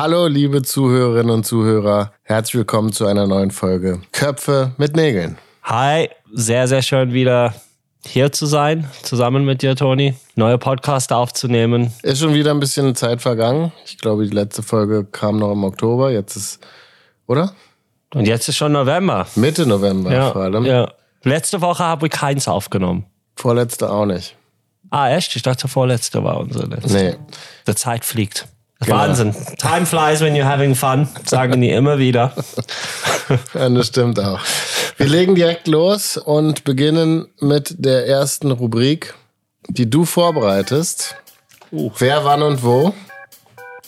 Hallo, liebe Zuhörerinnen und Zuhörer. Herzlich willkommen zu einer neuen Folge Köpfe mit Nägeln. Hi, sehr, sehr schön wieder hier zu sein, zusammen mit dir, Toni. Neue Podcast aufzunehmen. Ist schon wieder ein bisschen Zeit vergangen. Ich glaube, die letzte Folge kam noch im Oktober. Jetzt ist, oder? Und jetzt ist schon November. Mitte November Ja, vor allem. ja. Letzte Woche habe ich keins aufgenommen. Vorletzte auch nicht. Ah, echt? Ich dachte, vorletzte war unsere letzte. Nee. Die Zeit fliegt. Genau. Wahnsinn. Time flies when you're having fun, sagen die immer wieder. Ja, das stimmt auch. Wir legen direkt los und beginnen mit der ersten Rubrik, die du vorbereitest. Wer, wann und wo.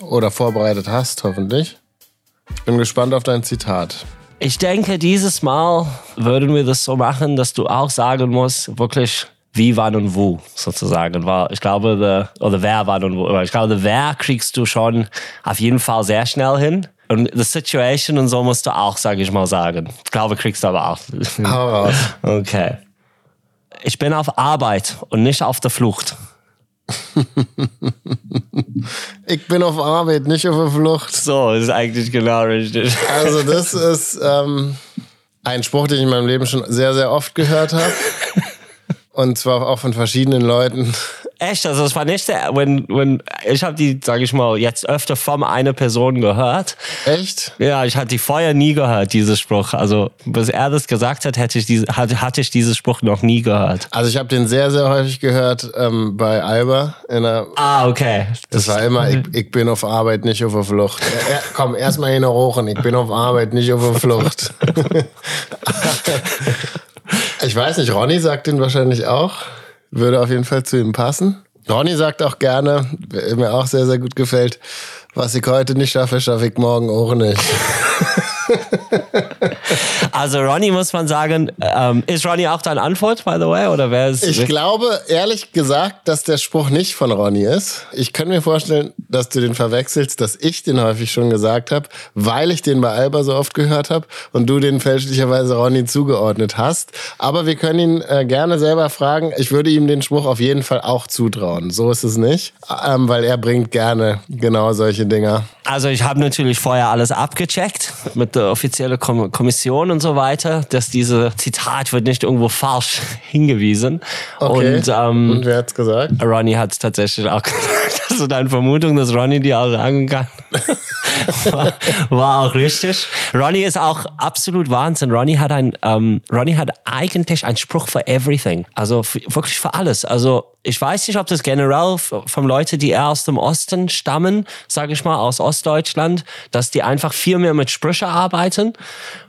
Oder vorbereitet hast, hoffentlich. Ich bin gespannt auf dein Zitat. Ich denke, dieses Mal würden wir das so machen, dass du auch sagen musst, wirklich wie, wann und wo sozusagen. Weil ich glaube, the, oder wer, wann und wo. Ich glaube, wer kriegst du schon auf jeden Fall sehr schnell hin. Und the situation und so musst du auch, sage ich mal, sagen. Ich glaube, kriegst du aber auch. Hau. Okay. Ich bin auf Arbeit und nicht auf der Flucht. Ich bin auf Arbeit, nicht auf der Flucht. So, ist eigentlich genau richtig. Also das ist ähm, ein Spruch, den ich in meinem Leben schon sehr, sehr oft gehört habe. Und zwar auch von verschiedenen Leuten. Echt, also es war nicht der, wenn, wenn, ich habe die, sage ich mal, jetzt öfter von einer Person gehört. Echt? Ja, ich hatte die vorher nie gehört, diesen Spruch. Also, bis er das gesagt hat, hätte ich diese, hatte, hatte ich diesen Spruch noch nie gehört. Also ich habe den sehr, sehr häufig gehört ähm, bei Alba. In der, Ah, okay. das war immer, ich, ich bin auf Arbeit, nicht auf der Flucht. Ja, komm, erstmal hier noch hoch ich bin auf Arbeit, nicht auf der Flucht. ich weiß nicht, Ronny sagt den wahrscheinlich auch. Würde auf jeden Fall zu ihm passen. Ronny sagt auch gerne, wer mir auch sehr, sehr gut gefällt, was ich heute nicht schaffe, schaffe ich morgen auch nicht. Also, Ronny muss man sagen, ähm, ist Ronny auch deine Antwort, by the way? Oder wer ist. Ich glaube, ehrlich gesagt, dass der Spruch nicht von Ronny ist. Ich kann mir vorstellen, dass du den verwechselst, dass ich den häufig schon gesagt habe, weil ich den bei Alba so oft gehört habe und du den fälschlicherweise Ronny zugeordnet hast. Aber wir können ihn äh, gerne selber fragen. Ich würde ihm den Spruch auf jeden Fall auch zutrauen. So ist es nicht, ähm, weil er bringt gerne genau solche Dinger. Also ich habe natürlich vorher alles abgecheckt mit der offiziellen Kom Kommission und so weiter, dass diese Zitat wird nicht irgendwo falsch hingewiesen. Okay. Und ähm, und wer hat's gesagt? Ronny hat es tatsächlich auch gesagt. Also deine Vermutung, dass Ronny die auch sagen kann, war, war auch richtig. Ronny ist auch absolut Wahnsinn. Ronny hat ein, ähm, Ronny hat eigentlich einen Spruch für everything. Also für, wirklich für alles. Also ich weiß nicht, ob das generell von Leuten, die eher aus dem Osten stammen, sage ich mal, aus Ostdeutschland, dass die einfach viel mehr mit Sprüche arbeiten,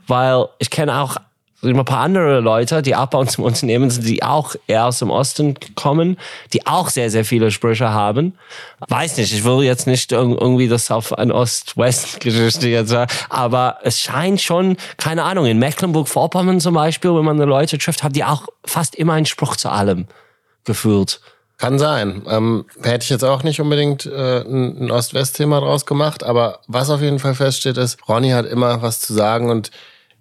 weil ich kenne auch ein paar andere Leute, die auch bei uns im Unternehmen sind, die auch eher aus dem Osten kommen, die auch sehr, sehr viele Sprüche haben. Weiß nicht, ich will jetzt nicht irg- irgendwie das auf eine Ost-West-Geschichte jetzt sagen, aber es scheint schon, keine Ahnung, in Mecklenburg-Vorpommern zum Beispiel, wenn man die Leute trifft, haben die auch fast immer einen Spruch zu allem gefühlt. Kann sein. Ähm, hätte ich jetzt auch nicht unbedingt äh, ein ein Ost-West-Thema draus gemacht, aber was auf jeden Fall feststeht, ist, Ronny hat immer was zu sagen und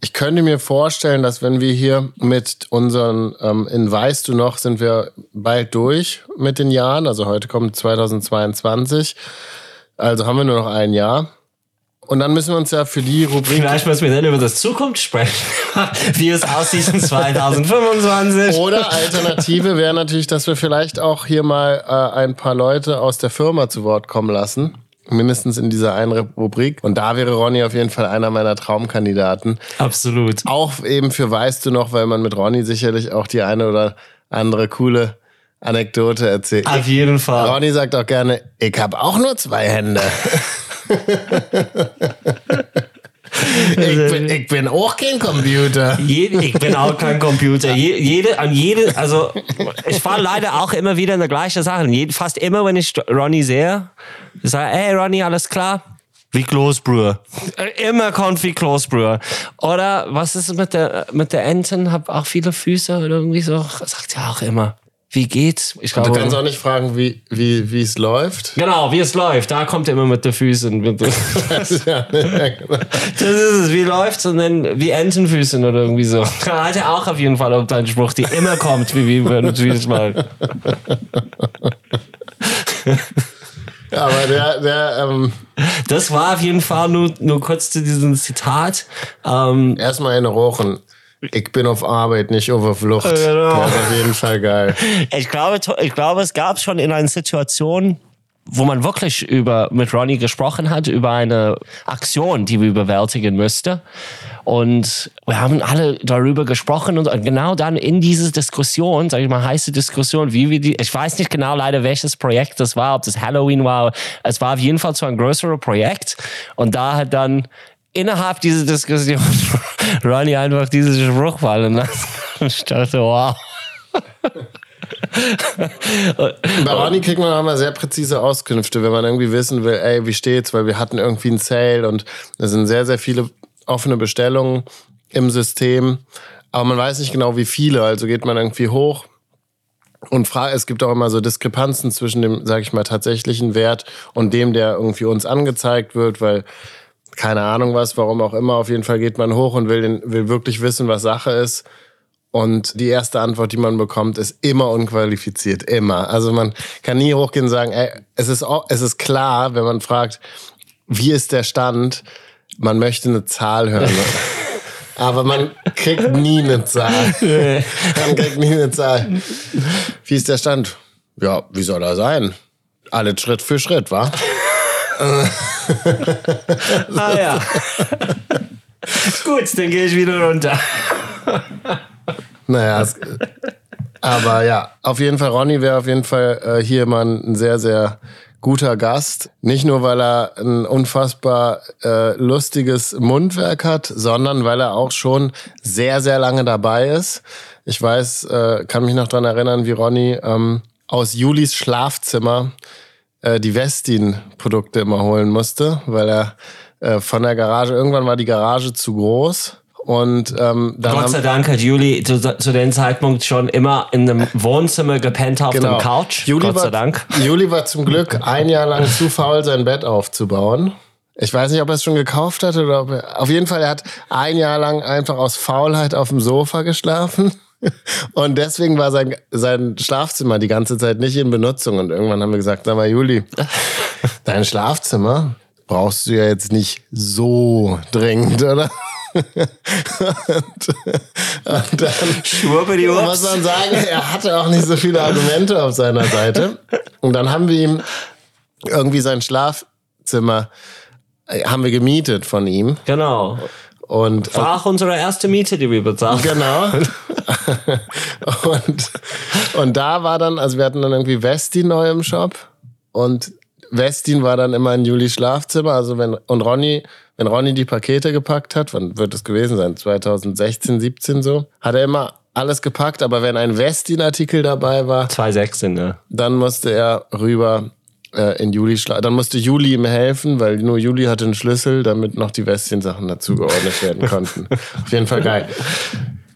ich könnte mir vorstellen, dass wenn wir hier mit unseren, ähm, in Weißt du noch, sind wir bald durch mit den Jahren, also heute kommt 2022, also haben wir nur noch ein Jahr. Und dann müssen wir uns ja für die Rubrik Vielleicht müssen wir dann über das Zukunft sprechen, wie es aussieht in 2025. Oder Alternative wäre natürlich, dass wir vielleicht auch hier mal äh, ein paar Leute aus der Firma zu Wort kommen lassen. Mindestens in dieser einen Rubrik. Und da wäre Ronny auf jeden Fall einer meiner Traumkandidaten. Absolut. Auch eben für Weißt du noch, weil man mit Ronny sicherlich auch die eine oder andere coole Anekdote erzählt. Auf jeden Fall. Ronny sagt auch gerne, ich habe auch nur zwei Hände. ich, bin, ich bin auch kein Computer. Ich bin auch kein Computer. Je, jede, an jede, also ich war leider auch immer wieder in der gleichen Sache. Fast immer, wenn ich Ronny sehe, ich sage, hey Ronny, alles klar? Wie Kloßbrühe. Äh, Immer kommt wie Kloßbrühe. Oder was ist mit der, mit der Enten? Hab auch viele Füße oder irgendwie so. Sagt ja auch immer. Wie geht's? Ich Du glaube, kannst auch nicht fragen, wie wie wie es läuft. genau, wie es läuft. Da kommt er immer mit den Füßen. Das ist es. Wie läuft's? Und dann wie Entenfüßen oder irgendwie so. Da hat er auch auf jeden Fall auf deinen Spruch, die immer kommt, wie, wie, wie jedes Mal. Aber der, der, ähm, Das war auf jeden Fall nur, nur kurz zu diesem Zitat. Ähm, erstmal in Rochen. Ich bin auf Arbeit, nicht auf der Flucht. Genau. Der ist auf jeden Fall geil. ich, glaube, ich glaube, es gab schon in einer Situation, wo man wirklich über, mit Ronnie gesprochen hat, über eine Aktion, die wir bewältigen müsste. Und wir haben alle darüber gesprochen und genau dann in diese Diskussion, sage ich mal, heiße Diskussion, wie wir die, ich weiß nicht genau leider, welches Projekt das war, ob das Halloween war, es war auf jeden Fall so ein größeres Projekt. Und da hat dann innerhalb dieser Diskussion Ronnie einfach diesen Spruch fallen lassen. Ich dachte, wow. Bei Ronny kriegt man auch immer sehr präzise Auskünfte, wenn man irgendwie wissen will, ey, wie steht's, weil wir hatten irgendwie einen Sale und es sind sehr, sehr viele offene Bestellungen im System. Aber man weiß nicht genau, wie viele. Also geht man irgendwie hoch und fragt, es gibt auch immer so Diskrepanzen zwischen dem, sag ich mal, tatsächlichen Wert und dem, der irgendwie uns angezeigt wird, weil keine Ahnung was, warum auch immer. Auf jeden Fall geht man hoch und will, den, will wirklich wissen, was Sache ist. Und die erste Antwort, die man bekommt, ist immer unqualifiziert. Immer. Also man kann nie hochgehen und sagen, ey, es ist, auch, es ist klar, wenn man fragt, wie ist der Stand, man möchte eine Zahl hören. Aber man kriegt nie eine Zahl. man kriegt nie eine Zahl. Wie ist der Stand? Ja, wie soll er sein? Alles Schritt für Schritt, wa? Ah ja. Gut, dann gehe ich wieder runter. Naja, es, aber ja, auf jeden Fall, Ronny wäre auf jeden Fall äh, hier mal ein sehr, sehr guter Gast. Nicht nur, weil er ein unfassbar äh, lustiges Mundwerk hat, sondern weil er auch schon sehr, sehr lange dabei ist. Ich weiß, äh, kann mich noch dran erinnern, wie Ronny ähm, aus Julis Schlafzimmer äh, die Westin-Produkte immer holen musste, weil er äh, von der Garage, irgendwann war die Garage zu groß. Und ähm, dann Gott sei Dank hat Juli zu, zu dem Zeitpunkt schon immer in einem Wohnzimmer gepennt auf Genau. dem Couch. Juli Gott sei war, Dank. Juli war zum Glück ein Jahr lang zu faul, sein Bett aufzubauen. Ich weiß nicht, ob er es schon gekauft hat oder ob er, auf jeden Fall, er hat ein Jahr lang einfach aus Faulheit auf dem Sofa geschlafen. Und deswegen war sein, sein Schlafzimmer die ganze Zeit nicht in Benutzung. Und irgendwann haben wir gesagt, sag mal, Juli, dein Schlafzimmer brauchst du ja jetzt nicht so dringend, oder? und, und dann Schwurbeli muss man sagen, er hatte auch nicht so viele Argumente auf seiner Seite. Und dann haben wir ihm irgendwie sein Schlafzimmer äh, haben wir gemietet von ihm. Genau. Und War auch unsere erste Miete, die wir bezahlt Genau. und, und da war dann, also wir hatten dann irgendwie Westin neu im Shop und Westin war dann immer in Julis Schlafzimmer. Also wenn, und Ronny, wenn Ronny die Pakete gepackt hat, wann wird es gewesen sein? 2016, 17 so, hat er immer alles gepackt, aber wenn ein Westin-Artikel dabei war, 2,6 ne? dann musste er rüber äh, in Juli schla Dann musste Juli ihm helfen, weil nur Juli hatte einen Schlüssel, damit noch die Westien-Sachen dazugeordnet werden konnten. Auf jeden Fall geil.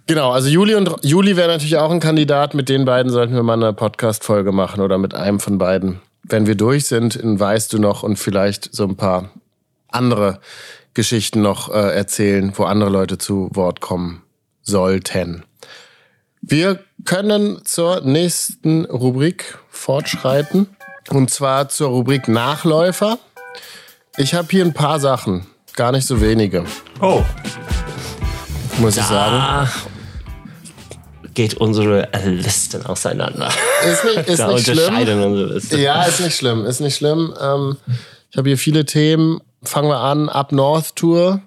Genau, also Juli und Juli wäre natürlich auch ein Kandidat. Mit den beiden sollten wir mal eine Podcast-Folge machen oder mit einem von beiden. Wenn wir durch sind, in weißt du noch und vielleicht so ein paar andere Geschichten noch äh, erzählen, wo andere Leute zu Wort kommen sollten. Wir können zur nächsten Rubrik fortschreiten. Und zwar zur Rubrik Nachläufer. Ich habe hier ein paar Sachen, gar nicht so wenige, Oh. muss ich sagen. Geht unsere Listen auseinander. Ist nicht, ist da nicht schlimm. unsere Listen. Ja, ist nicht schlimm, ist nicht schlimm. Ähm, ich habe hier viele Themen. Fangen wir an. Up North Tour.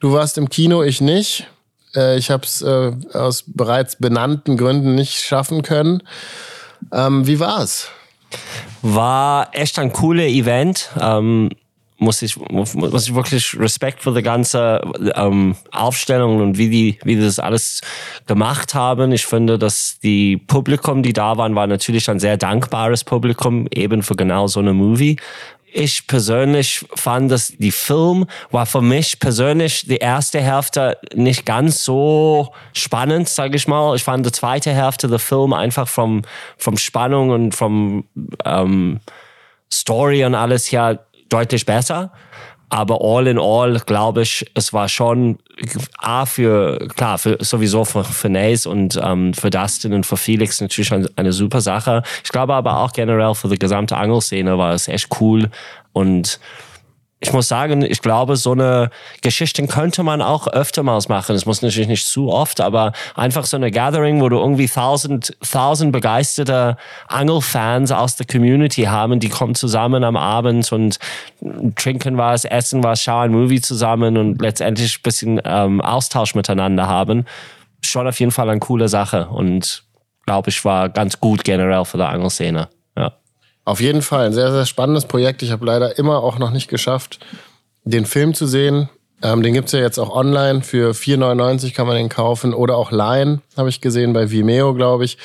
Du warst im Kino, ich nicht. Äh, ich habe es äh, aus bereits benannten Gründen nicht schaffen können. Ähm, wie war's? War echt ein cooler Event. Ähm, muss ich, muss ich wirklich Respekt für die ganze ähm, Aufstellung und wie die, wie die das alles gemacht haben. Ich finde, dass die Publikum, die da waren, war natürlich ein sehr dankbares Publikum, eben für genau so eine Movie. Ich persönlich fand, dass die Film war für mich persönlich die erste Hälfte nicht ganz so spannend, sage ich mal. Ich fand die zweite Hälfte der Film einfach vom, vom Spannung und vom ähm, Story und alles ja deutlich besser. Aber all in all, glaube ich, es war schon A für, klar, für, sowieso für, für Nays und ähm, für Dustin und für Felix natürlich eine, eine super Sache. Ich glaube aber auch generell für die gesamte Angelszene war es echt cool und ich muss sagen, ich glaube, so eine Geschichte könnte man auch öfter mal machen. Es muss natürlich nicht zu oft, aber einfach so eine Gathering, wo du irgendwie tausend, tausend begeisterte Angelfans aus der Community haben, die kommen zusammen am Abend und trinken was, essen was, schauen Movie zusammen und letztendlich ein bisschen ähm, Austausch miteinander haben. Schon auf jeden Fall eine coole Sache und glaube ich war ganz gut generell für die Angelszene. Auf jeden Fall ein sehr, sehr spannendes Projekt. Ich habe leider immer auch noch nicht geschafft, den Film zu sehen. Ähm, den es ja jetzt auch online. Für 4,99 kann man den kaufen. Oder auch leihen, habe ich gesehen, bei Vimeo, glaube ich.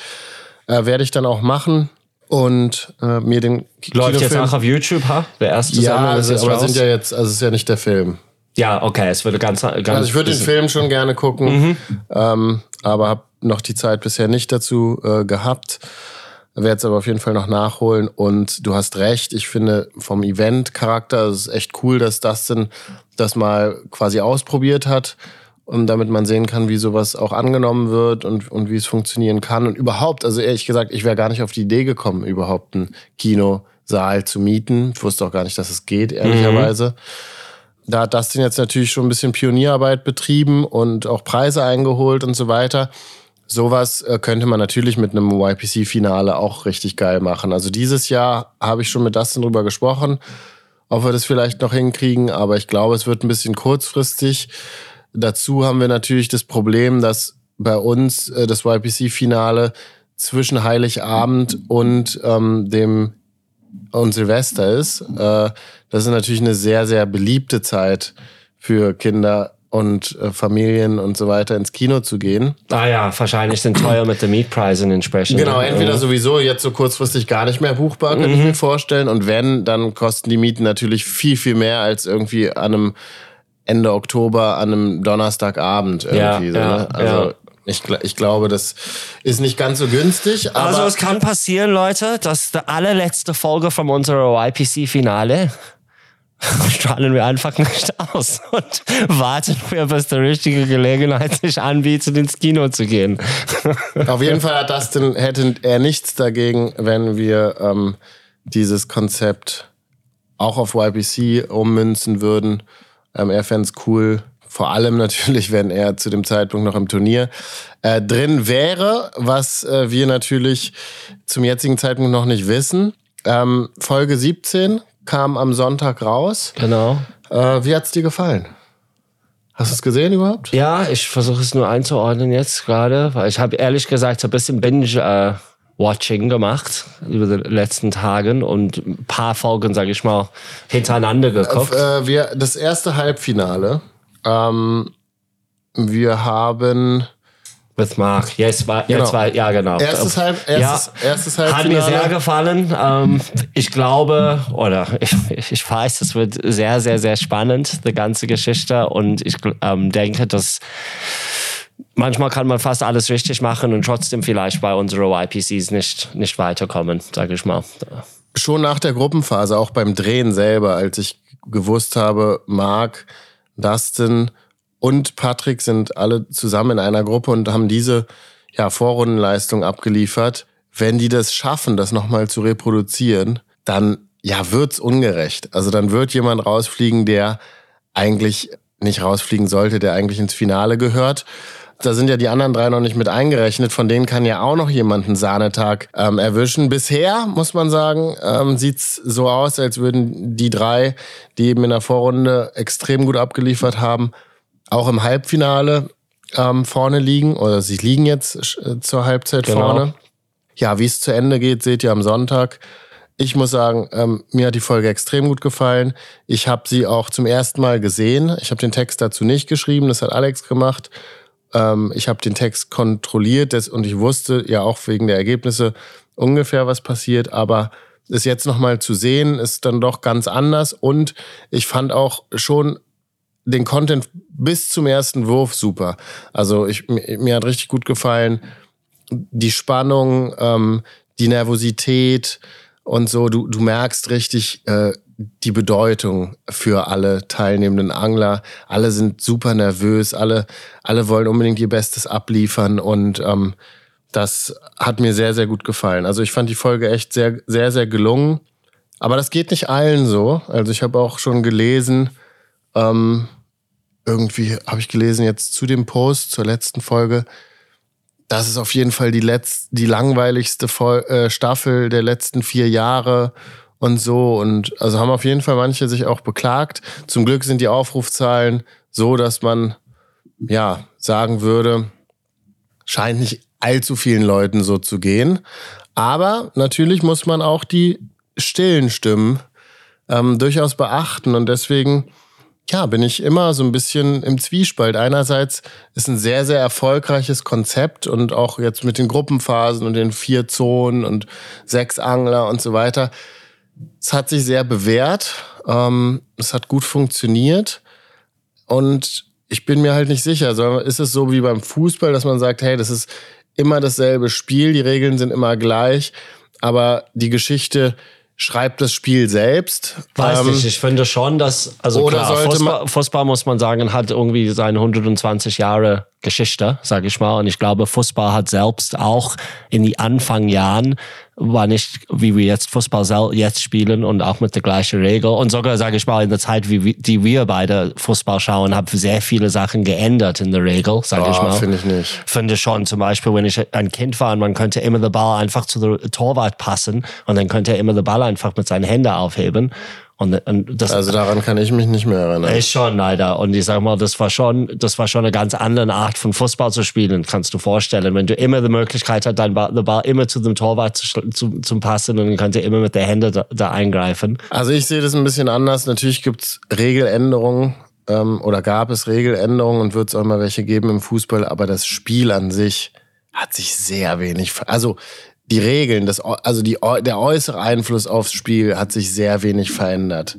Äh, Werde ich dann auch machen und äh, mir den Läuft jetzt auch auf YouTube, ha? Der erste Ja, also, aber sind ja jetzt, also es ist ja nicht der Film. Ja, okay, es würde ganz, ganz Also ich würde den Film schon gerne gucken, mhm. ähm, aber habe noch die Zeit bisher nicht dazu äh, gehabt werde es aber auf jeden Fall noch nachholen. Und du hast recht, ich finde vom Event-Charakter ist es echt cool, dass Dustin das mal quasi ausprobiert hat. Und damit man sehen kann, wie sowas auch angenommen wird und, und wie es funktionieren kann. Und überhaupt, also ehrlich gesagt, ich wäre gar nicht auf die Idee gekommen, überhaupt einen Kinosaal zu mieten. Ich wusste auch gar nicht, dass es geht, ehrlicherweise. Mhm. Da hat Dustin jetzt natürlich schon ein bisschen Pionierarbeit betrieben und auch Preise eingeholt und so weiter. Sowas äh, könnte man natürlich mit einem YPC-Finale auch richtig geil machen. Also dieses Jahr habe ich schon mit Dustin drüber gesprochen, ob wir das vielleicht noch hinkriegen, aber ich glaube, es wird ein bisschen kurzfristig. Dazu haben wir natürlich das Problem, dass bei uns äh, das YPC-Finale zwischen Heiligabend und ähm, dem und Silvester ist. Äh, das ist natürlich eine sehr, sehr beliebte Zeit für Kinder und äh, Familien und so weiter ins Kino zu gehen. Ah ja, wahrscheinlich sind teuer mit den Mietpreisen entsprechend. Genau, entweder sowieso jetzt so kurzfristig gar nicht mehr buchbar, könnte mhm. ich mir vorstellen. Und wenn, dann kosten die Mieten natürlich viel, viel mehr als irgendwie an einem Ende Oktober, an einem Donnerstagabend irgendwie. Ja, so, ja, ne? Also ja. Ich, ich, glaube, das ist nicht ganz so günstig. also es kann passieren, Leute, dass die allerletzte Folge von unserer YPC-Finale strahlen wir einfach nicht aus und warten wir, bis die richtige Gelegenheit sich anbietet, ins Kino zu gehen. Auf jeden Fall hat Dustin, hätte er nichts dagegen, wenn wir ähm, dieses Konzept auch auf YPC ummünzen würden. Ähm, er fände es cool, vor allem natürlich, wenn er zu dem Zeitpunkt noch im Turnier äh, drin wäre, was äh, wir natürlich zum jetzigen Zeitpunkt noch nicht wissen. Ähm, Folge 17 kam am Sonntag raus. Genau. Äh, wie hat's dir gefallen? Hast du es gesehen überhaupt? Ja, ich versuche es nur einzuordnen jetzt gerade, weil ich habe ehrlich gesagt so ein bisschen Binge äh, Watching gemacht über die letzten Tagen und ein paar Folgen, sage ich mal, hintereinander geguckt. Äh, wir, das erste Halbfinale. Ähm, wir haben With Mark. Yes, war, genau. jetzt war, ja, genau. Erstes, Halb, erstes, ja, erstes Halbfinale. Hat mir sehr gefallen. Ähm, ich glaube, oder ich, ich weiß, es wird sehr, sehr, sehr spannend, die ganze Geschichte. Und ich ähm, denke, dass manchmal kann man fast alles richtig machen und trotzdem vielleicht bei unseren YPCs nicht, nicht weiterkommen, sage ich mal. Schon nach der Gruppenphase, auch beim Drehen selber, als ich gewusst habe, Mark, Dustin, und Patrick sind alle zusammen in einer Gruppe und haben diese ja, Vorrundenleistung abgeliefert. Wenn die das schaffen, das nochmal zu reproduzieren, dann ja, wird's ungerecht. Also dann wird jemand rausfliegen, der eigentlich nicht rausfliegen sollte, der eigentlich ins Finale gehört. Da sind ja die anderen drei noch nicht mit eingerechnet. Von denen kann ja auch noch jemand einen Sahnetag ähm, erwischen. Bisher, muss man sagen, ähm, sieht's so aus, als würden die drei, die eben in der Vorrunde extrem gut abgeliefert haben, auch im Halbfinale ähm, vorne liegen oder sie liegen jetzt äh, zur Halbzeit genau. vorne. Ja, wie es zu Ende geht, seht ihr am Sonntag. Ich muss sagen, ähm, mir hat die Folge extrem gut gefallen. Ich habe sie auch zum ersten Mal gesehen. Ich habe den Text dazu nicht geschrieben, das hat Alex gemacht. Ähm, ich habe den Text kontrolliert das, und ich wusste ja auch wegen der Ergebnisse ungefähr, was passiert. Aber es jetzt nochmal zu sehen, ist dann doch ganz anders. Und ich fand auch schon den Content bis zum ersten Wurf super. Also ich, mir hat richtig gut gefallen die Spannung, ähm, die Nervosität und so. Du, du merkst richtig, äh, die Bedeutung für alle teilnehmenden Angler. Alle sind super nervös, alle, alle wollen unbedingt ihr Bestes abliefern und ähm, das hat mir sehr, sehr gut gefallen. Also ich fand die Folge echt sehr, sehr, sehr gelungen. Aber das geht nicht allen so. Also ich habe auch schon gelesen, ähm, irgendwie habe ich gelesen jetzt zu dem Post zur letzten Folge, das ist auf jeden Fall die letzte, die langweiligste Vol äh, Staffel der letzten vier Jahre und so. Und also haben auf jeden Fall manche sich auch beklagt. Zum Glück sind die Aufrufzahlen so, dass man ja sagen würde, scheint nicht allzu vielen Leuten so zu gehen. Aber natürlich muss man auch die stillen Stimmen ähm, durchaus beachten. Und deswegen ja, bin ich immer so ein bisschen im Zwiespalt. Einerseits ist ein sehr, sehr erfolgreiches Konzept und auch jetzt mit den Gruppenphasen und den vier Zonen und sechs Angler und so weiter. Es hat sich sehr bewährt. Ähm, es hat gut funktioniert. Und ich bin mir halt nicht sicher. Ist es so wie beim Fußball, dass man sagt, hey, das ist immer dasselbe Spiel, die Regeln sind immer gleich, aber die Geschichte schreibt das Spiel selbst. Weiß ähm, nicht, ich finde schon, dass, also klar, Fußball, Fußball, muss man sagen, hat irgendwie seine 120 Jahre Geschichte, sage ich mal. Und ich glaube, Fußball hat selbst auch in die Anfangjahren war nicht, wie wir jetzt Fußball jetzt spielen und auch mit der gleichen Regel. Und sogar, sage ich mal, in der Zeit, wie, die wir beide Fußball schauen, haben sehr viele Sachen geändert in der Regel, sage oh, ich mal. Finde ich nicht. Finde schon. Zum Beispiel, wenn ich ein Kind war und man könnte immer den Ball einfach zu der Torwart passen und dann könnte er immer den Ball einfach mit seinen Händen aufheben. Und, und das, also daran kann ich mich nicht mehr erinnern. Ich schon, leider. Und ich sag mal, das war schon, das war schon eine ganz andere Art von Fußball zu spielen, kannst du vorstellen. Wenn du immer die Möglichkeit hast, deinen Ball, den Ball immer zu dem Torwart zu, zu, zum Passen und dann könnt ihr immer mit der Hände da, da eingreifen. Also ich sehe das ein bisschen anders. Natürlich gibt's Regeländerungen ähm, oder gab es Regeländerungen und wird es auch immer welche geben im Fußball, aber das Spiel an sich hat sich sehr wenig, also die Regeln, das, also die, der äußere Einfluss aufs Spiel hat sich sehr wenig verändert.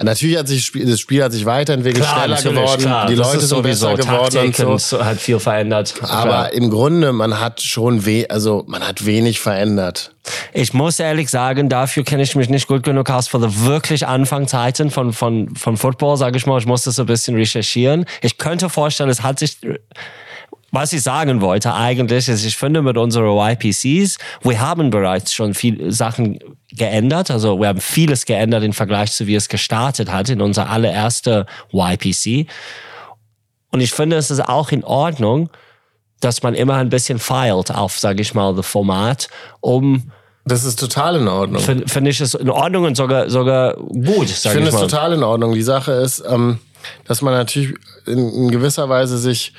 Natürlich hat sich das Spiel hat sich weiterentwickelt, klar, schneller geworden, klar. die Leute sind besser geworden und so. hat viel verändert. Aber klar. im Grunde, man hat schon weh, also man hat wenig verändert. Ich muss ehrlich sagen, dafür kenne ich mich nicht gut genug aus für die wirklich Anfangzeiten von von von Football, sage ich mal. Ich muss das ein bisschen recherchieren. Ich könnte vorstellen, es hat sich was ich sagen wollte eigentlich ist, ich finde mit unseren YPCs, wir haben bereits schon viele Sachen geändert. Also wir haben vieles geändert im Vergleich zu wie es gestartet hat in unser allererste YPC. Und ich finde, es ist auch in Ordnung, dass man immer ein bisschen feilt auf, sage ich mal, das Format, um das ist total in Ordnung. Finde find ich es in Ordnung und sogar, sogar gut. ich finde es total in Ordnung. Die Sache ist, ähm, dass man natürlich in, in gewisser Weise sich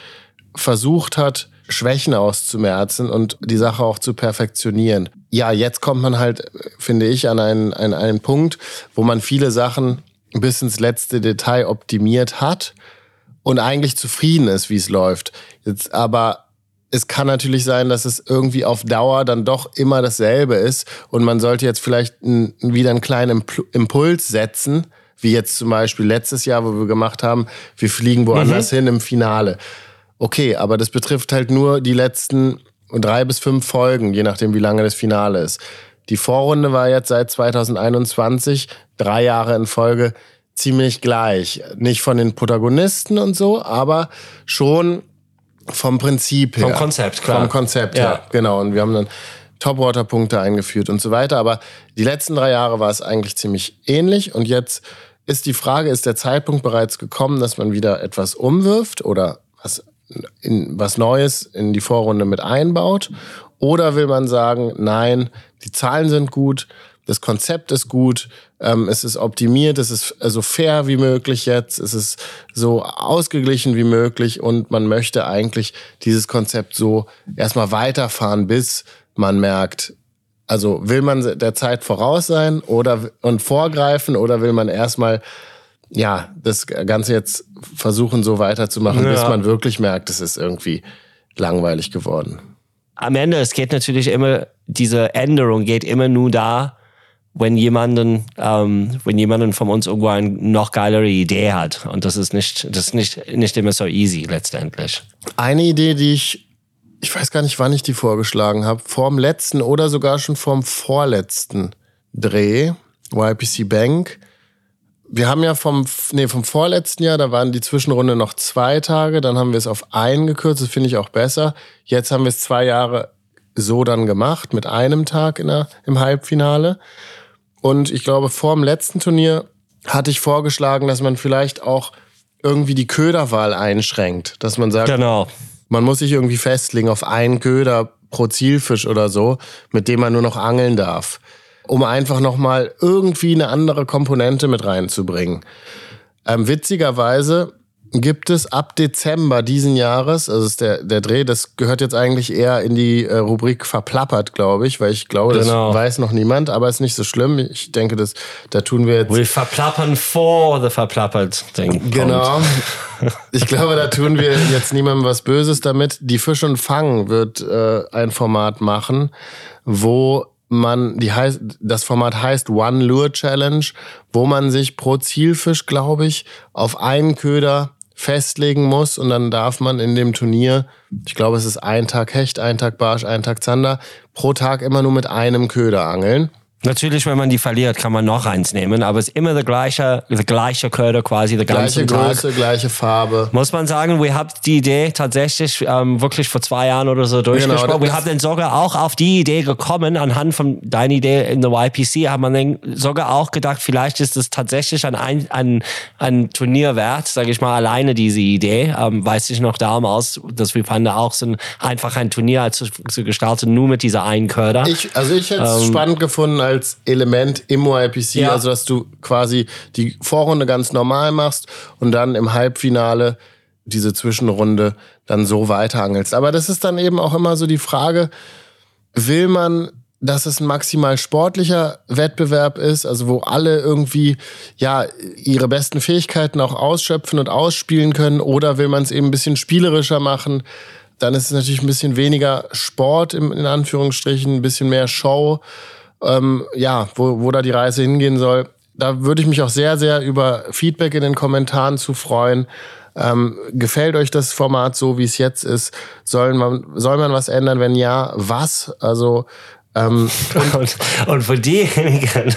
versucht hat, Schwächen auszumerzen und die Sache auch zu perfektionieren. Ja, jetzt kommt man halt, finde ich, an einen, an einen Punkt, wo man viele Sachen bis ins letzte Detail optimiert hat und eigentlich zufrieden ist, wie es läuft. Jetzt aber es kann natürlich sein, dass es irgendwie auf Dauer dann doch immer dasselbe ist und man sollte jetzt vielleicht ein, wieder einen kleinen Impuls setzen, wie jetzt zum Beispiel letztes Jahr, wo wir gemacht haben, wir fliegen woanders mhm. hin im Finale. Okay, aber das betrifft halt nur die letzten drei bis fünf Folgen, je nachdem, wie lange das Finale ist. Die Vorrunde war jetzt seit 2021, drei Jahre in Folge, ziemlich gleich. Nicht von den Protagonisten und so, aber schon vom Prinzip her. Vom Konzept, klar. Vom Konzept ja. her, genau. Und wir haben dann Topwater-Punkte eingeführt und so weiter. Aber die letzten drei Jahre war es eigentlich ziemlich ähnlich. Und jetzt ist die Frage, ist der Zeitpunkt bereits gekommen, dass man wieder etwas umwirft oder was in was Neues in die Vorrunde mit einbaut? Oder will man sagen, nein, die Zahlen sind gut, das Konzept ist gut, ähm, es ist optimiert, es ist so fair wie möglich jetzt, es ist so ausgeglichen wie möglich und man möchte eigentlich dieses Konzept so erstmal weiterfahren, bis man merkt, also will man der Zeit voraus sein oder und vorgreifen oder will man erstmal ja, das Ganze jetzt versuchen so weiterzumachen, ja. bis man wirklich merkt, es ist irgendwie langweilig geworden. Am Ende, es geht natürlich immer, diese Änderung geht immer nur da, wenn jemanden, ähm, wenn jemanden von uns irgendwo eine noch geilere Idee hat. Und das ist nicht, das ist nicht, nicht immer so easy letztendlich. Eine Idee, die ich, ich weiß gar nicht, wann ich die vorgeschlagen habe, vorm letzten oder sogar schon vorm vorletzten Dreh, YPC Bank. Wir haben ja vom, nee, vom vorletzten Jahr, da waren die Zwischenrunde noch zwei Tage, dann haben wir es auf einen gekürzt, das finde ich auch besser. Jetzt haben wir es zwei Jahre so dann gemacht, mit einem Tag in der, im Halbfinale. Und ich glaube, vor dem letzten Turnier hatte ich vorgeschlagen, dass man vielleicht auch irgendwie die Köderwahl einschränkt. Dass man sagt, Genau. man muss sich irgendwie festlegen auf einen Köder pro Zielfisch oder so, mit dem man nur noch angeln darf. Um einfach nochmal irgendwie eine andere Komponente mit reinzubringen. Ähm, witzigerweise gibt es ab Dezember diesen Jahres, also ist der, der Dreh, das gehört jetzt eigentlich eher in die äh, Rubrik verplappert, glaube ich, weil ich glaube, Genau. das weiß noch niemand, aber ist nicht so schlimm. Ich denke, das, da tun wir jetzt Wir verplappern vor the verplappert Ding. Genau. Ich glaube, da tun wir jetzt niemandem was Böses damit. Die Fisch und Fang wird äh, ein Format machen, wo man, die heißt, das Format heißt One Lure Challenge, wo man sich pro Zielfisch, glaube ich, auf einen Köder festlegen muss und dann darf man in dem Turnier, ich glaube, es ist ein Tag Hecht, ein Tag Barsch, ein Tag Zander, pro Tag immer nur mit einem Köder angeln. Natürlich, wenn man die verliert, kann man noch eins nehmen, aber es ist immer der gleiche, der gleiche Köder quasi, der Gleiche ganze Tag. Größe, gleiche Farbe. Muss man sagen, wir haben die Idee tatsächlich ähm, wirklich vor zwei Jahren oder so durchgesprochen. Genau, wir haben dann sogar auch auf die Idee gekommen, anhand von deiner Idee in der YPC, hat man dann sogar auch gedacht, vielleicht ist es tatsächlich ein, ein, ein, ein Turnier wert, sage ich mal, alleine diese Idee. Ähm, weiß ich noch damals, dass wir fanden auch so ein, einfach ein Turnier zu, zu gestalten, nur mit dieser einen Köder. Ich, also ich hätte es spannend gefunden als Element im YPC, Ja. also dass du quasi die Vorrunde ganz normal machst und dann im Halbfinale diese Zwischenrunde dann so weiterangelst. Aber das ist dann eben auch immer so die Frage, will man, dass es ein maximal sportlicher Wettbewerb ist, also wo alle irgendwie ja ihre besten Fähigkeiten auch ausschöpfen und ausspielen können, oder will man es eben ein bisschen spielerischer machen? Dann ist es natürlich ein bisschen weniger Sport im, in Anführungsstrichen, ein bisschen mehr Show. Ähm, ja, wo, wo da die Reise hingehen soll. Da würde ich mich auch sehr, sehr über Feedback in den Kommentaren zu freuen. Ähm, gefällt euch das Format so, wie es jetzt ist? Soll man, soll man was ändern? Wenn ja, was? Also, ähm, Und, und für diejenigen,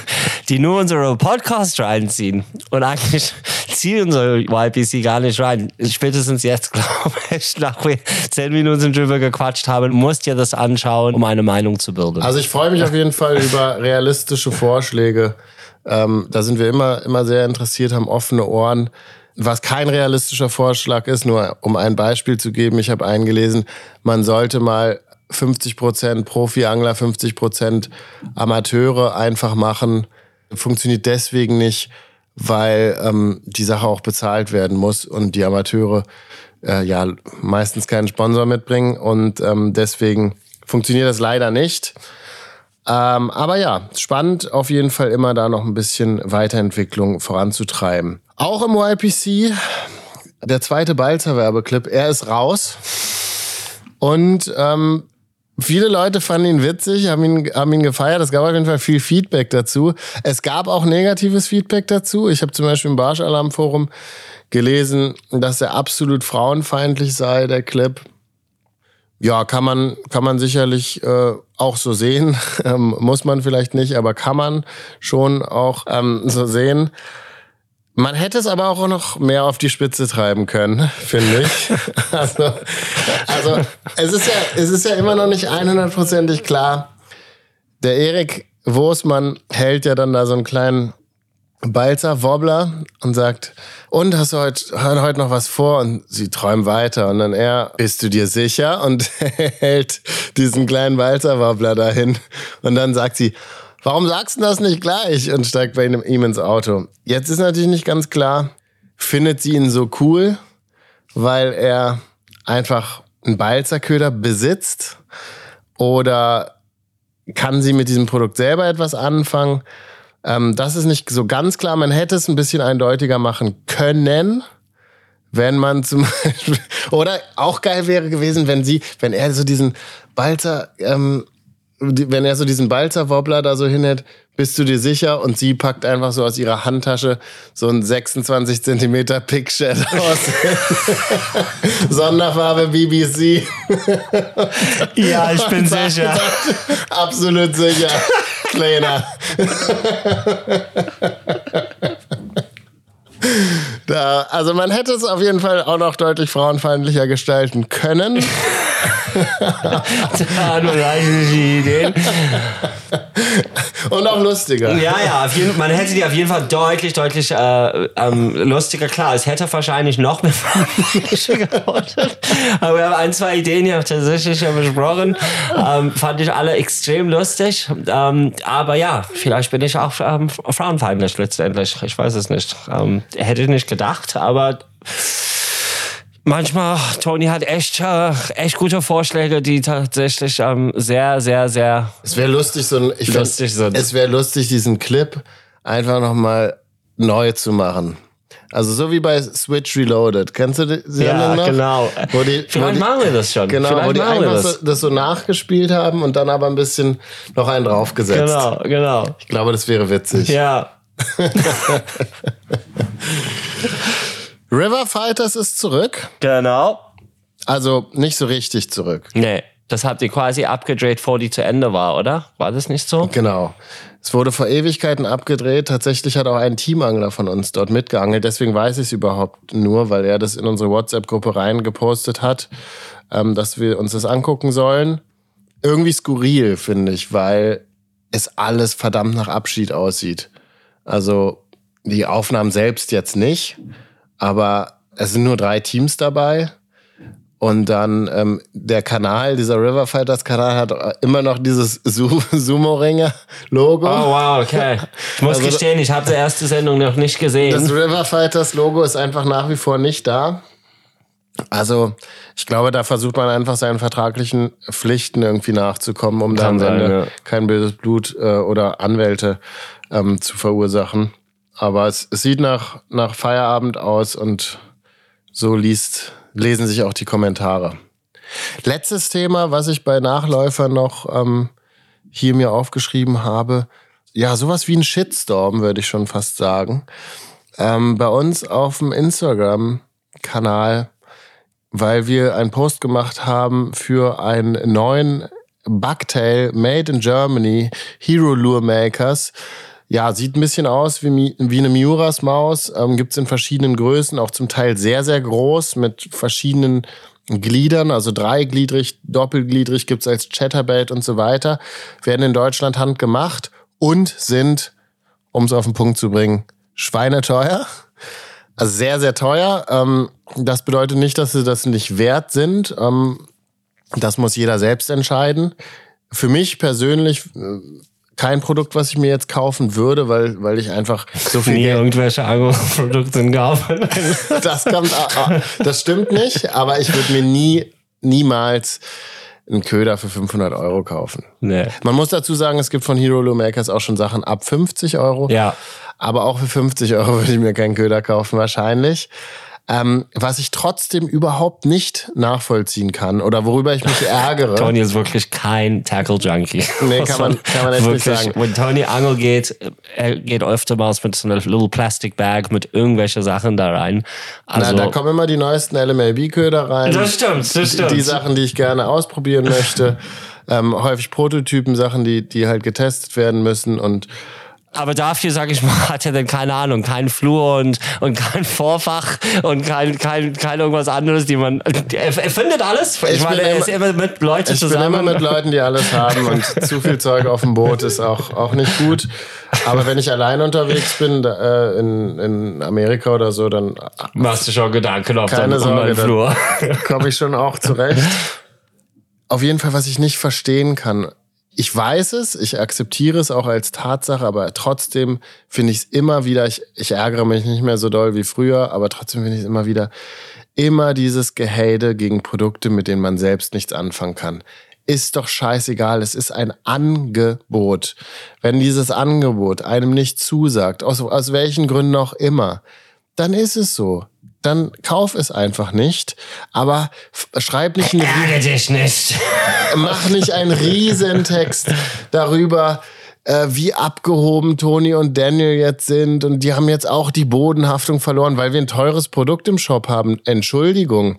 die nur unsere Podcast reinziehen und eigentlich ziehen unsere YPC gar nicht rein, spätestens jetzt, glaube ich, nach wir zehn Minuten drüber gequatscht haben, musst ihr das anschauen, um eine Meinung zu bilden. Also ich freue mich auf jeden Fall über realistische Vorschläge. Ähm, da sind wir immer, immer sehr interessiert, haben offene Ohren. Was kein realistischer Vorschlag ist, nur um ein Beispiel zu geben, ich habe eingelesen, man sollte mal 50% Profi-Angler, 50% Amateure einfach machen. Funktioniert deswegen nicht, weil ähm, die Sache auch bezahlt werden muss und die Amateure äh, ja meistens keinen Sponsor mitbringen und ähm, deswegen funktioniert das leider nicht. Ähm, aber ja, spannend auf jeden Fall immer da noch ein bisschen Weiterentwicklung voranzutreiben. Auch im YPC, der zweite Balzer-Werbeclip, er ist raus. Und ähm, viele Leute fanden ihn witzig, haben ihn, haben ihn gefeiert. Es gab auf jeden Fall viel Feedback dazu. Es gab auch negatives Feedback dazu. Ich habe zum Beispiel im Barsch-Alarm-Forum gelesen, dass er absolut frauenfeindlich sei, der Clip. Ja, kann man, kann man sicherlich äh, auch so sehen. Ähm, muss man vielleicht nicht, aber kann man schon auch ähm, so sehen. Man hätte es aber auch noch mehr auf die Spitze treiben können, finde ich. Also, also es, ist ja, es ist ja immer noch nicht 100%ig klar. Der Erik Wosmann hält ja dann da so einen kleinen Balzer Wobbler und sagt, und hast du heute, heute noch was vor? Und sie träumen weiter. Und dann er, bist du dir sicher? Und hält diesen kleinen Balzer Wobbler dahin. Und dann sagt sie, warum sagst du das nicht gleich? Und steigt bei ihm, ins Auto. Jetzt ist natürlich nicht ganz klar, findet sie ihn so cool, weil er einfach einen Balzerköder besitzt? Oder kann sie mit diesem Produkt selber etwas anfangen? Ähm, das ist nicht so ganz klar. Man hätte es ein bisschen eindeutiger machen können, wenn man zum Beispiel, oder auch geil wäre gewesen, wenn sie, wenn er so diesen Balzer, ähm, wenn er so diesen Balzer-Wobbler da so hinhält, bist du dir sicher? Und sie packt einfach so aus ihrer Handtasche so einen 26 Zentimeter Pickshed aus. Sonderfarbe BBC. ja, ich bin Sagt- sicher. sagt, Absolut sicher. Mansplainer. Da, also man hätte es auf jeden Fall auch noch deutlich frauenfeindlicher gestalten können. da nur reichliche Ideen. Und auch lustiger. Ja, ja, auf jeden, man hätte die auf jeden Fall deutlich, deutlich äh, ähm, lustiger. Klar, es hätte wahrscheinlich noch mehr geworden. Aber wir haben ein, zwei Ideen hier tatsächlich schon besprochen. Ähm, fand ich alle extrem lustig. Ähm, aber ja, vielleicht bin ich auch ähm, frauenfeindlich letztendlich. Ich weiß es nicht. Ähm, hätte ich nicht gedacht, aber manchmal, Tony hat echt, äh, echt gute Vorschläge, die tatsächlich ähm, sehr, sehr, sehr. Es wäre lustig, so ein, ich lustig find, sind. Es wäre lustig, diesen Clip einfach nochmal neu zu machen. Also so wie bei Switch Reloaded. Kennst du die Ja, Sendung noch? genau. Wo die, Vielleicht wo machen wir das schon. Genau, Vielleicht wo die einfach das. so, das so nachgespielt haben und dann aber ein bisschen noch einen draufgesetzt. Genau, genau. Ich glaube, das wäre witzig. Ja. River Fighters ist zurück. Genau. Also nicht so richtig zurück. Nee, das habt ihr quasi abgedreht, bevor die zu Ende war, oder? War das nicht so? Genau. Es wurde vor Ewigkeiten abgedreht. Tatsächlich hat auch ein Teamangler von uns dort mitgeangelt. Deswegen weiß ich es überhaupt nur, weil er das in unsere WhatsApp-Gruppe reingepostet hat, ähm, dass wir uns das angucken sollen. Irgendwie skurril, finde ich, weil es alles verdammt nach Abschied aussieht. Also die Aufnahmen selbst jetzt nicht, aber es sind nur drei Teams dabei. Und dann ähm, der Kanal, dieser River Fighters Kanal hat immer noch dieses Su Sumo-Ringer-Logo. Oh, wow, okay. Ich muss Also- gestehen, ich habe die erste Sendung noch nicht Das gesehen. River Fighters Logo ist einfach nach wie vor nicht da. Also, ich glaube, da versucht man einfach seinen vertraglichen Pflichten irgendwie nachzukommen, um am Kann sein, Ende ja. kein böses Blut äh, oder Anwälte ähm, zu verursachen. Aber es, es sieht nach, nach Feierabend aus und so liest, lesen sich auch die Kommentare. Letztes Thema, was ich bei Nachläufern noch ähm, hier mir aufgeschrieben habe. Ja, sowas wie ein Shitstorm, würde ich schon fast sagen. Ähm, bei uns auf dem Instagram-Kanal, weil wir einen Post gemacht haben für einen neuen Bugtail Made in Germany Hero Lure Makers. Ja, sieht ein bisschen aus wie, wie eine Miuras-Maus. Ähm, Gibt es in verschiedenen Größen, auch zum Teil sehr, sehr groß mit verschiedenen Gliedern, also dreigliedrig, doppelgliedrig gibt's als Chatterbait und so weiter. Werden in Deutschland handgemacht und sind, um es auf den Punkt zu bringen, schweineteuer. Also sehr, sehr teuer. Ähm, das bedeutet nicht, dass sie das nicht wert sind. Ähm, das muss jeder selbst entscheiden. Für mich persönlich äh, kein Produkt, was ich mir jetzt kaufen würde, weil, weil ich einfach so viel Nie Geld irgendwelche Agro-Produkte kaufen. das kommt, ah, ah, das stimmt nicht, aber ich würde mir nie, niemals einen Köder für 500 Euro kaufen. nee. Man muss dazu sagen, es gibt von Hero Lure Makers auch schon Sachen ab 50 Euro. Ja. Aber auch für 50 Euro würde ich mir keinen Köder kaufen, wahrscheinlich. Ähm, was ich trotzdem überhaupt nicht nachvollziehen kann oder worüber ich mich ärgere. Tony ist wirklich kein Tackle-Junkie. Nee, kann man- kann man echt nicht wirklich, sagen. Wenn Tony Angel geht, er geht öftermals mit so einer little Plastic Bag mit irgendwelchen Sachen da rein. Also, Na, da kommen immer die neuesten LMLB-Köder rein. das stimmt, das stimmt. die Sachen, die ich gerne ausprobieren möchte. ähm, häufig Prototypen, Sachen, die, die halt getestet werden müssen und Aber dafür, sag ich mal, hat er dann keine Ahnung, kein Flur und, und kein Vorfach und kein, kein, kein irgendwas anderes, die man. Er, er findet alles. Ich, Ich meine, bin er ist immer mit Leuten ich bin zusammen. immer mit Leuten, die alles haben und zu viel Zeug auf dem Boot ist auch, auch nicht gut. Aber wenn ich allein unterwegs bin, äh, in, in Amerika oder so, dann Machst du schon Gedanken auf deinem Sorge, Flur. komme ich schon auch zurecht. Auf jeden Fall, was ich nicht verstehen kann. Ich weiß es, ich akzeptiere es auch als Tatsache, aber trotzdem finde ich es immer wieder, ich, ich ärgere mich nicht mehr so doll wie früher, aber trotzdem finde ich es immer wieder, immer dieses Gehate gegen Produkte, mit denen man selbst nichts anfangen kann. Ist doch scheißegal, es ist ein Angebot. Wenn dieses Angebot einem nicht zusagt, aus, aus welchen Gründen auch immer, dann ist es so. Dann kauf es einfach nicht, aber schreib nicht einen Ärgere dich nicht. mach nicht einen Riesentext darüber, äh, wie abgehoben Toni und Daniel jetzt sind. Und die haben jetzt auch die Bodenhaftung verloren, weil wir ein teures Produkt im Shop haben. Entschuldigung.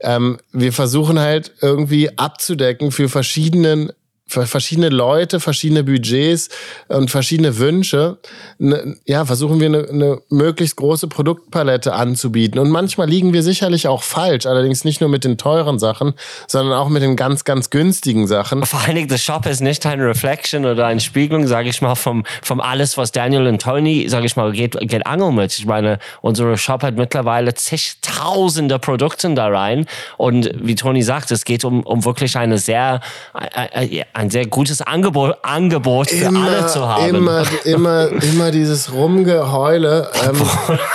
Ähm, wir versuchen halt irgendwie abzudecken für verschiedenen verschiedene Leute, verschiedene Budgets und verschiedene Wünsche, ne, ja, versuchen wir eine, eine möglichst große Produktpalette anzubieten. Und manchmal liegen wir sicherlich auch falsch, allerdings nicht nur mit den teuren Sachen, sondern auch mit den ganz, ganz günstigen Sachen. Vor allen Dingen, der Shop ist nicht eine Reflection oder eine Spiegelung, sage ich mal, vom, vom alles, was Daniel und Tony, sage ich mal, geht, geht Angel mit. Ich meine, unsere Shop hat mittlerweile zigtausende Produkte da rein. Und wie Tony sagt, es geht um, um wirklich eine sehr, äh, äh, ein sehr gutes Angebot, Angebot für immer, alle zu haben. Immer, immer, immer dieses Rumgeheule. Ähm,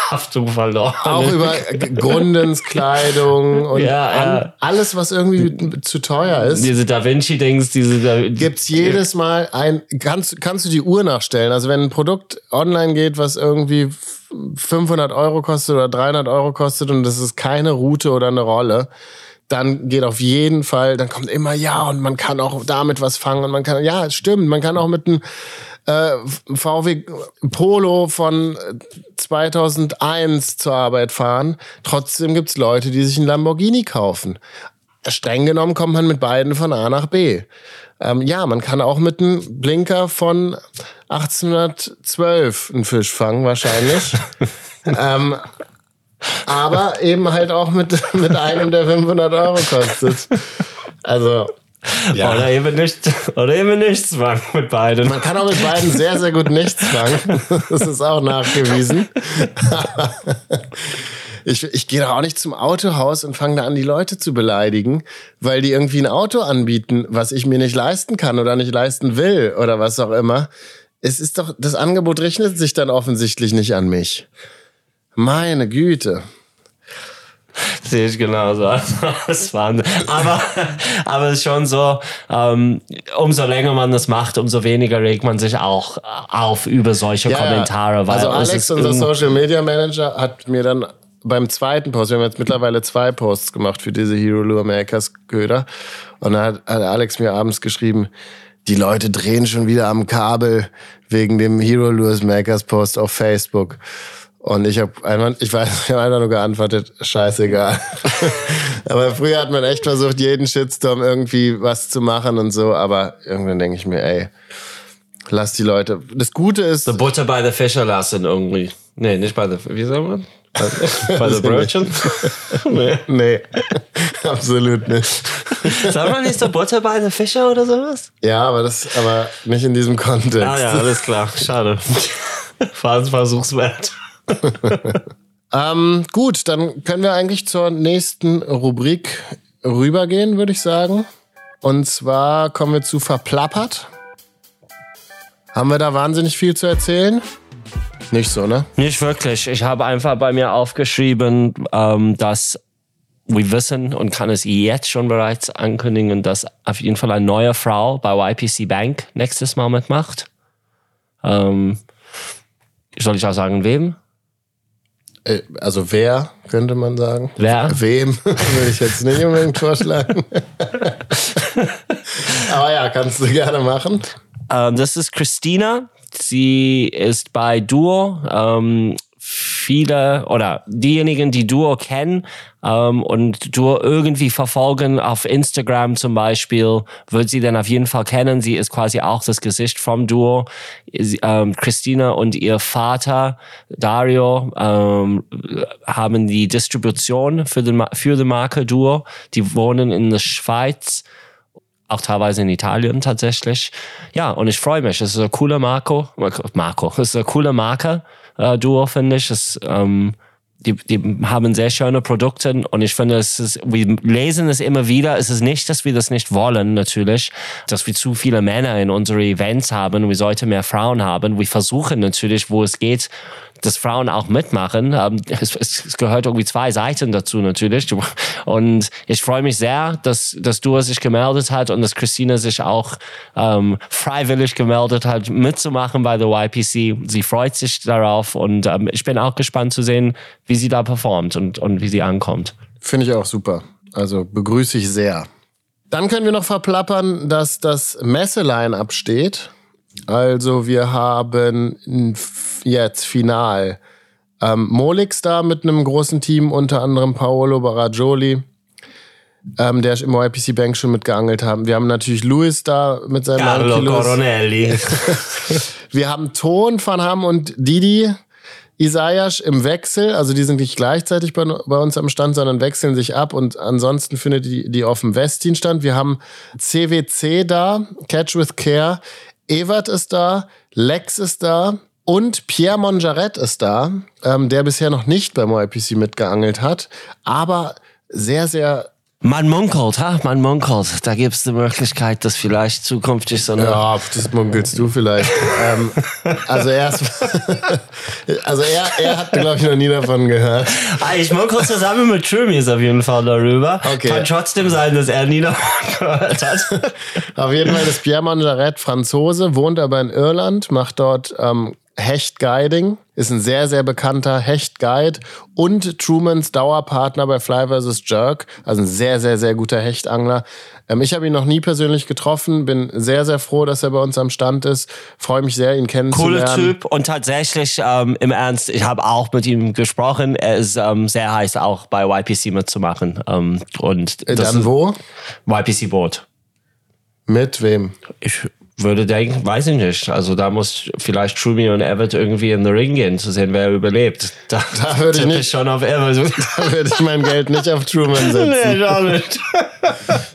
Haftung verloren. Auch über Grundens Kleidung und ja, ja. alles, was irgendwie zu teuer ist. Diese Da Vinci-Dings, diese. Da Gibt's jedes Mal ein. Kannst, kannst du die Uhr nachstellen? Also, wenn ein Produkt online geht, was irgendwie 500 Euro kostet oder 300 Euro kostet und das ist keine Route oder eine Rolle, dann geht auf jeden Fall, dann kommt immer ja und man kann auch damit was fangen und man kann, ja, es stimmt, man kann auch mit einem äh, VW Polo von 2001 zur Arbeit fahren. Trotzdem gibt's Leute, die sich einen Lamborghini kaufen. Streng genommen kommt man mit beiden von A nach B. Ähm, ja, man kann auch mit einem Blinker von 1812 einen Fisch fangen, wahrscheinlich. ähm, aber eben halt auch mit, mit einem, der 500 Euro kostet. Also. Ja. Oder eben nicht, oder eben nichts fangen mit beiden. Man kann auch mit beiden sehr, sehr gut nichts fangen. Das ist auch nachgewiesen. Ich, ich gehe doch auch nicht zum Autohaus und fange da an, die Leute zu beleidigen, weil die irgendwie ein Auto anbieten, was ich mir nicht leisten kann oder nicht leisten will oder was auch immer. Es ist doch, das Angebot richtet sich dann offensichtlich nicht an mich. Meine Güte. Sehe ich genauso. Das Wahnsinn. Aber, aber es ist schon so, ähm, umso länger man das macht, umso weniger regt man sich auch auf über solche ja, Kommentare. Weil also Alex, unser Social Media Manager, hat mir dann beim zweiten Post, wir haben jetzt mittlerweile zwei Posts gemacht für diese Hero Lure Makers Köder. Und dann hat, hat Alex mir abends geschrieben, die Leute drehen schon wieder am Kabel wegen dem Hero Lures Makers Post auf Facebook. Und ich habe einmal, ich weiß, ich habe einfach nur geantwortet, scheißegal. aber früher hat man echt versucht, jeden Shitstorm irgendwie was zu machen und so, aber irgendwann denke ich mir, ey, lass die Leute. Das Gute ist. The Butter by the Fisher lassen irgendwie. Nee, nicht bei the, wie soll man? Bei the Brötchen? nee. nee, absolut nicht. Sag mal nicht so Butter by the Fisher oder sowas? Ja, aber das, aber nicht in diesem Kontext. Ah ja, alles klar, schade. Versuchswert. ähm, gut, dann können wir eigentlich zur nächsten Rubrik rübergehen, würde ich sagen. Und zwar kommen wir zu Verplappert. Haben wir da wahnsinnig viel zu erzählen? Nicht so, ne? Nicht wirklich. Ich habe einfach bei mir aufgeschrieben, ähm, dass wir wissen und kann es jetzt schon bereits ankündigen, dass auf jeden Fall eine neue Frau bei YPC Bank nächstes Mal mitmacht. Ähm, soll ich auch sagen, wem? Äh, also wer, könnte man sagen. Wer? Wem, würde ich jetzt nicht unbedingt vorschlagen. Aber ja, kannst du gerne machen. Ähm, das ist Christina. Sie ist bei Duo. Ähm, viele oder diejenigen, die Duo kennen ähm, und Duo irgendwie verfolgen auf Instagram zum Beispiel, wird sie dann auf jeden Fall kennen. Sie ist quasi auch das Gesicht vom Duo. Ähm, Christina und ihr Vater Dario ähm, haben die Distribution für, den, für die Marke Duo. Die wohnen in der Schweiz auch teilweise in Italien tatsächlich. Ja, und ich freue mich. Es ist ein cooler Marco. Marco, es ist eine coole Marke, äh, Duo, finde ich. Es, ähm, die, die haben sehr schöne Produkte und ich finde, es ist, wir lesen es immer wieder. Es ist nicht, dass wir das nicht wollen, natürlich, dass wir zu viele Männer in unsere Events haben. Wir sollten mehr Frauen haben. Wir versuchen natürlich, wo es geht, dass Frauen auch mitmachen. Ähm, es, es, gehört irgendwie zwei Seiten dazu natürlich. Und ich freue mich sehr, dass, dass du sich gemeldet hat und dass Christina sich auch ähm, freiwillig gemeldet hat, mitzumachen bei der YPC. Sie freut sich darauf und ähm, ich bin auch gespannt zu sehen, wie sie da performt und, und wie sie ankommt. Finde ich auch super. Also begrüße ich sehr. Dann können wir noch verplappern, dass das Messeline absteht. Also wir haben jetzt final ähm, Molix da mit einem großen Team, unter anderem Paolo Baragioli. ähm, der im YPC Bank schon mitgeangelt haben. Wir haben natürlich Louis da mit seinem Carlo Kilos. Coronelli. Wir haben Ton, Van Ham und Didi Isaias im Wechsel. Also die sind nicht gleichzeitig bei, bei uns am Stand, sondern wechseln sich ab. Und ansonsten findet die, die auf dem Westin stand. Wir haben CWC da, Catch with Care. Evert ist da, Lex ist da. Und Pierre Monjaret ist da, ähm, der bisher noch nicht beim YPC mitgeangelt hat, aber sehr, sehr Man munkelt, ha? Man munkelt. Da gibt es die Möglichkeit, dass vielleicht zukünftig so eine. Ja, das munkelst du vielleicht. ähm, also er, ist, also er, er hat, glaube ich, noch nie davon gehört. Ah, ich munkel zusammen mit Trimis auf jeden Fall darüber. Okay. Kann trotzdem sein, dass er nie davon gehört hat. Auf jeden Fall ist Pierre Monjaret Franzose, wohnt aber in Irland, macht dort ähm, Hecht-Guiding, ist ein sehr, sehr bekannter Hecht-Guide und Trumans Dauerpartner bei Fly vs. Jerk, also ein sehr, sehr, sehr guter Hechtangler. Ähm, ich habe ihn noch nie persönlich getroffen, bin sehr, sehr froh, dass er bei uns am Stand ist, freue mich sehr, ihn kennenzulernen. Cooler Typ und tatsächlich ähm, im Ernst, ich habe auch mit ihm gesprochen. Er ist ähm, sehr heiß, auch bei YPC mitzumachen. Ähm, und Äh, das Dann wo? YPC Boot. Mit wem? Ich würde denken, weiß ich nicht. Also da muss vielleicht Trumi und Everett irgendwie in den Ring gehen, zu sehen, wer überlebt. Da, Da würde ich nicht- schon auf Everett. Da würde ich mein Geld nicht auf Truman setzen. nee, schon nicht.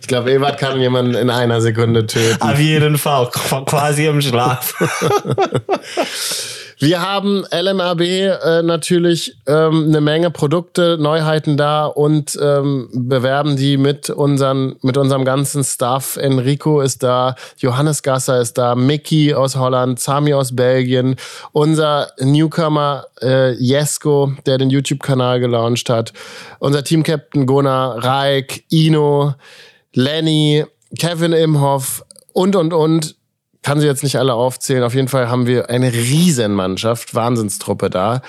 Ich glaube, Ebert kann jemanden in einer Sekunde töten. Auf jeden Fall, qu- quasi im Schlaf. Wir haben LMAB äh, natürlich ähm, eine Menge Produkte, Neuheiten da und ähm, bewerben die mit, unseren, mit unserem ganzen Stuff. Enrico ist da, Johannes Gasser ist da, Mickey aus Holland, Sami aus Belgien, unser Newcomer äh, Jesko, der den YouTube-Kanal gelauncht hat, unser Team-Captain Gunnar, Reik, Ino, Lenny, Kevin Imhoff und, und, und kann sie jetzt nicht alle aufzählen. Auf jeden Fall haben wir eine Riesenmannschaft, Wahnsinnstruppe da.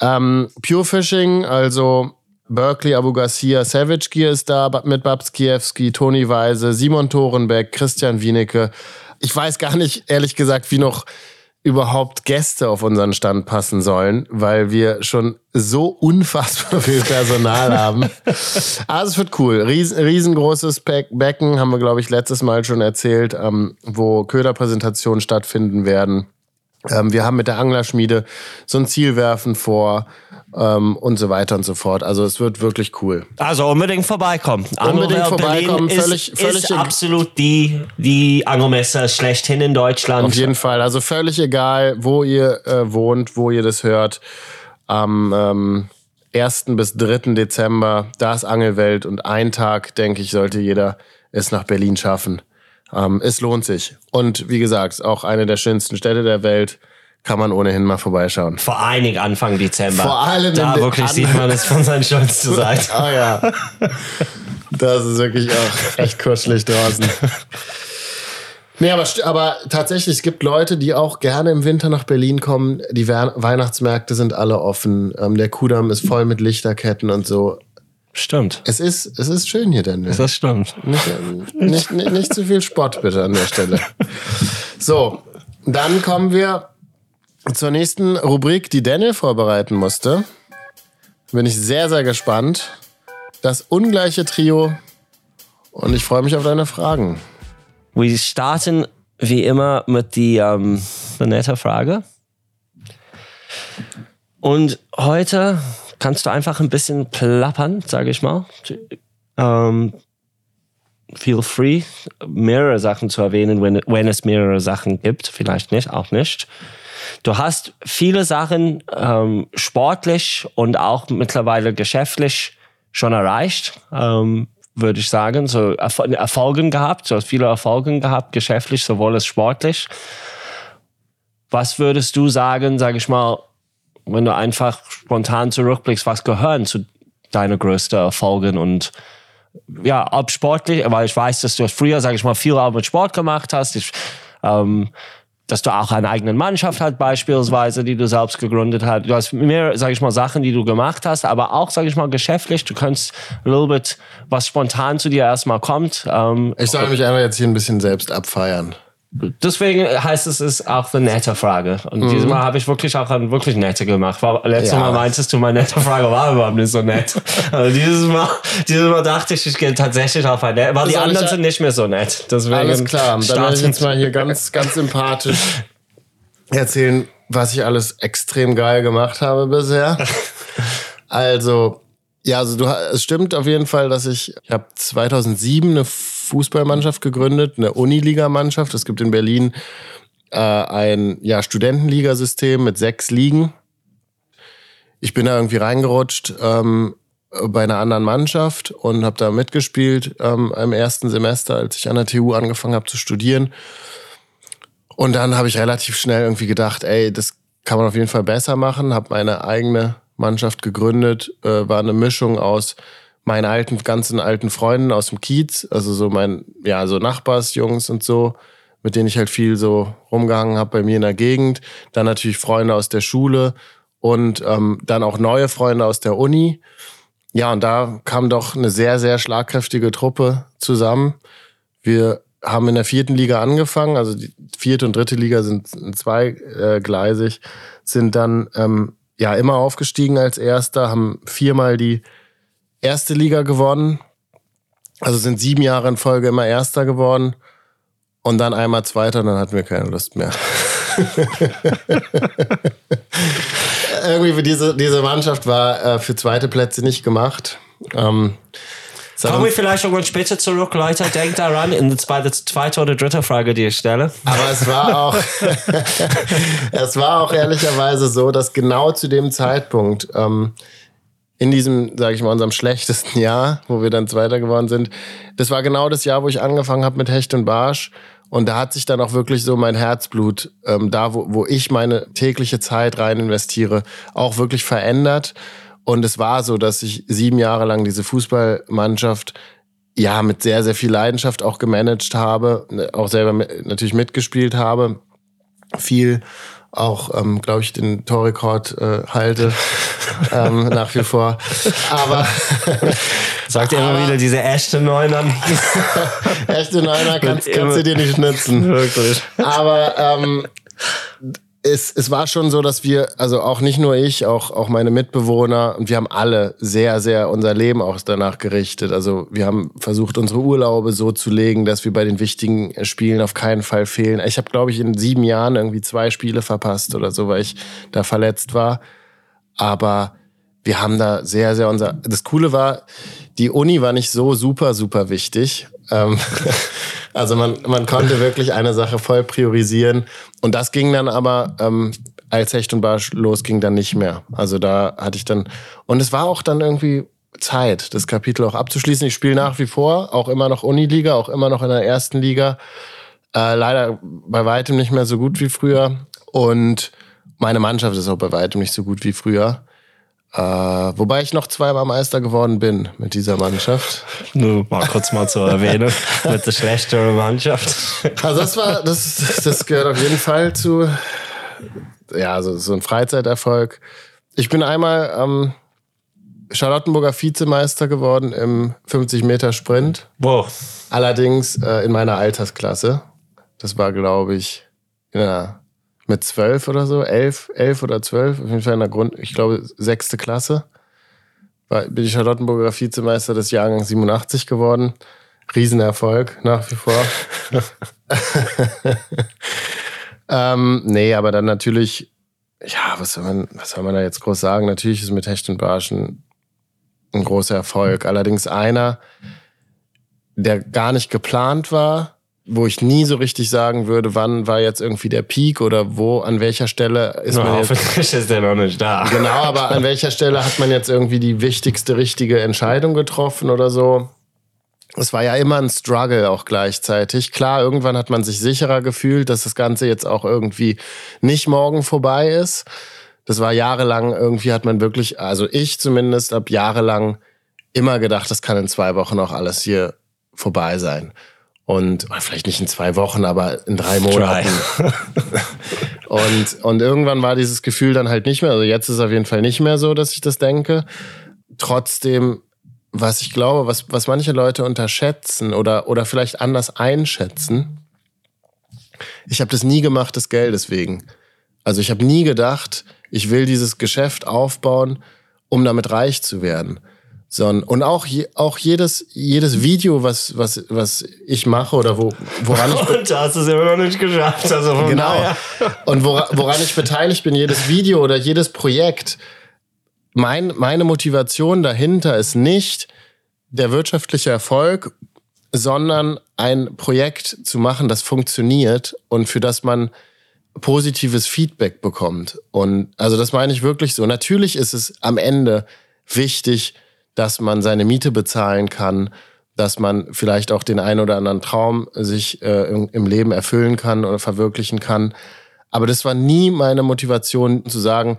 Ähm, Pure Fishing, also Berkeley, Abu Garcia, Savage Gear ist da mit Babs Kiewski, Toni Weise, Simon Thorenbeck, Christian Wienecke. Ich weiß gar nicht, ehrlich gesagt, wie noch überhaupt Gäste auf unseren Stand passen sollen, weil wir schon so unfassbar viel Personal haben. Also es wird cool. Ries, riesengroßes Be Becken, haben wir, glaube ich, letztes Mal schon erzählt, ähm, wo Köderpräsentationen stattfinden werden. Ähm, wir haben mit der Anglerschmiede so ein Zielwerfen vor ähm, und so weiter und so fort. Also es wird wirklich cool. Also unbedingt vorbeikommen. Unbedingt vorbeikommen, Berlin völlig- ist, völlig ist absolut die, die Angelmesse schlechthin in Deutschland. Auf jeden Fall. Also völlig egal, wo ihr äh, wohnt, wo ihr das hört. Am ähm, 1. bis 3. Dezember, da ist Angelwelt und ein Tag, denke ich, sollte jeder es nach Berlin schaffen. Ähm, es lohnt sich. Und wie gesagt, auch eine der schönsten Städte der Welt. Kann man ohnehin mal vorbeischauen. Vor allen Anfang Dezember. Vor allem Da wirklich an- sieht man es von seiner schönsten Seite. Ah ja. Das ist wirklich auch echt kuschelig draußen. Nee, aber, aber tatsächlich, es gibt Leute, die auch gerne im Winter nach Berlin kommen. Die Wer- Weihnachtsmärkte sind alle offen. Ähm, der Kudamm ist voll mit Lichterketten und so. Stimmt. Es ist, es ist schön hier, Daniel. Das stimmt. Nicht, nicht, nicht, nicht zu viel Spott bitte an der Stelle. So, dann kommen wir zur nächsten Rubrik, die Daniel vorbereiten musste. Bin ich sehr, sehr gespannt. Das ungleiche Trio. Und ich freue mich auf deine Fragen. Wir starten wie immer mit die ähm, eine nette Frage. Und heute kannst du einfach ein bisschen plappern, sage ich mal. Ähm, feel free, mehrere Sachen zu erwähnen, wenn, wenn es mehrere Sachen gibt. Vielleicht nicht, auch nicht. Du hast viele Sachen ähm, sportlich und auch mittlerweile geschäftlich schon erreicht, ähm, würde ich sagen. So Erfol- Erfolgen gehabt, so viele Erfolgen gehabt, geschäftlich sowohl als sportlich. Was würdest du sagen, sage ich mal, wenn du einfach spontan zurückblickst, was gehören zu deinen größten Erfolgen und ja, ob sportlich, weil ich weiß, dass du früher, sage ich mal, viel auch mit Sport gemacht hast. Ich, ähm, dass du auch eine eigene Mannschaft hast, beispielsweise, die du selbst gegründet hast. Du hast mehr, sage ich mal, Sachen, die du gemacht hast, aber auch, sage ich mal, geschäftlich. Du kannst ein little bit, was spontan zu dir erstmal kommt. Ähm, Ich soll mich einfach jetzt hier ein bisschen selbst abfeiern. Deswegen heißt es, es ist auch eine nette Frage. Und mhm. dieses Mal habe ich wirklich auch eine wirklich nette gemacht. Letztes ja. Mal meintest du, meine nette Frage war überhaupt nicht so nett. Also dieses Mal, dieses Mal dachte ich, ich gehe tatsächlich auf ein nett, weil die anderen sind nicht mehr so nett. Deswegen Alles klar, dann werde ich jetzt mal hier ganz, ganz sympathisch erzählen, was ich alles extrem geil gemacht habe bisher. Also, ja, also du, es stimmt auf jeden Fall, dass ich, ich habe 2007 eine Fußballmannschaft gegründet, eine Uniliga-Mannschaft. Es gibt in Berlin äh, ein ja, Studentenligasystem mit sechs Ligen. Ich bin da irgendwie reingerutscht ähm, bei einer anderen Mannschaft und habe da mitgespielt ähm, im ersten Semester, als ich an der TU angefangen habe zu studieren. Und dann habe ich relativ schnell irgendwie gedacht, ey, das kann man auf jeden Fall besser machen, habe meine eigene Mannschaft gegründet, äh, war eine Mischung aus meinen alten, ganzen alten Freunden aus dem Kiez, also so mein, ja, so Nachbarsjungs und so, mit denen ich halt viel so rumgehangen habe bei mir in der Gegend. Dann natürlich Freunde aus der Schule und ähm, dann auch neue Freunde aus der Uni. Ja, und da kam doch eine sehr, sehr schlagkräftige Truppe zusammen. Wir haben in der vierten Liga angefangen, also die vierte und dritte Liga sind zweigleisig, sind dann ähm, ja immer aufgestiegen als Erster, haben viermal die erste Liga gewonnen. Also sind sieben Jahre in Folge immer Erster geworden. Und dann einmal Zweiter und dann hatten wir keine Lust mehr. Irgendwie für diese, diese Mannschaft war äh, für zweite Plätze nicht gemacht. Ähm, Kommen wir vielleicht irgendwann später zurück, Leute. Denkt daran, in der zweite, zweite oder dritte Frage, die ich stelle. Aber es war auch, es war auch ehrlicherweise so, dass genau zu dem Zeitpunkt, ähm, in diesem, sage ich mal, unserem schlechtesten Jahr, wo wir dann Zweiter geworden sind, das war genau das Jahr, wo ich angefangen habe mit Hecht und Barsch. Und da hat sich dann auch wirklich so mein Herzblut, ähm, da wo, wo ich meine tägliche Zeit rein investiere, auch wirklich verändert. Und es war so, dass ich sieben Jahre lang diese Fußballmannschaft ja mit sehr, sehr viel Leidenschaft auch gemanagt habe, auch selber natürlich mitgespielt habe, viel auch, ähm, glaube ich, den Torrekord äh, halte ähm, nach wie vor. Aber sagt ihr immer wieder diese echte Neunern. echte Neuner kannst, kannst du dir nicht nützen. Wirklich. Aber ähm, es, es war schon so, dass wir, also auch nicht nur ich, auch, auch meine Mitbewohner, und wir haben alle sehr, sehr unser Leben auch danach gerichtet. Also wir haben versucht, unsere Urlaube so zu legen, dass wir bei den wichtigen Spielen auf keinen Fall fehlen. Ich habe, glaube ich, in sieben Jahren irgendwie zwei Spiele verpasst oder so, weil ich da verletzt war. Aber wir haben da sehr, sehr unser. Das Coole war, die Uni war nicht so super, super wichtig. Ähm, also man, man konnte wirklich eine Sache voll priorisieren. Und das ging dann aber, ähm, als Hecht und Barsch losging, dann nicht mehr. Also da hatte ich dann, und es war auch dann irgendwie Zeit, das Kapitel auch abzuschließen. Ich spiele nach wie vor, auch immer noch Uniliga, auch immer noch in der ersten Liga. Äh, leider bei weitem nicht mehr so gut wie früher. Und meine Mannschaft ist auch bei weitem nicht so gut wie früher. Äh, wobei ich noch zweimal Meister geworden bin mit dieser Mannschaft. Nur mal kurz mal zu erwähnen, mit der schlechteren Mannschaft. Also das war, das, das gehört auf jeden Fall zu, ja, so, so ein Freizeiterfolg. Ich bin einmal am ähm, Charlottenburger Vizemeister geworden im 50 Meter Sprint. Wow. Allerdings äh, in meiner Altersklasse. Das war, glaube ich, in der mit zwölf oder so, elf, elf oder zwölf, auf jeden Fall in der Grund, ich glaube, sechste Klasse. War, bin ich Charlottenburger Vizemeister des Jahrgangs 87 geworden. Riesenerfolg nach wie vor. ähm, nee, aber dann natürlich, ja, was soll man, was soll man da jetzt groß sagen? Natürlich ist mit Hecht und Barschen ein großer Erfolg. Allerdings einer, der gar nicht geplant war, wo ich nie so richtig sagen würde, wann war jetzt irgendwie der Peak oder wo, an welcher Stelle ist no, man jetzt. ist der noch nicht da. Genau, aber an welcher Stelle hat man jetzt irgendwie die wichtigste richtige Entscheidung getroffen oder so? Es war ja immer ein Struggle auch gleichzeitig. Klar, irgendwann hat man sich sicherer gefühlt, dass das Ganze jetzt auch irgendwie nicht morgen vorbei ist. Das war jahrelang, irgendwie hat man wirklich, also ich zumindest, ab jahrelang immer gedacht, das kann in zwei Wochen auch alles hier vorbei sein. Und vielleicht nicht in zwei Wochen, aber in drei Monaten. und, und irgendwann war dieses Gefühl dann halt nicht mehr. Also jetzt ist es auf jeden Fall nicht mehr so, dass ich das denke. Trotzdem, was ich glaube, was, was manche Leute unterschätzen oder, oder vielleicht anders einschätzen, ich habe das nie gemacht des Geldes wegen. Also ich habe nie gedacht, ich will dieses Geschäft aufbauen, um damit reich zu werden. Sondern, und auch, je, auch jedes, jedes Video, was, was, was ich mache oder wo, woran ich. Und da hast du es immer noch nicht geschafft. Also von genau. daher. Und woran, woran ich beteiligt bin, jedes Video oder jedes Projekt, mein, meine Motivation dahinter ist nicht der wirtschaftliche Erfolg, sondern ein Projekt zu machen, das funktioniert und für das man positives Feedback bekommt. Und also das meine ich wirklich so. Natürlich ist es am Ende wichtig, dass man seine Miete bezahlen kann, dass man vielleicht auch den einen oder anderen Traum sich äh, im Leben erfüllen kann oder verwirklichen kann. Aber das war nie meine Motivation zu sagen,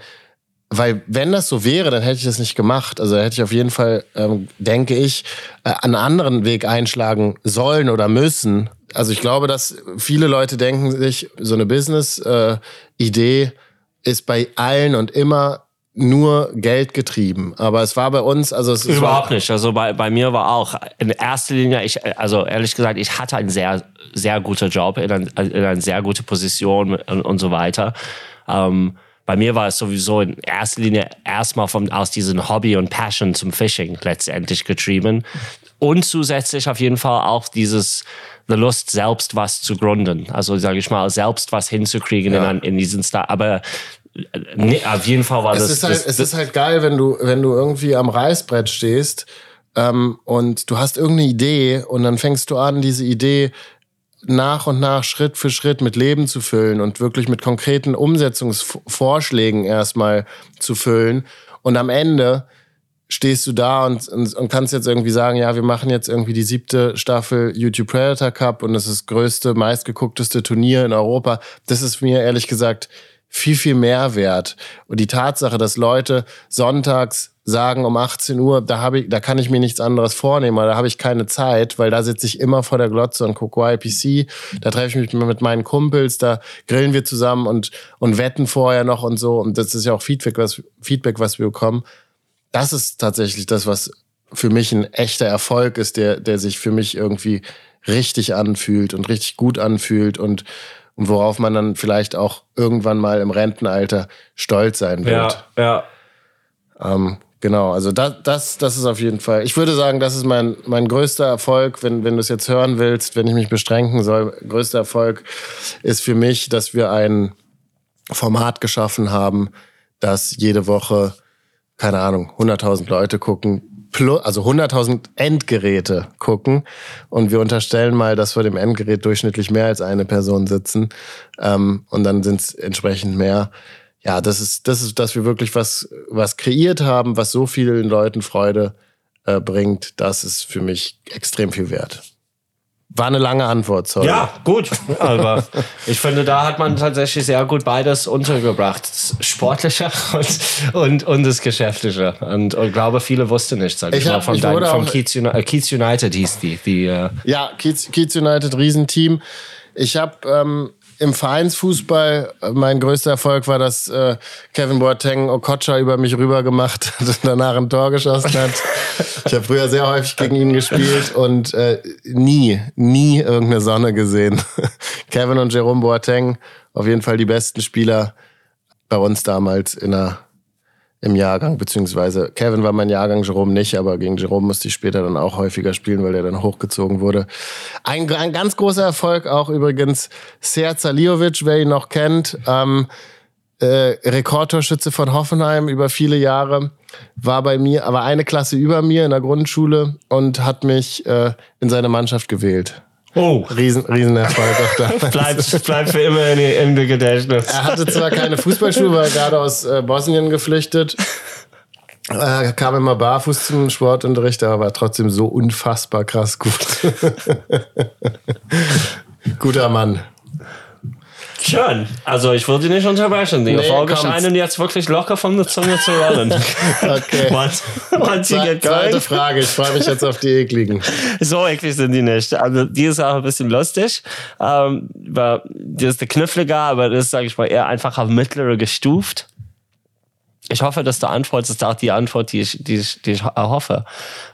weil wenn das so wäre, dann hätte ich das nicht gemacht. Also hätte ich auf jeden Fall, ähm, denke ich, äh, einen anderen Weg einschlagen sollen oder müssen. Also ich glaube, dass viele Leute denken sich, so eine Business-Idee äh, ist bei allen und immer nur Geld getrieben. Aber es war bei uns, also es ist Überhaupt nicht. Also bei, bei mir war auch in erster Linie, ich, also ehrlich gesagt, ich hatte einen sehr, sehr guten Job in, ein, in eine sehr gute Position und, und so weiter. Ähm, bei mir war es sowieso in erster Linie erstmal von, aus diesem Hobby und Passion zum Fishing letztendlich getrieben. Und zusätzlich auf jeden Fall auch dieses, the Lust, selbst was zu gründen. Also, sage ich mal, selbst was hinzukriegen ja. in, in diesen Star. Aber Nee, auf jeden Fall war es das. Ist halt, das, es ist halt geil, wenn du, wenn du irgendwie am Reißbrett stehst ähm, und du hast irgendeine Idee und dann fängst du an, diese Idee nach und nach Schritt für Schritt mit Leben zu füllen und wirklich mit konkreten Umsetzungsvorschlägen erstmal zu füllen. Und am Ende stehst du da und, und, und kannst jetzt irgendwie sagen, ja, wir machen jetzt irgendwie die siebte Staffel YouTube Predator Cup und das ist das größte, meistgeguckteste Turnier in Europa. Das ist mir ehrlich gesagt viel, viel mehr wert. Und die Tatsache, dass Leute sonntags sagen um 18 Uhr, da habe ich, da kann ich mir nichts anderes vornehmen, oder da habe ich keine Zeit, weil da sitze ich immer vor der Glotze und gucke YPC, da treffe ich mich mit meinen Kumpels, da grillen wir zusammen und, und wetten vorher noch und so. Und das ist ja auch Feedback, was, Feedback, was wir bekommen. Das ist tatsächlich das, was für mich ein echter Erfolg ist, der, der sich für mich irgendwie richtig anfühlt und richtig gut anfühlt und und worauf man dann vielleicht auch irgendwann mal im Rentenalter stolz sein wird. Ja, ja. Ähm, genau, also das, das, das ist auf jeden Fall. Ich würde sagen, das ist mein, mein größter Erfolg, wenn, wenn du es jetzt hören willst, wenn ich mich beschränken soll. Größter Erfolg ist für mich, dass wir ein Format geschaffen haben, das jede Woche, keine Ahnung, 100.000 Leute gucken, also 100.000 Endgeräte gucken und wir unterstellen mal, dass vor dem Endgerät durchschnittlich mehr als eine Person sitzen ähm, und dann sind es entsprechend mehr. Ja, das ist, das ist, dass wir wirklich was, was kreiert haben, was so vielen Leuten Freude äh, bringt, das ist für mich extrem viel wert. War eine lange Antwort, sorry. Ja, gut. Aber ich finde, da hat man tatsächlich sehr gut beides untergebracht. Das Sportliche und, und, und das Geschäftliche. Und, und glaube, viele wussten nicht, sag ich, ich mal, von, dein, von Kiez, United, äh, Kiez United hieß die. die äh ja, Kiez, Kiez United, Riesenteam. Ich habe ähm, im Vereinsfußball, äh, mein größter Erfolg war, dass äh, Kevin Boateng Okocha über mich rüber gemacht hat und danach ein Tor geschossen hat. ich habe früher sehr häufig gegen ihn gespielt und äh, nie, nie irgendeine Sonne gesehen. Kevin und Jerome Boateng, auf jeden Fall die besten Spieler bei uns damals in der im Jahrgang, beziehungsweise Kevin war mein Jahrgang, Jerome nicht, aber gegen Jerome musste ich später dann auch häufiger spielen, weil der dann hochgezogen wurde. Ein, ein ganz großer Erfolg auch übrigens Serza Liovic, wer ihn noch kennt, ähm, äh, Rekordtorschütze von Hoffenheim über viele Jahre, war bei mir, aber eine Klasse über mir in der Grundschule und hat mich äh, in seine Mannschaft gewählt. Oh. Riesen, Riesenerfolg auch da. bleibt, bleibt für immer in, in der Gedächtnis. Er hatte zwar keine Fußballschuhe, war gerade aus äh, Bosnien geflüchtet. Er kam immer barfuß zum Sportunterricht, aber war trotzdem so unfassbar krass gut. Guter Mann. Schön. Also ich würde nicht unterbrechen. Die nee, Folge scheinen jetzt wirklich locker von der Zunge zu rollen. okay. once Zwe zweite Frage. Ich freue mich jetzt auf die ekligen. So eklig sind die nicht. Also die ist auch ein bisschen lustig. Ähm, die ist der kniffliger, aber das ist, sage ich mal, eher einfach auf mittlere gestuft. Ich hoffe, dass du antwortest auch die Antwort, die ich, die ich, die ich hoffe.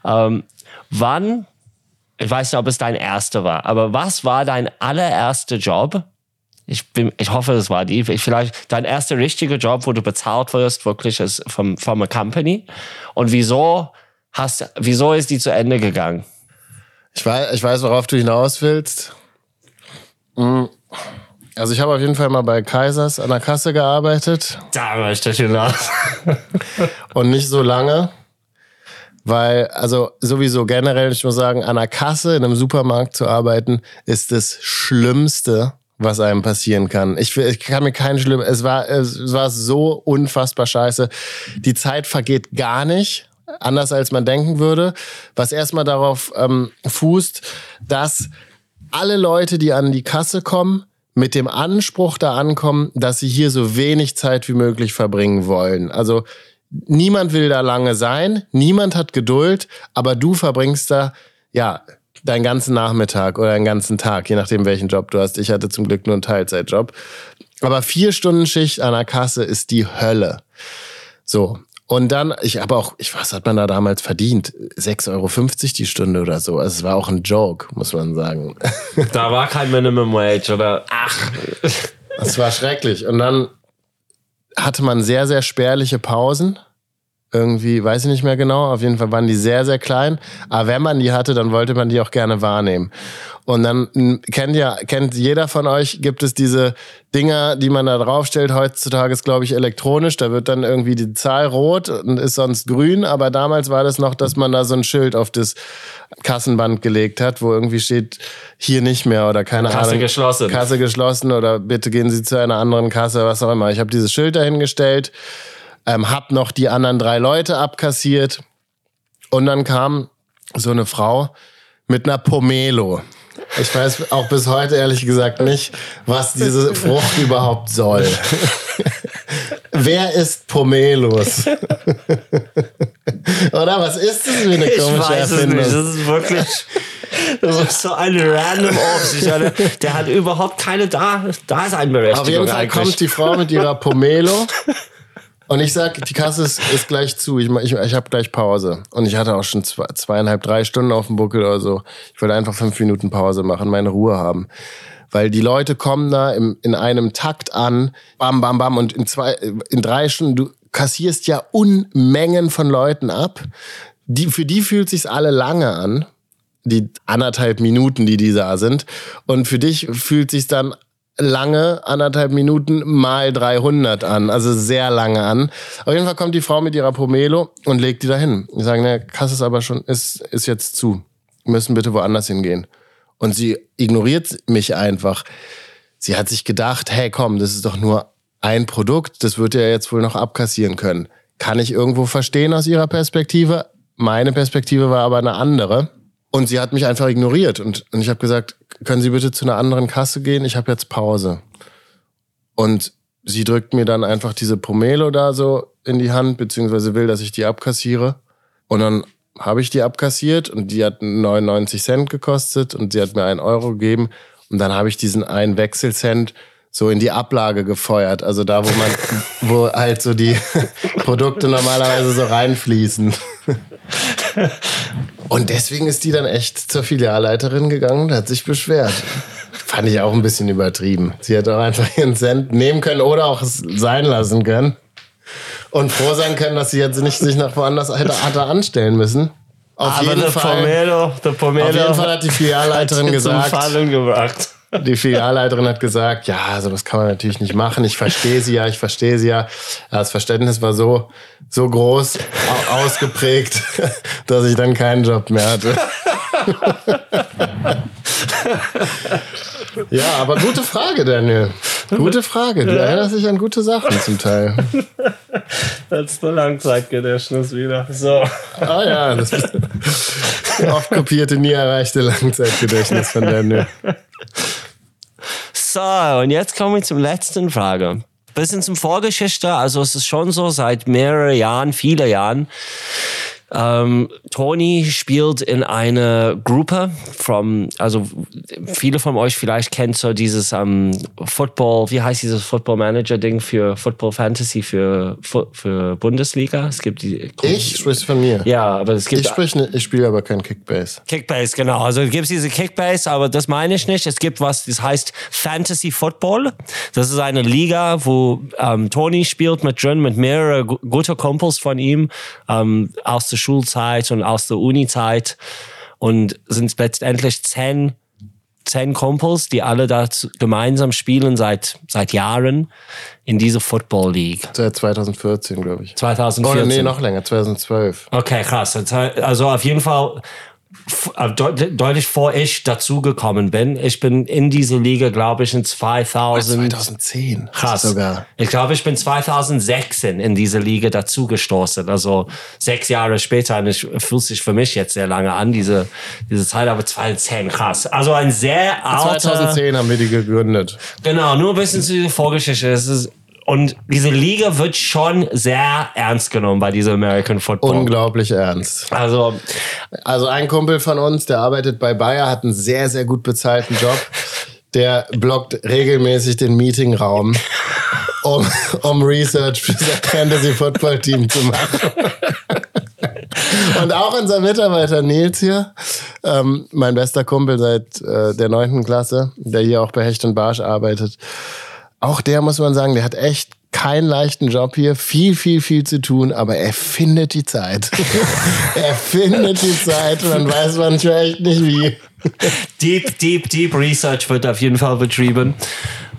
Ähm, wann, ich weiß nicht, ob es dein erster war, aber was war dein allererster Job, Ich, bin, ich hoffe, das war die. Vielleicht dein erster richtiger Job, wo du bezahlt wirst, wirklich ist vom, vom Company. Und wieso hast, wieso ist die zu Ende gegangen? Ich weiß, ich weiß, worauf du hinaus willst. Hm. Also ich habe auf jeden Fall mal bei Kaisers an der Kasse gearbeitet. Da möchte ich hinaus. Und nicht so lange. Weil, also sowieso generell, ich muss sagen, an der Kasse in einem Supermarkt zu arbeiten, ist das Schlimmste, was einem passieren kann. Ich, ich kann mir keinen schlimm. Es war, es war so unfassbar scheiße. Die Zeit vergeht gar nicht anders als man denken würde, was erstmal darauf ähm, fußt, dass alle Leute, die an die Kasse kommen, mit dem Anspruch da ankommen, dass sie hier so wenig Zeit wie möglich verbringen wollen. Also niemand will da lange sein, niemand hat Geduld, aber du verbringst da, ja, deinen ganzen Nachmittag oder einen ganzen Tag, je nachdem, welchen Job du hast. Ich hatte zum Glück nur einen Teilzeitjob. Aber vier Stunden Schicht an der Kasse ist die Hölle. So. Und dann, ich habe auch, ich, was hat man da damals verdient? 6,50 Euro die Stunde oder so. Also es war auch ein Joke, muss man sagen. Da war kein Minimum Wage, oder? Ach. Das war schrecklich. Und dann hatte man sehr, sehr spärliche Pausen irgendwie, weiß ich nicht mehr genau, auf jeden Fall waren die sehr, sehr klein. Aber wenn man die hatte, dann wollte man die auch gerne wahrnehmen. Und dann kennt ja, kennt jeder von euch, gibt es diese Dinger, die man da draufstellt. Heutzutage ist, glaube ich, elektronisch. Da wird dann irgendwie die Zahl rot und ist sonst grün. Aber damals war das noch, dass man da so ein Schild auf das Kassenband gelegt hat, wo irgendwie steht, hier nicht mehr oder keine Kasse Ahnung. Kasse geschlossen. Kasse geschlossen oder bitte gehen Sie zu einer anderen Kasse, was auch immer. Ich habe dieses Schild dahingestellt ähm, hab noch die anderen drei Leute abkassiert und dann kam so eine Frau mit einer Pomelo. Ich weiß auch bis heute ehrlich gesagt nicht, was diese Frucht überhaupt soll. Wer ist Pomelos? Oder was ist das für eine komische ich weiß Erfindung? Es nicht. Das ist wirklich das ist so ein random Obst. Der hat überhaupt keine da. Da ist ein Berechtigung. Auf jeden Fall eigentlich. kommt die Frau mit ihrer Pomelo und ich sag, die Kasse ist, ist gleich zu. Ich, ich, ich habe gleich Pause. Und ich hatte auch schon zwei, zweieinhalb, drei Stunden auf dem Buckel oder so. Ich wollte einfach fünf Minuten Pause machen, meine Ruhe haben. Weil die Leute kommen da im, in einem Takt an, bam, bam, bam, und in zwei, in drei Stunden, du kassierst ja Unmengen von Leuten ab. Die, für die fühlt sich's alle lange an die anderthalb Minuten, die die da sind. Und für dich fühlt sich's dann lange, anderthalb Minuten mal 300 an, also sehr lange an. Auf jeden Fall kommt die Frau mit ihrer Pomelo und legt die dahin. Ich sage, ne, Kasse ist aber schon, ist, ist jetzt zu. Wir müssen bitte woanders hingehen. Und sie ignoriert mich einfach. Sie hat sich gedacht, hey komm, das ist doch nur ein Produkt, das wird ja jetzt wohl noch abkassieren können. Kann ich irgendwo verstehen aus ihrer Perspektive. Meine Perspektive war aber eine andere. Und sie hat mich einfach ignoriert. Und, und ich habe gesagt, können Sie bitte zu einer anderen Kasse gehen? Ich habe jetzt Pause. Und sie drückt mir dann einfach diese Pomelo da so in die Hand, beziehungsweise will, dass ich die abkassiere. Und dann habe ich die abkassiert und die hat 99 Cent gekostet und sie hat mir einen Euro gegeben. Und dann habe ich diesen einen Wechselcent so in die Ablage gefeuert. Also da, wo man, wo halt so die Produkte normalerweise so reinfließen. Und deswegen ist die dann echt zur Filialleiterin gegangen und hat sich beschwert. Fand ich auch ein bisschen übertrieben. Sie hätte auch einfach ihren Cent nehmen können oder auch es sein lassen können. Und froh sein können, dass sie jetzt nicht sich nach woanders hatte anstellen müssen. Auf Aber jeden Fall, Pomelo, der Pomelo auf jeden Fall hat die Filialleiterin hat gesagt. gebracht. Die Filialleiterin hat gesagt, ja, sowas kann man natürlich nicht machen. Ich verstehe sie ja, ich verstehe sie ja. Das Verständnis war so, so groß, ausgeprägt, dass ich dann keinen Job mehr hatte. ja, aber gute Frage, Daniel. Gute Frage. Du erinnerst dich an gute Sachen zum Teil. Das ist der Langzeitgedächtnis wieder. So. Ah ja, das ist oft kopierte, nie erreichte Langzeitgedächtnis von Daniel. So, und jetzt kommen wir zum letzten Frage. Bisschen zum Vorgeschichte. Also es ist schon so, seit mehreren Jahren, viele Jahren, Ähm, Tony spielt in einer Gruppe from, also viele von euch vielleicht kennt so dieses ähm, Football, wie heißt dieses Football Manager Ding für Football Fantasy für, für Bundesliga? Es gibt die. Ich spreche von mir. Ja, aber es gibt. Ich, sprich, ne, ich spiele aber kein Kickbase. Kickbase, genau. Also es gibt diese Kickbase, aber das meine ich nicht. Es gibt was, das heißt Fantasy Football. Das ist eine Liga, wo ähm, Tony spielt mit drin, mit mehreren guten Kumpels von ihm ähm, aus der Schulzeit und aus der Unizeit und sind letztendlich zehn, zehn Kumpels, die alle da gemeinsam spielen seit, seit Jahren in dieser Football League. Seit 2014, glaube ich. 2014? Oh, nee, noch länger, 2012. Okay, krass. Also auf jeden Fall äh, deutlich vor ich dazugekommen bin. Ich bin in diese Liga, glaube ich, in 2000. 2010. Krass. Sogar. Ich glaube, ich bin 2016 in diese Liga dazugestoßen. Also sechs Jahre später. Und es fühlt sich für mich jetzt sehr lange an, diese, diese Zeit, aber 2010, krass. Also ein sehr alter. 2010 haben wir die gegründet. Genau, nur ein bisschen zu dieser Vorgeschichte. Es ist und diese Liga wird schon sehr ernst genommen bei dieser American Football. Unglaublich ernst. Also, also ein Kumpel von uns, der arbeitet bei Bayer, hat einen sehr, sehr gut bezahlten Job. Der blockt regelmäßig den Meetingraum, um, um Research für sein Fantasy Football Team zu machen. Und auch unser Mitarbeiter Nils hier, ähm, mein bester Kumpel seit äh, der neunten Klasse, der hier auch bei Hecht und Barsch arbeitet auch der muss man sagen, der hat echt keinen leichten Job hier, viel, viel, viel zu tun, aber er findet die Zeit. er findet die Zeit, man weiß manchmal echt nicht wie. deep, deep, deep Research wird auf jeden Fall betrieben.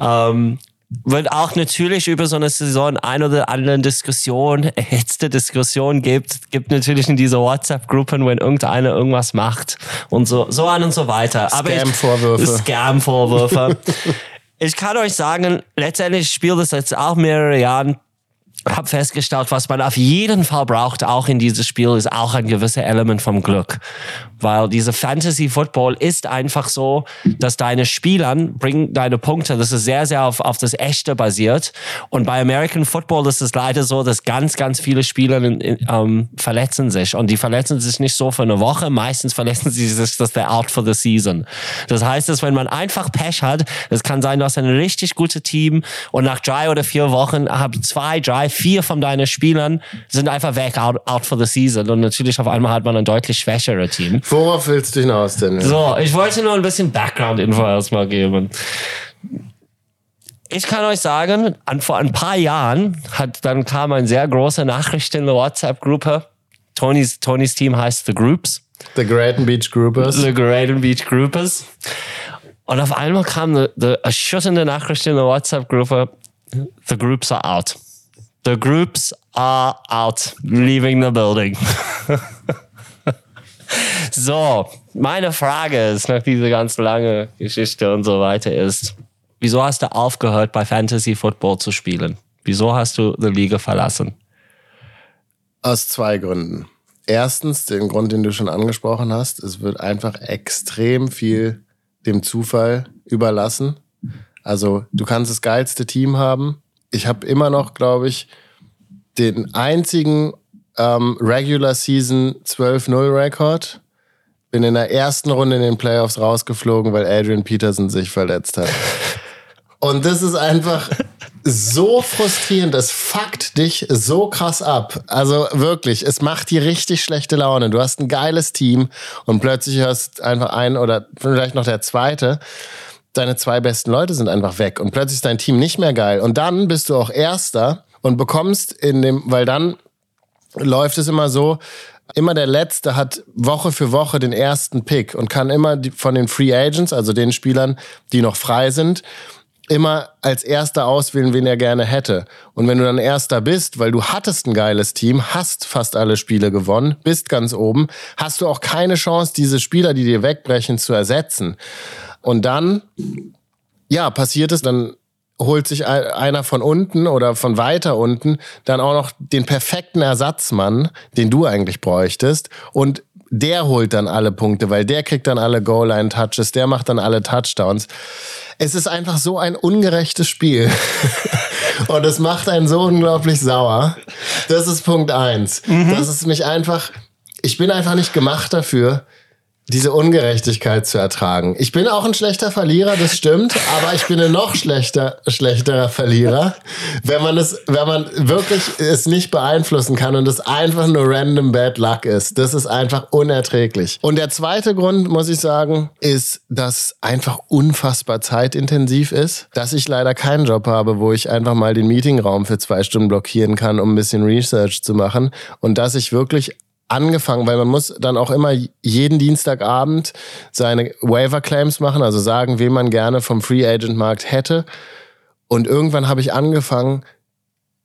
Ähm, wird auch natürlich über so eine Saison ein oder andere Diskussion, erhitzte Diskussion gibt, gibt natürlich in diese WhatsApp-Gruppen, wenn irgendeiner irgendwas macht und so, so an und so weiter. Scam-Vorwürfe. Scam-Vorwürfe. ich kann euch sagen, letztendlich spielt es jetzt auch mehrere Jahre habe festgestellt, was man auf jeden Fall braucht, auch in dieses Spiel, ist auch ein gewisser Element vom Glück. Weil diese Fantasy Football ist einfach so, dass deine Spielern bringen deine Punkte. Das ist sehr, sehr auf, auf das Echte basiert. Und bei American Football ist es leider so, dass ganz, ganz viele Spieler in, in, ähm, verletzen sich. Und die verletzen sich nicht so für eine Woche. Meistens verletzen sie sich, dass der out for the season. Das heißt, dass wenn man einfach Pech hat, es kann sein, du hast ein richtig gutes Team und nach drei oder vier Wochen haben zwei, drei, vier von deinen Spielern sind einfach weg, out, out for the season. Und natürlich auf einmal hat man ein deutlich schwächeres Team. Worauf willst du hinaus denn? So, ich wollte nur ein bisschen Background-Info erstmal geben. Ich kann euch sagen, an, vor ein paar Jahren hat, dann kam eine sehr große Nachricht in der WhatsApp-Gruppe. Tonys, Tonys Team heißt The Groups. The Great Beach Groupers. The Great Beach Groupers. Und auf einmal kam eine erschütternde Nachricht in der WhatsApp-Gruppe. The Groups are out. The groups are out, leaving the building. so, meine Frage ist nach dieser ganz langen Geschichte und so weiter ist, wieso hast du aufgehört, bei Fantasy Football zu spielen? Wieso hast du die Liga verlassen? Aus zwei Gründen. Erstens, den Grund, den du schon angesprochen hast, es wird einfach extrem viel dem Zufall überlassen. Also du kannst das geilste Team haben, ich habe immer noch, glaube ich, den einzigen ähm, Regular Season 12-0 Rekord. Bin in der ersten Runde in den Playoffs rausgeflogen, weil Adrian Peterson sich verletzt hat. Und das ist einfach so frustrierend. Es fuckt dich so krass ab. Also wirklich, es macht dir richtig schlechte Laune. Du hast ein geiles Team und plötzlich hörst einfach ein oder vielleicht noch der zweite deine zwei besten Leute sind einfach weg und plötzlich ist dein Team nicht mehr geil. Und dann bist du auch Erster und bekommst in dem, weil dann läuft es immer so, immer der Letzte hat Woche für Woche den ersten Pick und kann immer von den Free Agents, also den Spielern, die noch frei sind, immer als Erster auswählen, wen er gerne hätte. Und wenn du dann Erster bist, weil du hattest ein geiles Team, hast fast alle Spiele gewonnen, bist ganz oben, hast du auch keine Chance, diese Spieler, die dir wegbrechen, zu ersetzen. Und dann, ja, passiert es, dann holt sich einer von unten oder von weiter unten dann auch noch den perfekten Ersatzmann, den du eigentlich bräuchtest. Und der holt dann alle Punkte, weil der kriegt dann alle Goal-Line-Touches, der macht dann alle Touchdowns. Es ist einfach so ein ungerechtes Spiel. Und es macht einen so unglaublich sauer. Das ist Punkt eins. Mhm. Dass es mich einfach ich bin einfach nicht gemacht dafür, diese Ungerechtigkeit zu ertragen. Ich bin auch ein schlechter Verlierer, das stimmt, aber ich bin ein noch schlechter, schlechterer Verlierer, wenn man es, wenn man wirklich es nicht beeinflussen kann und es einfach nur random bad luck ist. Das ist einfach unerträglich. Und der zweite Grund, muss ich sagen, ist, dass einfach unfassbar zeitintensiv ist, dass ich leider keinen Job habe, wo ich einfach mal den Meetingraum für zwei Stunden blockieren kann, um ein bisschen Research zu machen und dass ich wirklich angefangen, weil man muss dann auch immer jeden Dienstagabend seine Waiver Claims machen, also sagen, wen man gerne vom Free Agent Markt hätte. Und irgendwann habe ich angefangen,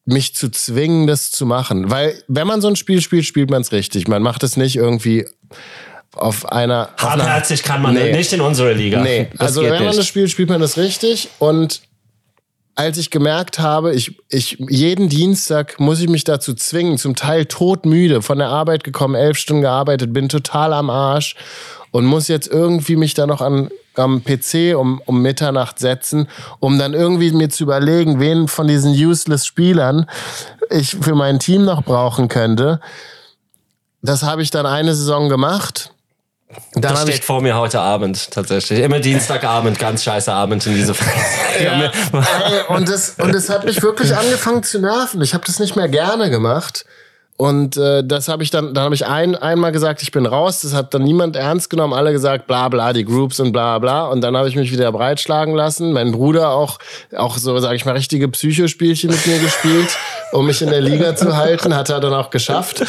mich zu zwingen, das zu machen. Weil wenn man so ein Spiel spielt, spielt man es richtig. Man macht es nicht irgendwie auf einer. Hartherzig kann man nee. nicht in unsere Liga. Nee, das also wenn man nicht. das spielt, spielt man das richtig. Und als ich gemerkt habe, ich, ich, jeden Dienstag muss ich mich dazu zwingen, zum Teil todmüde, von der Arbeit gekommen, elf Stunden gearbeitet, bin total am Arsch und muss jetzt irgendwie mich da noch an, am PC um, um Mitternacht setzen, um dann irgendwie mir zu überlegen, wen von diesen useless Spielern ich für mein Team noch brauchen könnte. Das habe ich dann eine Saison gemacht dann das steht vor mir heute Abend tatsächlich. Immer Dienstagabend, ganz scheiße Abend in diese Phase. ja. und, das, und das hat mich wirklich angefangen zu nerven. Ich habe das nicht mehr gerne gemacht. Und äh, das habe ich dann, dann habe ich ein, einmal gesagt, ich bin raus. Das hat dann niemand ernst genommen. Alle gesagt, bla bla, die Groups und bla bla. Und dann habe ich mich wieder breitschlagen lassen. Mein Bruder auch, auch so, sage ich mal, richtige Psychospielchen mit mir gespielt, um mich in der Liga zu halten. Hat er dann auch geschafft.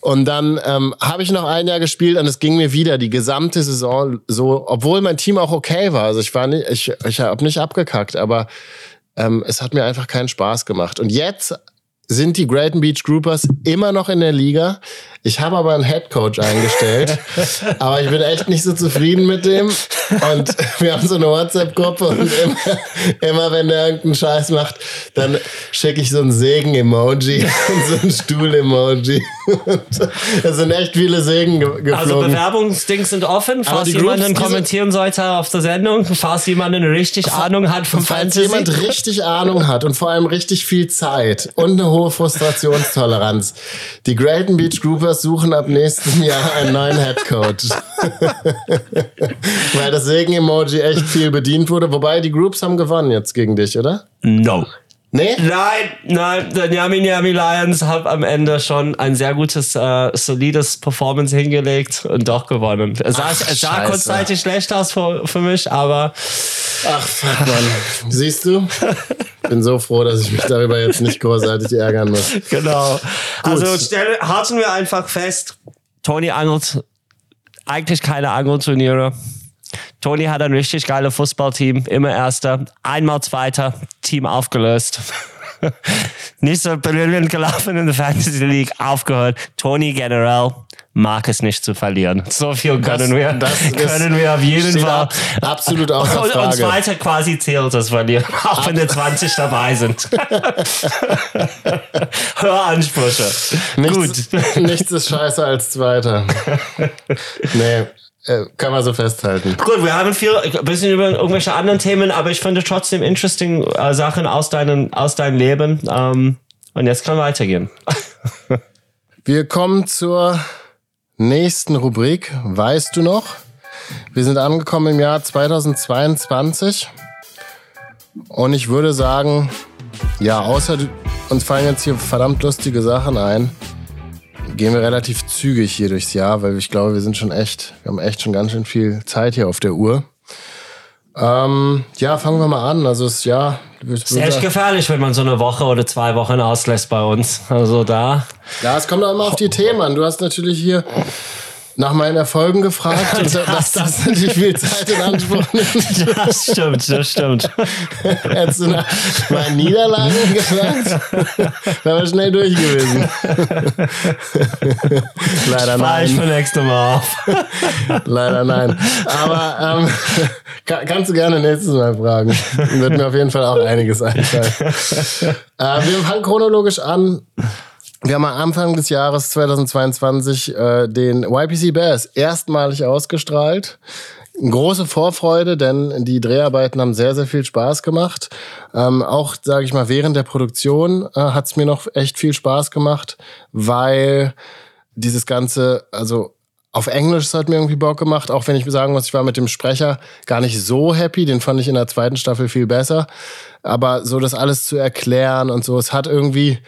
Und dann ähm, habe ich noch ein Jahr gespielt und es ging mir wieder die gesamte Saison so, obwohl mein Team auch okay war. Also ich war nicht, ich, ich habe nicht abgekackt, aber ähm, es hat mir einfach keinen Spaß gemacht. Und jetzt sind die Greaton Beach Groupers immer noch in der Liga. Ich habe aber einen Head Coach eingestellt, aber ich bin echt nicht so zufrieden mit dem. Und wir haben so eine WhatsApp-Gruppe und immer, immer, wenn der irgendeinen Scheiß macht, dann schicke ich so ein Segen-Emoji und so ein Stuhl-Emoji. Es sind echt viele Segen ge geflogen. Also Bewerbungsdings sind offen, falls jemand dann kommentieren sollte auf der Sendung, falls jemand eine richtig Ahnung hat vom Falls Fantasy. jemand richtig Ahnung hat und vor allem richtig viel Zeit und eine hohe Frustrationstoleranz. Die Greaton Beach Groupers suchen ab nächstem Jahr einen neuen Head Coach. Weil das Segen-Emoji echt viel bedient wurde. Wobei die Groups haben gewonnen jetzt gegen dich, oder? No. Nee? Nein, nein, der Yami Yami Lions hat am Ende schon ein sehr gutes, äh, solides Performance hingelegt und doch gewonnen. Es sah, Ach, es sah kurzzeitig schlecht aus für, für mich, aber. Ach, fuck, Mann. Siehst du? Bin so froh, dass ich mich darüber jetzt nicht großartig ärgern muss. Genau. Gut. Also stelle, halten wir einfach fest, Tony angelt eigentlich keine Angelturniere. Toni hat ein richtig geiles Fußballteam, immer Erster, einmal Zweiter, Team aufgelöst. nicht so brillant gelaufen in der Fantasy League, aufgehört. Toni generell mag es nicht zu verlieren. So viel können das, wir, das können wir auf jeden Fall. Absolut Frage. Und, und Zweiter quasi zählt das Verlieren, auch wenn die 20 dabei sind. Höransprüche. Nichts, Gut. Nichts ist scheiße als Zweiter. Nee. Äh, kann man so festhalten. Gut, wir haben viel, ein bisschen über irgendwelche anderen Themen, aber ich finde trotzdem interesting äh, Sachen aus, deinen, aus deinem Leben. Ähm, und jetzt kann weitergehen. wir kommen zur nächsten Rubrik. Weißt du noch? Wir sind angekommen im Jahr 2022. Und ich würde sagen, ja, außer uns fallen jetzt hier verdammt lustige Sachen ein gehen wir relativ zügig hier durchs Jahr, weil ich glaube, wir sind schon echt, wir haben echt schon ganz schön viel Zeit hier auf der Uhr. Ähm, ja, fangen wir mal an. Also das Jahr. Ist echt gefährlich, wenn man so eine Woche oder zwei Wochen auslässt bei uns. Also da. Ja, es kommt auch immer auf die Themen an. Du hast natürlich hier nach meinen Erfolgen gefragt und das, dass das natürlich viel Zeit in Anspruch nimmt. Das stimmt, das stimmt. Hättest du nach meinen Niederlagen gefragt, wären wir schnell durch gewesen. Leider nein. ich für nächste Mal auf. Leider nein. Aber ähm, kann, kannst du gerne nächstes Mal fragen. Wird mir auf jeden Fall auch einiges einfallen. Äh, wir fangen chronologisch an. Wir haben am Anfang des Jahres 2022 äh, den YPC Bears erstmalig ausgestrahlt. Große Vorfreude, denn die Dreharbeiten haben sehr, sehr viel Spaß gemacht. Ähm, auch, sage ich mal, während der Produktion äh, hat es mir noch echt viel Spaß gemacht, weil dieses ganze, also auf Englisch es hat mir irgendwie Bock gemacht, auch wenn ich sagen muss, ich war mit dem Sprecher gar nicht so happy, den fand ich in der zweiten Staffel viel besser. Aber so das alles zu erklären und so, es hat irgendwie,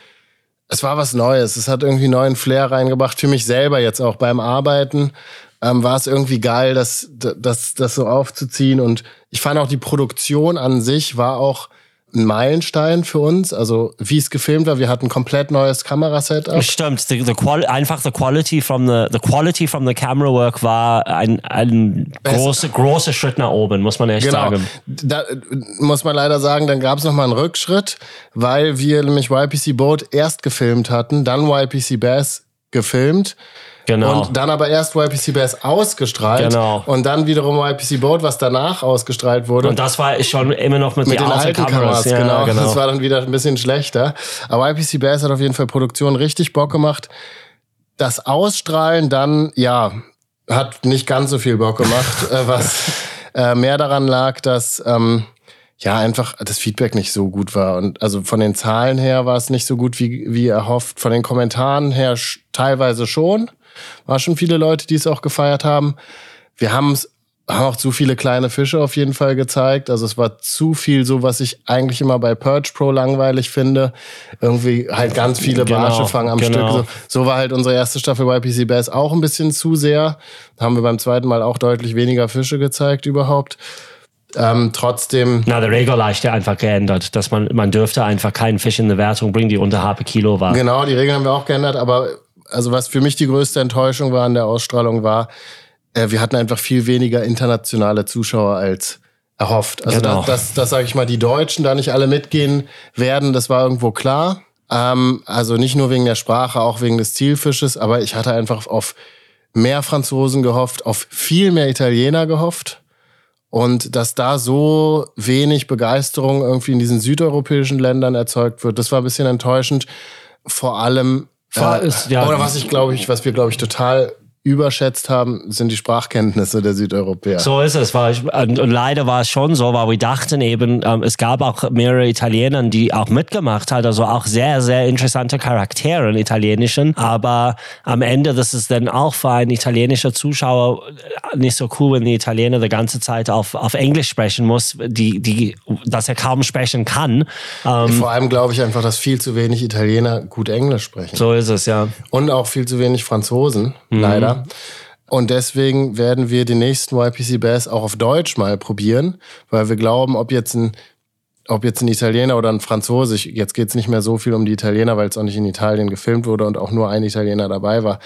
es war was Neues, es hat irgendwie neuen Flair reingebracht für mich selber jetzt auch beim Arbeiten. Ähm, war es irgendwie geil, das, das, das so aufzuziehen. Und ich fand auch die Produktion an sich war auch ein Meilenstein für uns. Also wie es gefilmt war, wir hatten komplett neues Kamerasetup. Stimmt, the, the einfach the quality from the the quality from the camera work war ein, ein großer großer Schritt nach oben, muss man echt genau. sagen. Da muss man leider sagen, dann gab es noch mal einen Rückschritt, weil wir nämlich YPC Boat erst gefilmt hatten, dann YPC Bass gefilmt Genau. Und dann aber erst YPC Bass ausgestrahlt. Genau. Und dann wiederum YPC Boat, was danach ausgestrahlt wurde. Und das war schon immer noch mit, mit den alten Kameras. Kameras ja, genau. genau. Das war dann wieder ein bisschen schlechter. Aber YPC Bass hat auf jeden Fall Produktion richtig Bock gemacht. Das Ausstrahlen dann, ja, hat nicht ganz so viel Bock gemacht, äh, was äh, mehr daran lag, dass ähm, ja einfach das Feedback nicht so gut war. Und also von den Zahlen her war es nicht so gut wie, wie erhofft. Von den Kommentaren her teilweise schon. War schon viele Leute, die es auch gefeiert haben. Wir haben es haben auch zu viele kleine Fische auf jeden Fall gezeigt. Also es war zu viel so, was ich eigentlich immer bei Purge Pro langweilig finde. Irgendwie halt ganz viele genau, Barsche fangen am genau. Stück. So, so, war halt unsere erste Staffel YPC Bass auch ein bisschen zu sehr. Da haben wir beim zweiten Mal auch deutlich weniger Fische gezeigt überhaupt. Ähm, trotzdem. Na, der Regel ist ja einfach geändert, dass man, man dürfte einfach keinen Fisch in eine Wertung bringen, die unter halbe Kilo war. Genau, die Regeln haben wir auch geändert, aber also was für mich die größte Enttäuschung war an der Ausstrahlung war, äh, wir hatten einfach viel weniger internationale Zuschauer als erhofft. Also genau. dass, dass, dass sage ich mal, die Deutschen da nicht alle mitgehen werden, das war irgendwo klar. Ähm, also nicht nur wegen der Sprache, auch wegen des Zielfisches, aber ich hatte einfach auf mehr Franzosen gehofft, auf viel mehr Italiener gehofft. Und dass da so wenig Begeisterung irgendwie in diesen südeuropäischen Ländern erzeugt wird, das war ein bisschen enttäuschend. Vor allem äh, ist, ja, oder was ich glaube ich, was wir glaube ich total überschätzt haben, sind die Sprachkenntnisse der Südeuropäer. So ist es. War ich, und leider war es schon so, weil wir dachten eben, ähm, es gab auch mehrere Italiener, die auch mitgemacht haben, also auch sehr, sehr interessante Charaktere in Italienischen. Aber am Ende, das ist dann auch für einen italienischen Zuschauer nicht so cool, wenn die Italiener die ganze Zeit auf, auf Englisch sprechen muss, die, die, dass er kaum sprechen kann. Ähm, Vor allem glaube ich einfach, dass viel zu wenig Italiener gut Englisch sprechen. So ist es, ja. Und auch viel zu wenig Franzosen, mhm. leider. Und deswegen werden wir den nächsten YPC Bass auch auf Deutsch mal probieren, weil wir glauben, ob jetzt ein, ob jetzt ein Italiener oder ein Franzose, jetzt geht es nicht mehr so viel um die Italiener, weil es auch nicht in Italien gefilmt wurde und auch nur ein Italiener dabei war.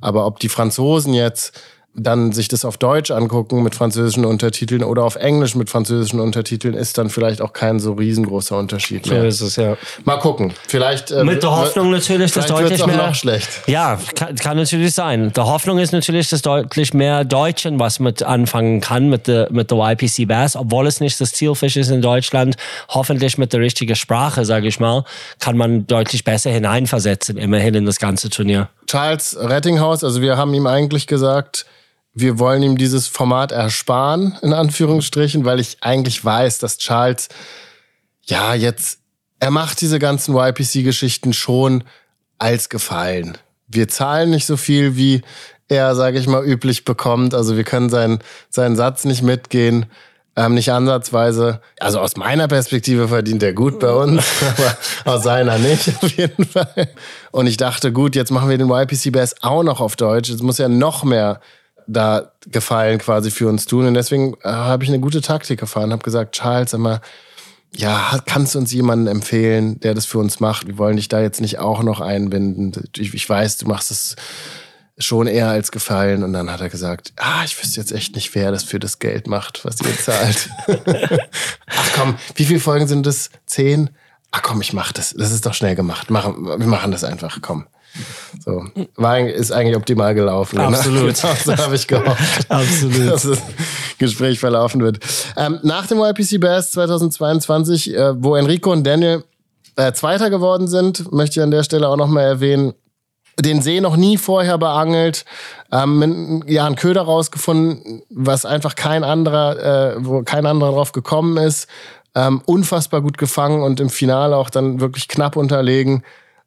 Aber ob die Franzosen jetzt dann sich das auf Deutsch angucken mit französischen Untertiteln oder auf Englisch mit französischen Untertiteln, ist dann vielleicht auch kein so riesengroßer Unterschied mehr. So ist es, ja. Mal gucken. Vielleicht. Äh, mit der Hoffnung natürlich, dass deutlich auch mehr. Noch schlecht. Ja, kann, kann, natürlich sein. Der Hoffnung ist natürlich, dass deutlich mehr Deutschen was mit anfangen kann mit der, mit der YPC Bass, obwohl es nicht das Zielfisch ist in Deutschland. Hoffentlich mit der richtigen Sprache, sage ich mal, kann man deutlich besser hineinversetzen, immerhin in das ganze Turnier. Charles Rettinghaus, also wir haben ihm eigentlich gesagt, wir wollen ihm dieses Format ersparen, in Anführungsstrichen, weil ich eigentlich weiß, dass Charles, ja, jetzt, er macht diese ganzen YPC-Geschichten schon als Gefallen. Wir zahlen nicht so viel, wie er, sage ich mal, üblich bekommt. Also wir können seinen, seinen Satz nicht mitgehen. Ähm, nicht ansatzweise. Also aus meiner Perspektive verdient er gut bei uns, aber aus seiner nicht auf jeden Fall. Und ich dachte, gut, jetzt machen wir den YPC Bass auch noch auf Deutsch. Jetzt muss er noch mehr da Gefallen quasi für uns tun. Und deswegen äh, habe ich eine gute Taktik gefahren, habe gesagt, Charles, mal, ja, kannst du uns jemanden empfehlen, der das für uns macht? Wir wollen dich da jetzt nicht auch noch einbinden. Ich, ich weiß, du machst es schon eher als Gefallen. Und dann hat er gesagt, ah, ich wüsste jetzt echt nicht, wer das für das Geld macht, was ihr zahlt. Ach komm, wie viele Folgen sind das? Zehn? Ach komm, ich mach das. Das ist doch schnell gemacht. Mach, wir machen das einfach, komm. So. War, ist eigentlich optimal gelaufen. Ne? Absolut. Genau, so habe ich gehofft. Absolut. Dass das Gespräch verlaufen wird. Ähm, nach dem YPC Bass 2022, äh, wo Enrico und Daniel äh, Zweiter geworden sind, möchte ich an der Stelle auch nochmal erwähnen, den See noch nie vorher beangelt, ähm, ja, einen Köder rausgefunden, was einfach kein anderer, äh, wo kein anderer drauf gekommen ist. Ähm, unfassbar gut gefangen und im Finale auch dann wirklich knapp unterlegen.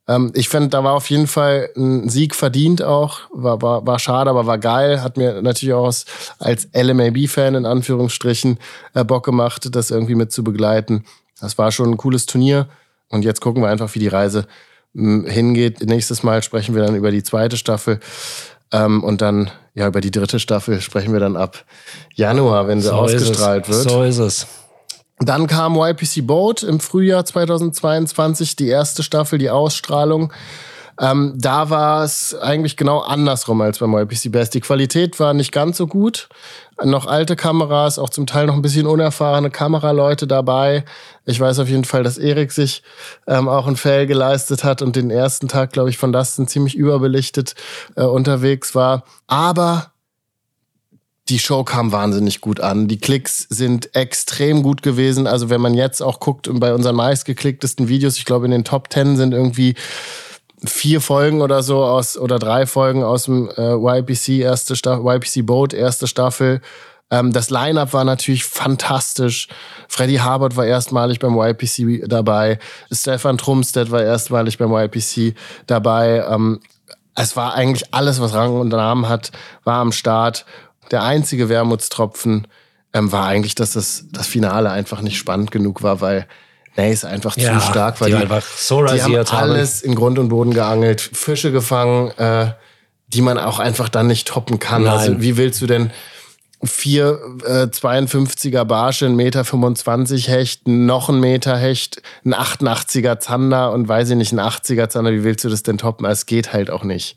Ähm, ich finde, da war auf jeden Fall ein Sieg verdient auch. War, war, war schade, aber war geil. Hat mir natürlich auch als, als LMAB-Fan in Anführungsstrichen äh, Bock gemacht, das irgendwie mit zu begleiten. Das war schon ein cooles Turnier. Und jetzt gucken wir einfach, wie die Reise mh, hingeht. Nächstes Mal sprechen wir dann über die zweite Staffel. Ähm, und dann, ja, über die dritte Staffel sprechen wir dann ab Januar, wenn sie so ausgestrahlt wird. So ist es. Dann kam YPC Boat im Frühjahr 2022, die erste Staffel, die Ausstrahlung. Ähm, da war es eigentlich genau andersrum als beim YPC Best. Die Qualität war nicht ganz so gut. Noch alte Kameras, auch zum Teil noch ein bisschen unerfahrene Kameraleute dabei. Ich weiß auf jeden Fall, dass Erik sich ähm, auch ein Fail geleistet hat und den ersten Tag, glaube ich, von Dustin ziemlich überbelichtet äh, unterwegs war. Aber die Show kam wahnsinnig gut an. Die Klicks sind extrem gut gewesen. Also wenn man jetzt auch guckt bei unseren meistgeklicktesten Videos, ich glaube in den Top 10 sind irgendwie vier Folgen oder so aus oder drei Folgen aus dem äh, YPC erste Staffel, YPC Boat erste Staffel. Ähm, das Line-up war natürlich fantastisch. Freddy Harbert war erstmalig beim YPC dabei. Stefan Trumstedt war erstmalig beim YPC dabei. Ähm, es war eigentlich alles, was Rang und Namen hat, war am Start der einzige Wermutstropfen ähm, war eigentlich, dass das, das Finale einfach nicht spannend genug war, weil Nace einfach ja, zu stark war. Die, die einfach so die haben alles in Grund und Boden geangelt, Fische gefangen, äh, die man auch einfach dann nicht toppen kann. Nein. Also wie willst du denn vier äh, 52er Barsche, ein Meter 25 Hecht, noch ein Meter Hecht, ein 88er Zander und weiß ich nicht, ein 80er Zander, wie willst du das denn toppen? Es geht halt auch nicht.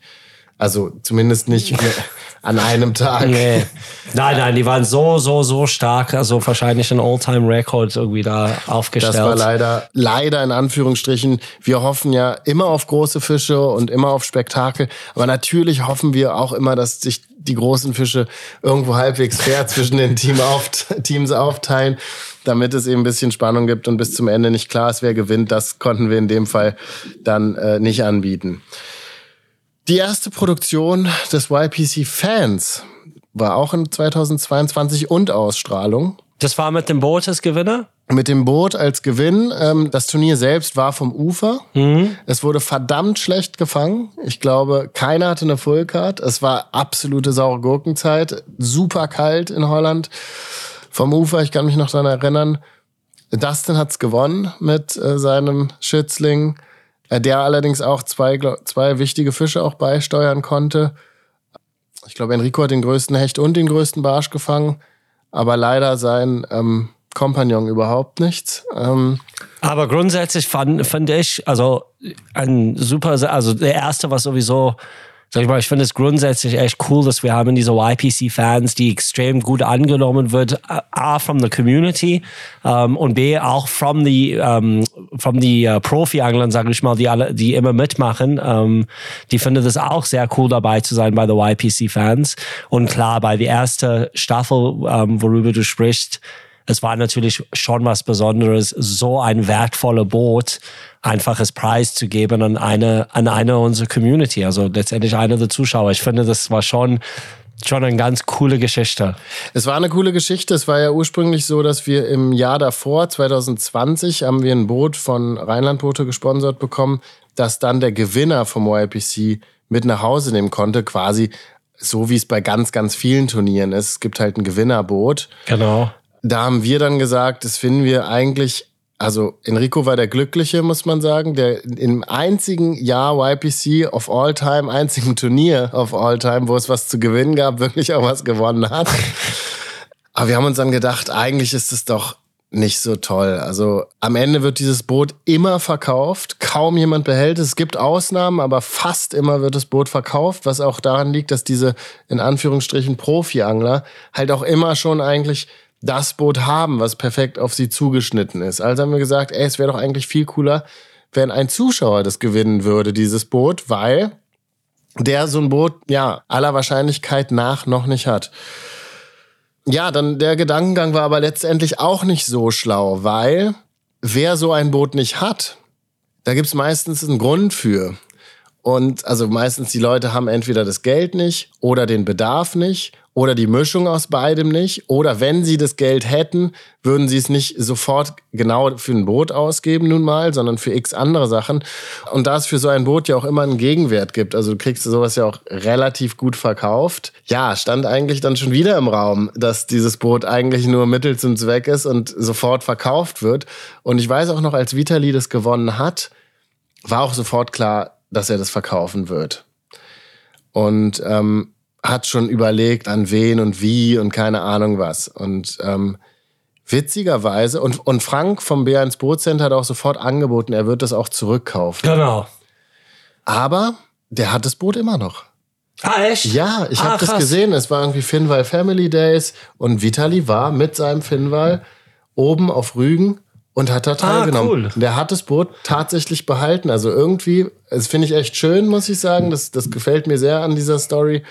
Also zumindest nicht an einem Tag. Nee. Nein, nein, die waren so, so, so stark. Also wahrscheinlich ein All-Time-Record irgendwie da aufgestellt. Das war leider, leider in Anführungsstrichen. Wir hoffen ja immer auf große Fische und immer auf Spektakel. Aber natürlich hoffen wir auch immer, dass sich die großen Fische irgendwo halbwegs fair zwischen den Team auft Teams aufteilen, damit es eben ein bisschen Spannung gibt und bis zum Ende nicht klar ist, wer gewinnt. Das konnten wir in dem Fall dann äh, nicht anbieten. Die erste Produktion des YPC Fans war auch in 2022 und Ausstrahlung. Das war mit dem Boot als Gewinner? Mit dem Boot als Gewinn. Ähm, das Turnier selbst war vom Ufer. Mhm. Es wurde verdammt schlecht gefangen. Ich glaube, keiner hatte eine Fullcard. Es war absolute saure Gurkenzeit. Super kalt in Holland. Vom Ufer, ich kann mich noch daran erinnern. Dustin hat's gewonnen mit äh, seinem Schützling. Äh, der allerdings auch zwei, zwei wichtige Fische auch beisteuern konnte. Ich glaube, Enrico hat den größten Hecht und den größten Barsch gefangen, aber leider sein ähm, Kompagnon überhaupt nichts. Ähm, aber grundsätzlich fand, fand ich, also ein super, also der erste war sowieso Sag ich mal, ich finde es grundsätzlich echt cool, dass wir haben diese YPC-Fans, die extrem gut angenommen wird, A, from the community um, und B, auch from the, um, from the uh, Profi-Anglern, sage ich mal, die alle, die immer mitmachen. Um, die finden es auch sehr cool dabei zu sein bei the YPC-Fans. Und klar, bei der ersten Staffel, worüber du sprichst, es war natürlich schon was Besonderes, so ein wertvoller Boot einfaches Preis zu geben an eine, an eine unserer Community, also letztendlich einer der Zuschauer. Ich finde, das war schon schon eine ganz coole Geschichte. Es war eine coole Geschichte. Es war ja ursprünglich so, dass wir im Jahr davor, 2020, haben wir ein Boot von Rheinlandboote gesponsert bekommen, das dann der Gewinner vom YPC mit nach Hause nehmen konnte, quasi so wie es bei ganz, ganz vielen Turnieren ist. Es gibt halt ein Gewinnerboot. Genau da haben wir dann gesagt, das finden wir eigentlich, also Enrico war der Glückliche, muss man sagen, der im einzigen Jahr YPC of all time, einzigen Turnier of all time, wo es was zu gewinnen gab, wirklich auch was gewonnen hat. Aber wir haben uns dann gedacht, eigentlich ist es doch nicht so toll. Also am Ende wird dieses Boot immer verkauft. Kaum jemand behält es. Es gibt Ausnahmen, aber fast immer wird das Boot verkauft, was auch daran liegt, dass diese in Anführungsstrichen Profi-Angler halt auch immer schon eigentlich das Boot haben, was perfekt auf sie zugeschnitten ist. Also haben wir gesagt, ey, es wäre doch eigentlich viel cooler, wenn ein Zuschauer das gewinnen würde, dieses Boot, weil der so ein Boot, ja, aller Wahrscheinlichkeit nach noch nicht hat. Ja, dann der Gedankengang war aber letztendlich auch nicht so schlau, weil wer so ein Boot nicht hat, da gibt's meistens einen Grund für. Und also meistens die Leute haben entweder das Geld nicht oder den Bedarf nicht oder die Mischung aus beidem nicht. Oder wenn sie das Geld hätten, würden sie es nicht sofort genau für ein Boot ausgeben nun mal, sondern für x andere Sachen. Und da es für so ein Boot ja auch immer einen Gegenwert gibt, also du kriegst sowas ja auch relativ gut verkauft, ja, stand eigentlich dann schon wieder im Raum, dass dieses Boot eigentlich nur Mittel zum Zweck ist und sofort verkauft wird. Und ich weiß auch noch, als Vitali das gewonnen hat, war auch sofort klar, dass er das verkaufen wird. Und ähm, hat schon überlegt, an wen und wie und keine Ahnung was. Und ähm, witzigerweise, und, und Frank vom B1 Bootcenter hat auch sofort angeboten, er wird das auch zurückkaufen. Genau. Aber der hat das Boot immer noch. Ah, echt? Ja, ich Ah, habe das gesehen. Es war irgendwie Finwal Family Days und Vitali war mit seinem Finwal oben auf Rügen und hat da teilgenommen. cool. Und Der hat das Boot tatsächlich behalten. Also irgendwie, das finde ich echt schön, muss ich sagen. Das, das gefällt mir sehr an dieser Story,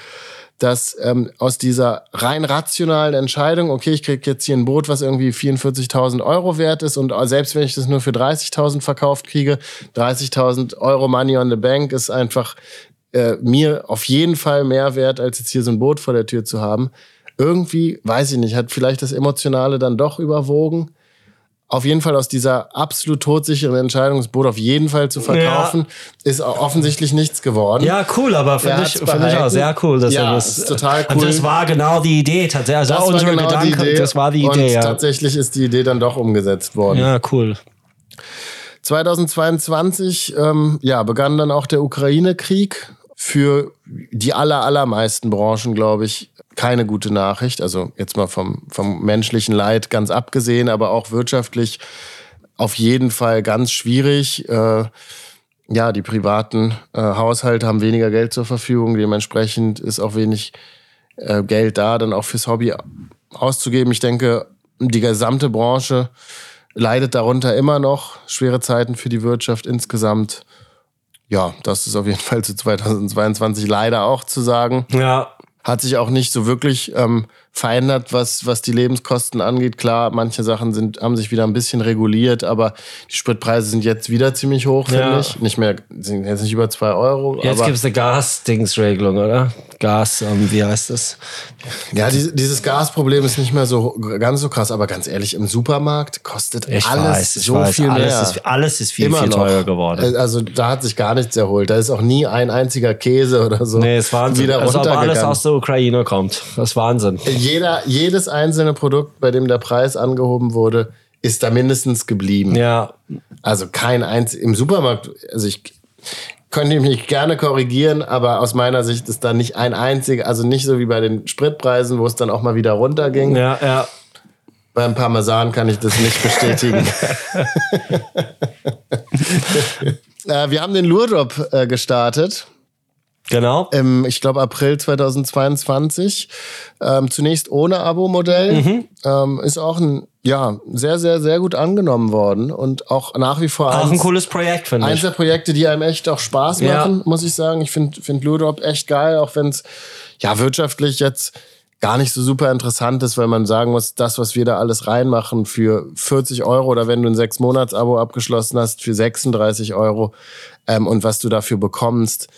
dass ähm, aus dieser rein rationalen Entscheidung, okay, ich kriege jetzt hier ein Boot, was irgendwie 44.000 Euro wert ist und selbst wenn ich das nur für 30.000 verkauft kriege, 30.000 Euro Money on the Bank ist einfach äh, mir auf jeden Fall mehr wert, als jetzt hier so ein Boot vor der Tür zu haben. Irgendwie, weiß ich nicht, hat vielleicht das Emotionale dann doch überwogen. Auf jeden Fall aus dieser absolut todsicheren Entscheidung, das Boot auf jeden Fall zu verkaufen, ist offensichtlich nichts geworden. Ja, cool, aber Er finde ich, find ich auch sehr cool, dass Ja, er das. ist total Und cool. das war genau die Idee, tatsächlich. Also das unsere war genau Gedanken, die Idee. das war die Und Idee, ja. tatsächlich ist die Idee dann doch umgesetzt worden. Ja, cool. 2022 ähm, ja, begann dann auch der Ukraine-Krieg. Für die aller, allermeisten Branchen, glaube ich, keine gute Nachricht. Also jetzt mal vom, vom menschlichen Leid ganz abgesehen, aber auch wirtschaftlich auf jeden Fall ganz schwierig. Äh, ja, die privaten äh, Haushalte haben weniger Geld zur Verfügung. Dementsprechend ist auch wenig äh, Geld da, dann auch fürs Hobby auszugeben. Ich denke, die gesamte Branche leidet darunter immer noch. Schwere Zeiten für die Wirtschaft insgesamt. Ja, das ist auf jeden Fall zu 2022 leider auch zu sagen. Ja, Hat sich auch nicht so wirklich ähm, verändert, was, was die Lebenskosten angeht. Klar, manche Sachen sind, haben sich wieder ein bisschen reguliert, aber die Spritpreise sind jetzt wieder ziemlich hoch, finde Ja. ich. Nicht mehr, sind jetzt nicht über zwei Euro. jetzt gibt es eine Gas-Dings-Regelung, oder? Gas, ähm, wie heißt das? Ja, die, dieses Gasproblem ist nicht mehr so ganz so krass, aber ganz ehrlich, im Supermarkt kostet Ich alles weiß, so weiß. viel alles mehr. Ist, alles ist viel, Immer viel noch. teurer geworden. Äh, Also da hat sich gar nichts erholt. Da ist auch nie ein einziger Käse oder so Nee, es ist Wahnsinn. wieder Als ob alles aus der Ukraine kommt. Das ist Wahnsinn. Jeder, jedes einzelne Produkt, bei dem der Preis angehoben wurde, ist da mindestens geblieben. Ja, Also kein eins im Supermarkt. Also ich könnte mich gerne korrigieren, aber aus meiner Sicht ist da nicht ein einziger, also nicht so wie bei den Spritpreisen, wo es dann auch mal wieder runterging. ja, ja. Beim Parmesan kann ich das nicht bestätigen. äh, wir haben den Lurdrop äh, gestartet. Genau. Im, ich glaube, April 2022. Ähm, zunächst ohne Abo-Modell. Mhm. Ähm, ist auch ein, ja, sehr, sehr, sehr gut angenommen worden und auch nach wie vor Auch ein eins, cooles Projekt, finde eins ich. der Projekte, die einem echt auch Spaß Ja. machen, muss ich sagen. Ich finde find Lurdrop echt geil, auch wenn es ja wirtschaftlich jetzt gar nicht so super interessant ist, weil man sagen muss, das, was wir da alles reinmachen für 40 Euro oder wenn du ein sechs Monats Abo abgeschlossen hast für 36 Euro ähm, und was du dafür bekommst,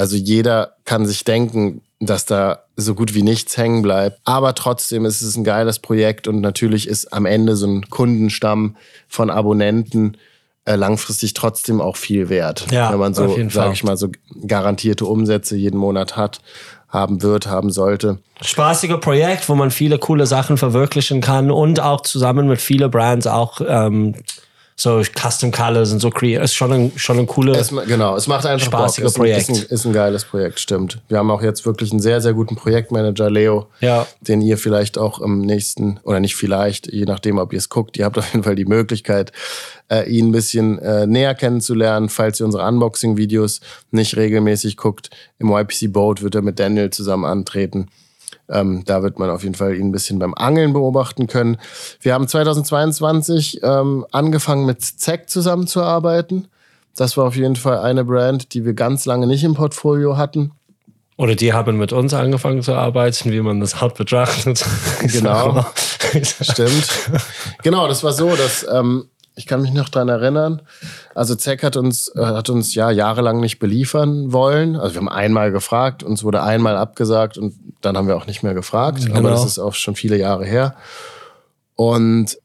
also jeder kann sich denken, dass da so gut wie nichts hängen bleibt. Aber trotzdem ist es ein geiles Projekt und natürlich ist am Ende so ein Kundenstamm von Abonnenten äh, langfristig trotzdem auch viel wert. Ja, wenn man so, sage ich mal, so garantierte Umsätze jeden Monat hat, haben wird, haben sollte. Spaßiger Projekt, wo man viele coole Sachen verwirklichen kann und auch zusammen mit vielen Brands auch ähm, so Custom Colors und so kreiert. Ist schon ein, schon ein cooler. Es, genau, es macht einfach Spaßiger Bock. Ist ein, Projekt. Ist, ein, ist ein geiles Projekt, stimmt. Wir haben auch jetzt wirklich einen sehr, sehr guten Projektmanager, Leo, Ja. den ihr vielleicht auch im nächsten, oder nicht vielleicht, je nachdem, ob ihr es guckt, ihr habt auf jeden Fall die Möglichkeit, äh, ihn ein bisschen äh, näher kennenzulernen, falls ihr unsere Unboxing-Videos nicht regelmäßig guckt. Im YPC Boat wird er mit Daniel zusammen antreten. Ähm, da wird man auf jeden Fall ihn ein bisschen beim Angeln beobachten können. Wir haben 2022 ähm, angefangen mit ZEC zusammenzuarbeiten. Das war auf jeden Fall eine Brand, die wir ganz lange nicht im Portfolio hatten. Oder die haben mit uns angefangen zu arbeiten, wie man das halt betrachtet. Genau. Stimmt. genau, das war so, dass ähm, Ich kann mich noch dran erinnern. Also Zeck hat uns, äh, hat uns ja jahrelang nicht beliefern wollen. Also wir haben einmal gefragt, uns wurde einmal abgesagt und dann haben wir auch nicht mehr gefragt. Genau. Aber das ist auch schon viele Jahre her. Und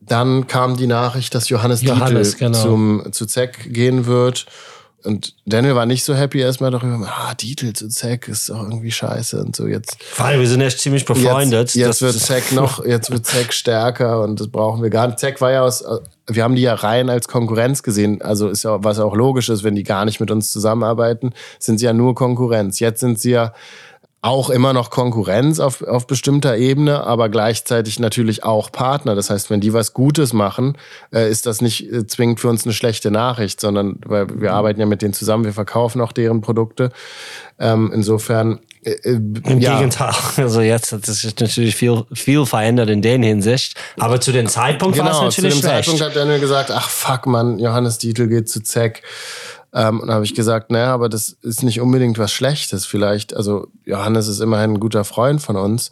dann kam die Nachricht, dass Johannes, Johannes, Dietl genau. zum, zu Zeck gehen wird. Und Daniel war nicht so happy erstmal darüber, ah, Dietl zu Zeck ist doch irgendwie scheiße und so jetzt. Vor allem, wir sind echt ziemlich befreundet. Jetzt, jetzt wird Zack noch, jetzt wird Zack stärker und das brauchen wir gar nicht. Zack war ja aus, wir haben die ja rein als Konkurrenz gesehen. Also ist ja, was auch logisch ist, wenn die gar nicht mit uns zusammenarbeiten, sind sie ja nur Konkurrenz. Jetzt sind sie ja auch immer noch Konkurrenz auf, auf bestimmter Ebene, aber gleichzeitig natürlich auch Partner. Das heißt, wenn die was Gutes machen, äh, ist das nicht äh, zwingend für uns eine schlechte Nachricht, sondern weil wir arbeiten ja mit denen zusammen, wir verkaufen auch deren Produkte. Ähm, insofern äh, äh, Im ja. Gegenteil. Also jetzt hat sich natürlich viel, viel verändert in der Hinsicht. Aber zu dem Zeitpunkt war es Genau, zu dem natürlich schlecht. Zeitpunkt hat Daniel gesagt, ach fuck man, Johannes Dietl geht zu Zeck. Ähm, und habe ich gesagt, naja, aber das ist nicht unbedingt was Schlechtes. Vielleicht, also Johannes ist immerhin ein guter Freund von uns.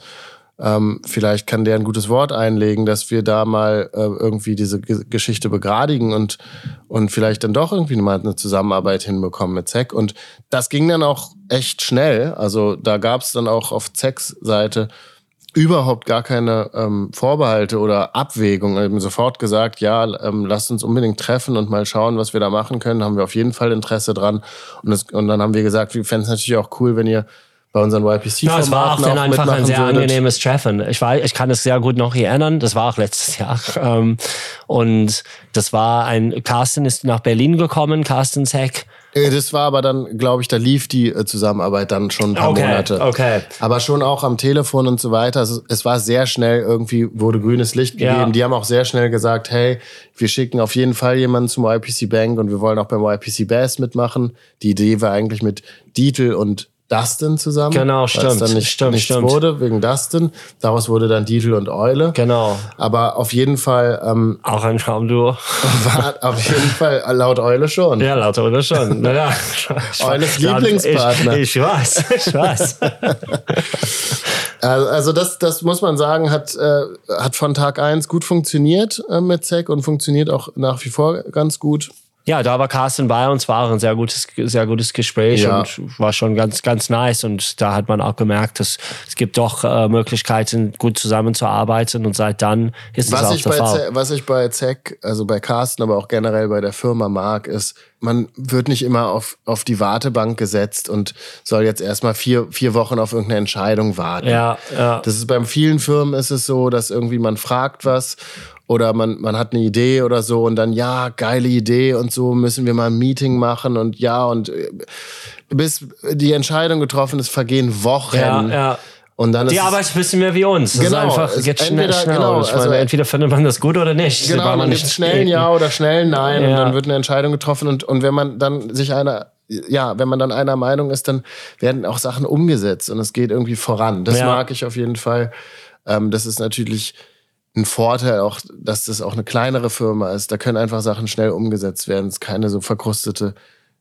Ähm, vielleicht kann der ein gutes Wort einlegen, dass wir da mal äh, irgendwie diese Ge Geschichte begradigen und, und vielleicht dann doch irgendwie mal eine Zusammenarbeit hinbekommen mit Zeck. Und das ging dann auch echt schnell. Also da gab es dann auch auf Zecks Seite überhaupt gar keine ähm, Vorbehalte oder Abwägung. Wir haben sofort gesagt, ja, ähm, lasst uns unbedingt treffen und mal schauen, was wir da machen können. Haben wir auf jeden Fall Interesse dran. Und, das, und dann haben wir gesagt, wir fänden es natürlich auch cool, wenn ihr bei unseren YPC-Formaten Ja, es war auch dann einfach ein sehr würdet. angenehmes Treffen. Ich, war, ich kann es sehr gut noch erinnern. Das war auch letztes Jahr. Ähm, und das war ein, Carsten ist nach Berlin gekommen, Carsten Zeck. Äh, Das war aber dann, glaube ich, da lief die äh, Zusammenarbeit dann schon ein paar Okay, Monate. okay. Aber schon auch am Telefon und so weiter. Also es war sehr schnell, irgendwie wurde grünes Licht gegeben. Ja. Die haben auch sehr schnell gesagt, hey, wir schicken auf jeden Fall jemanden zum YPC Bank und wir wollen auch beim YPC Bass mitmachen. Die Idee war eigentlich mit Dietl und Dustin zusammen. Genau, stimmt, dann nicht, stimmt, nichts stimmt. wurde wegen Dustin. Daraus wurde dann Dietl und Eule. Genau. Aber auf jeden Fall ähm, Auch ein Traumduo. war auf jeden Fall laut Eule schon. Ja, lauter oder schon. Naja. Eures Lieblingspartner. Ich, ich weiß, ich weiß. Also also das, das muss man sagen, hat, äh, hat von Tag eins gut funktioniert äh, mit Zack und funktioniert auch nach wie vor ganz gut. Ja, da war Carsten bei uns, war ein sehr gutes, sehr gutes Gespräch Ja. und war schon ganz, ganz nice. Und da hat man auch gemerkt, dass es gibt doch äh, Möglichkeiten, gut zusammenzuarbeiten. Und seit dann ist Was auch ich, der bei Fall. Zack, was ich bei Zack, also bei Carsten, aber auch generell bei der Firma mag, ist, man wird nicht immer auf, auf die Wartebank gesetzt und soll jetzt erstmal vier, vier Wochen auf irgendeine Entscheidung warten. Ja, ja. Das ist bei vielen Firmen ist es so, dass irgendwie man fragt was oder man, man hat eine Idee oder so und dann, ja, geile Idee und so müssen wir mal ein Meeting machen und ja, und äh, bis die Entscheidung getroffen ist, vergehen Wochen. Ja, ja. Und dann ist Die es- Arbeit ist ein bisschen mehr wie uns. Genau, Das ist einfach, es- geht schnell, entweder- schnell. genau, ich also- meine, entweder findet man das gut oder nicht. Genau, man nicht gibt schnell ein Ja oder schnell ein Nein und Ja. dann wird eine Entscheidung getroffen und, und wenn man dann sich einer, ja, wenn man dann einer Meinung ist, dann werden auch Sachen umgesetzt und es geht irgendwie voran. Das Ja. mag ich auf jeden Fall. Ähm, das ist natürlich ein Vorteil auch, dass das auch eine kleinere Firma ist. Da können einfach Sachen schnell umgesetzt werden. Es ist keine so verkrustete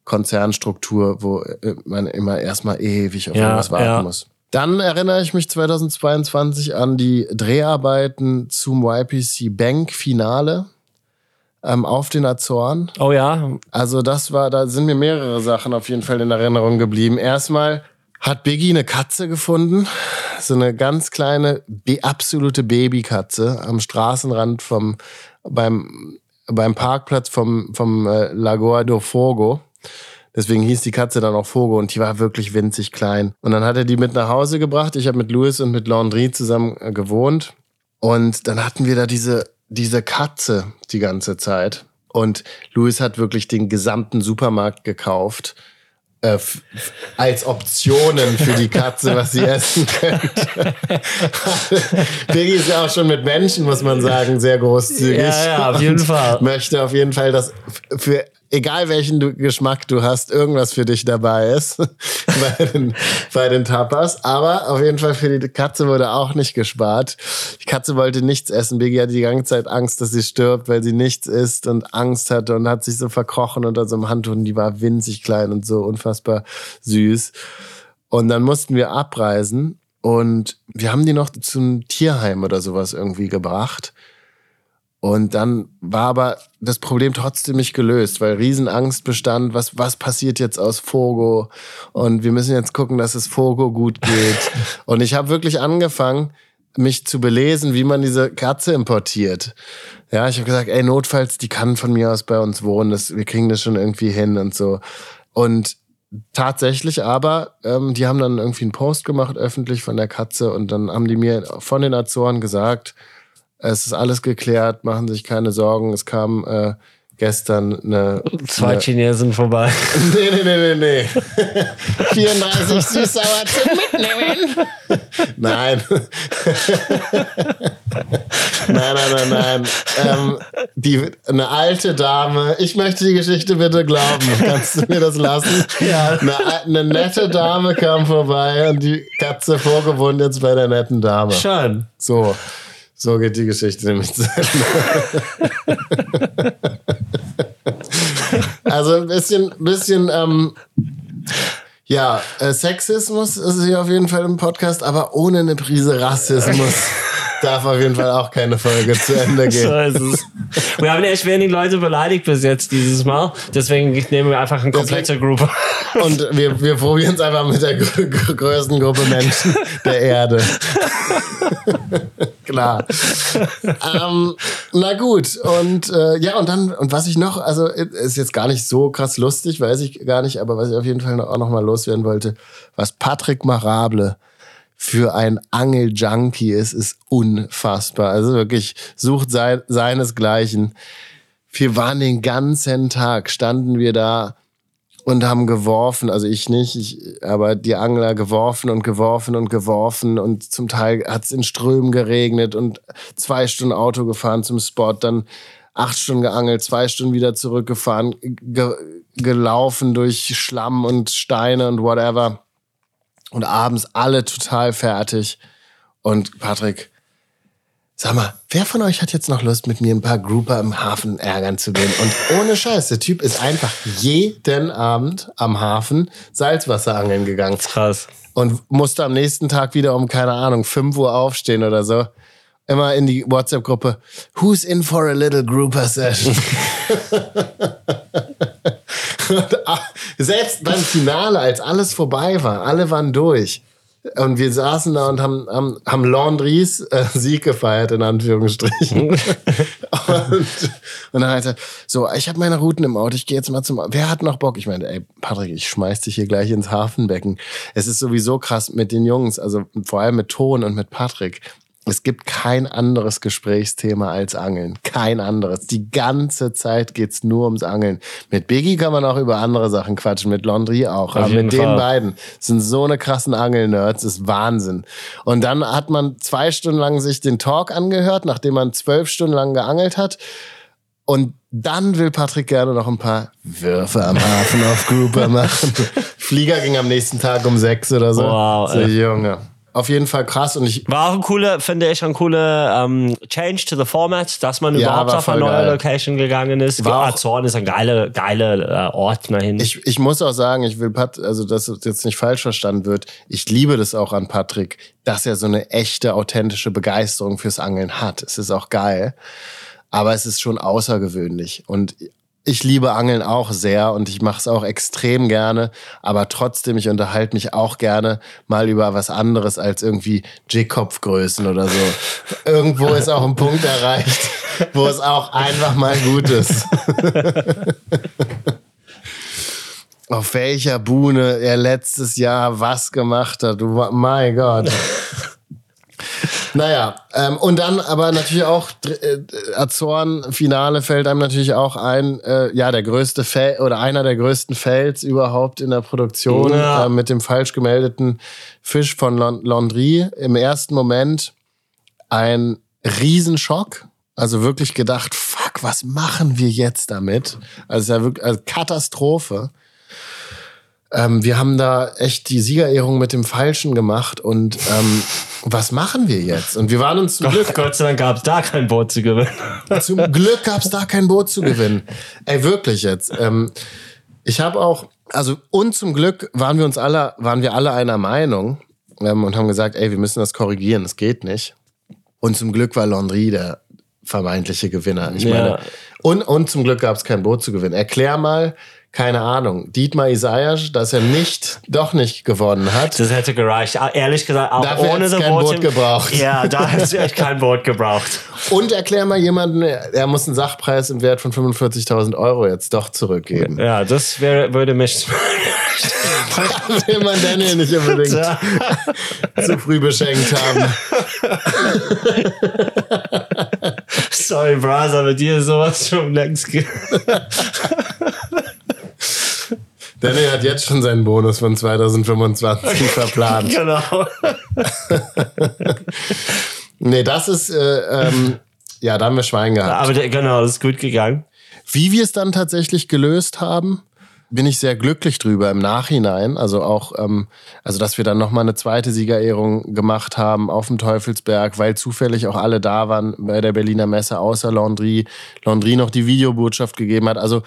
Konzernstruktur, wo äh, man immer erstmal ewig auf Ja, irgendwas warten ja. muss. Dann erinnere ich mich 2022 an die Dreharbeiten zum YPC Bank Finale ähm, auf den Azoren. Oh ja, Also das war, da sind mir mehrere Sachen auf jeden Fall in Erinnerung geblieben. Erstmal hat Biggie eine Katze gefunden, so eine ganz kleine, absolute Babykatze am Straßenrand vom, beim, beim Parkplatz vom, vom äh, Lagoa do Fogo. Deswegen hieß die Katze dann auch Fogo und die war wirklich winzig klein. Und dann hat er die mit nach Hause gebracht. Ich habe mit Louis und mit Landry zusammen äh, gewohnt. Und dann hatten wir da diese, diese Katze die ganze Zeit. Und Louis hat wirklich den gesamten Supermarkt gekauft. Äh, als Optionen für die Katze, was sie essen könnte. Biggie ist ja auch schon mit Menschen, muss man sagen, sehr großzügig. Ja, ja, auf jeden Fall. Möchte auf jeden Fall, dass für egal welchen du, Geschmack du hast, irgendwas für dich dabei ist bei, den, bei den Tapas. Aber auf jeden Fall für die Katze wurde auch nicht gespart. Die Katze wollte nichts essen. Biggie hatte die ganze Zeit Angst, dass sie stirbt, weil sie nichts isst und Angst hatte und hat sich so verkrochen unter so einem Handtuch. Und die war winzig klein und so unfassbar süß. Und dann mussten wir abreisen und wir haben die noch zum Tierheim oder sowas irgendwie gebracht. Und dann war aber das Problem trotzdem nicht gelöst, weil Riesenangst bestand, was, was passiert jetzt aus Fogo? Und wir müssen jetzt gucken, dass es Fogo gut geht. und ich habe wirklich angefangen, mich zu belesen, wie man diese Katze importiert. Ja, ich habe gesagt, ey, notfalls, die kann von mir aus bei uns wohnen, das, wir kriegen das schon irgendwie hin und so. Und tatsächlich aber, ähm, die haben dann irgendwie einen Post gemacht, öffentlich von der Katze, und dann haben die mir von den Azoren gesagt, es ist alles geklärt, machen sich keine Sorgen. Es kam äh, gestern eine. Zwei eine, Chinesen vorbei. Nee, nee, nee, nee, nee. 34 süß-sauer zum Mitnehmen. Nein. nein, nein, nein, nein. Ähm, die, eine alte Dame, ich möchte die Geschichte bitte glauben. Kannst du mir das lassen? Ja. Eine, eine nette Dame kam vorbei und die Katze vorgewohnt jetzt bei der netten Dame. Schon. So. So geht die Geschichte nämlich zu Ende. also ein bisschen, bisschen ähm, ja, äh, Sexismus ist hier auf jeden Fall im Podcast, aber ohne eine Prise Rassismus darf auf jeden Fall auch keine Folge zu Ende gehen. So ist es. Wir haben echt wenig Leute beleidigt bis jetzt dieses Mal. Deswegen nehmen wir einfach eine komplette Gruppe. Und wir, wir probieren es einfach mit der größten Gruppe Menschen der Erde. Klar. ähm, na gut. Und äh, ja, und dann, und was ich noch, also ist jetzt gar nicht so krass lustig, weiß ich gar nicht, aber was ich auf jeden Fall auch noch mal loswerden wollte, was Patrick Marable für ein Angeljunkie ist, ist unfassbar. Also wirklich, sucht sein, seinesgleichen. Wir waren den ganzen Tag, standen wir da und haben geworfen, also ich nicht, ich, aber die Angler geworfen und geworfen und geworfen und zum Teil hat es in Strömen geregnet und zwei Stunden Auto gefahren zum Spot, dann acht Stunden geangelt, zwei Stunden wieder zurückgefahren, ge gelaufen durch Schlamm und Steine und whatever und abends alle total fertig. Und Patrick, sag mal, wer von euch hat jetzt noch Lust, mit mir ein paar Grouper im Hafen ärgern zu gehen? Und ohne Scheiß, der Typ ist einfach jeden Abend am Hafen Salzwasser angeln gegangen. Krass. Und musste am nächsten Tag wieder um, keine Ahnung, 5 Uhr aufstehen oder so. Immer in die WhatsApp-Gruppe, who's in for a little grouper session? selbst beim Finale, als alles vorbei war, alle waren durch. Und wir saßen da und haben, haben, haben Laundries äh, Sieg gefeiert, in Anführungsstrichen. und, und dann hat er so, ich habe meine Routen im Auto, ich gehe jetzt mal zum, wer hat noch Bock? Ich meine, ey, Patrick, ich schmeiß dich hier gleich ins Hafenbecken. Es ist sowieso krass mit den Jungs, also vor allem mit Ton und mit Patrick. Es gibt kein anderes Gesprächsthema als Angeln. Kein anderes. Die ganze Zeit geht's nur ums Angeln. Mit Biggie kann man auch über andere Sachen quatschen, mit Laundry auch. Aber mit Fall. den beiden sind so eine krassen Angelnerds, ist Wahnsinn. Und dann hat man zwei Stunden lang sich den Talk angehört, nachdem man zwölf Stunden lang geangelt hat. Und dann will Patrick gerne noch ein paar Würfe am Hafen auf Grouper machen. Flieger ging am nächsten Tag um sechs oder so. Wow, so Junge auf jeden Fall krass und ich war auch ein cooler, finde ich, ein cooler ähm, Change to the Format, dass man ja, überhaupt auf eine neue geil. Location gegangen ist. War Azoren ist ein geiler, geiler äh, Ort dahin. Ich, ich muss auch sagen, ich will Pat, also dass es jetzt nicht falsch verstanden wird. Ich liebe das auch an Patrick, dass er so eine echte, authentische Begeisterung fürs Angeln hat. Es ist auch geil. Aber es ist schon außergewöhnlich. Und ich liebe Angeln auch sehr und ich mache es auch extrem gerne, aber trotzdem, ich unterhalte mich auch gerne mal über was anderes als irgendwie J-Kopfgrößen oder so. Irgendwo ist auch ein Punkt erreicht, wo es auch einfach mal gut ist. Auf welcher Buhne er letztes Jahr was gemacht hat. Du, mein Gott. Naja, ähm, und dann aber natürlich auch äh, Azoren-Finale fällt einem natürlich auch ein, äh, ja, der größte Fail oder einer der größten Fails überhaupt in der Produktion ja. äh, mit dem falsch gemeldeten Fisch von Landry. Im ersten Moment ein Riesenschock. Also wirklich gedacht, fuck, was machen wir jetzt damit? Also ja wirklich also Katastrophe. Ähm, wir haben da echt die Siegerehrung mit dem Falschen gemacht und ähm, was machen wir jetzt? Und wir waren uns zum Glück. Gott sei Dank gab es da kein Boot zu gewinnen. Zum Glück gab es da kein Boot zu gewinnen. Ey, wirklich jetzt. Ähm, ich habe auch, also und zum Glück waren wir uns alle, waren wir alle einer Meinung ähm, und haben gesagt, ey, wir müssen das korrigieren, das geht nicht. Und zum Glück war Landry der vermeintliche Gewinner. Ich Ja. meine, und, und zum Glück gab es kein Boot zu gewinnen. Erklär mal, keine Ahnung, Dietmar Isaias, dass er nicht, doch nicht gewonnen hat. Das hätte gereicht. Ah, Ehrlich gesagt, auch Dafür ohne das kein. Boot im- gebraucht. Ja, da hätte echt kein Boot gebraucht. Und erklär mal jemanden, er muss einen Sachpreis im Wert von 45.000 Euro jetzt doch zurückgeben. Ja, das wäre, würde mich. Will man Daniel nicht unbedingt zu früh beschenkt haben. Sorry, Bras, aber dir ist sowas schon längst. Daniel hat jetzt schon seinen Bonus von 2025 verplant. genau. Nee, das ist, äh, ähm, ja, da haben wir Schwein gehabt. Aber der, genau, das ist gut gegangen. Wie wir es dann tatsächlich gelöst haben, bin ich sehr glücklich drüber im Nachhinein. Also auch, ähm, also dass wir dann nochmal eine zweite Siegerehrung gemacht haben auf dem Teufelsberg, weil zufällig auch alle da waren bei der Berliner Messe, außer Landry. Landry noch die Videobotschaft gegeben hat. Also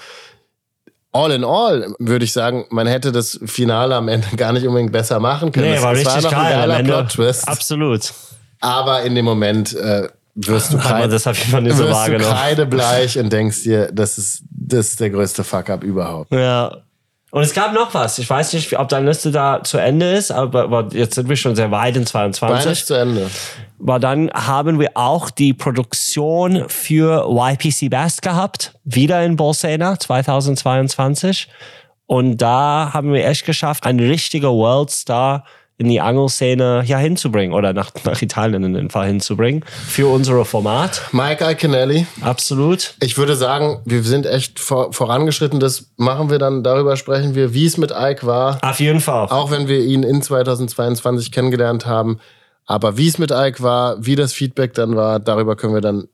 all in all würde ich sagen, man hätte das Finale am Ende gar nicht unbedingt besser machen können. Nee, Es- war es richtig noch ein geil. am geiler Ende. Plot-Twist. Absolut. Aber in dem Moment äh, wirst du das ich nicht so du kreidebleich und denkst dir, das ist, das ist der größte Fuck-up überhaupt. Ja. Und es gab noch was. Ich weiß nicht, ob deine Liste da zu Ende ist, aber, jetzt sind wir schon sehr weit in Meine 22. ist zu Ende. Aber dann haben wir auch die Produktion für YPC Best gehabt, wieder in Bolsena 2022. Und da haben wir echt geschafft, einen richtigen Worldstar in die Angelszene ja hinzubringen oder nach, nach Italien in dem Fall hinzubringen für unser Format. Mike Iconelli, Absolut. ich würde sagen, wir sind echt vor, vorangeschritten. Das machen wir dann, darüber sprechen wir, wie es mit Ike war. Auf jeden Fall. Auch wenn wir ihn in 2022 kennengelernt haben. Aber wie es mit Ike war, wie das Feedback dann war, darüber können wir dann,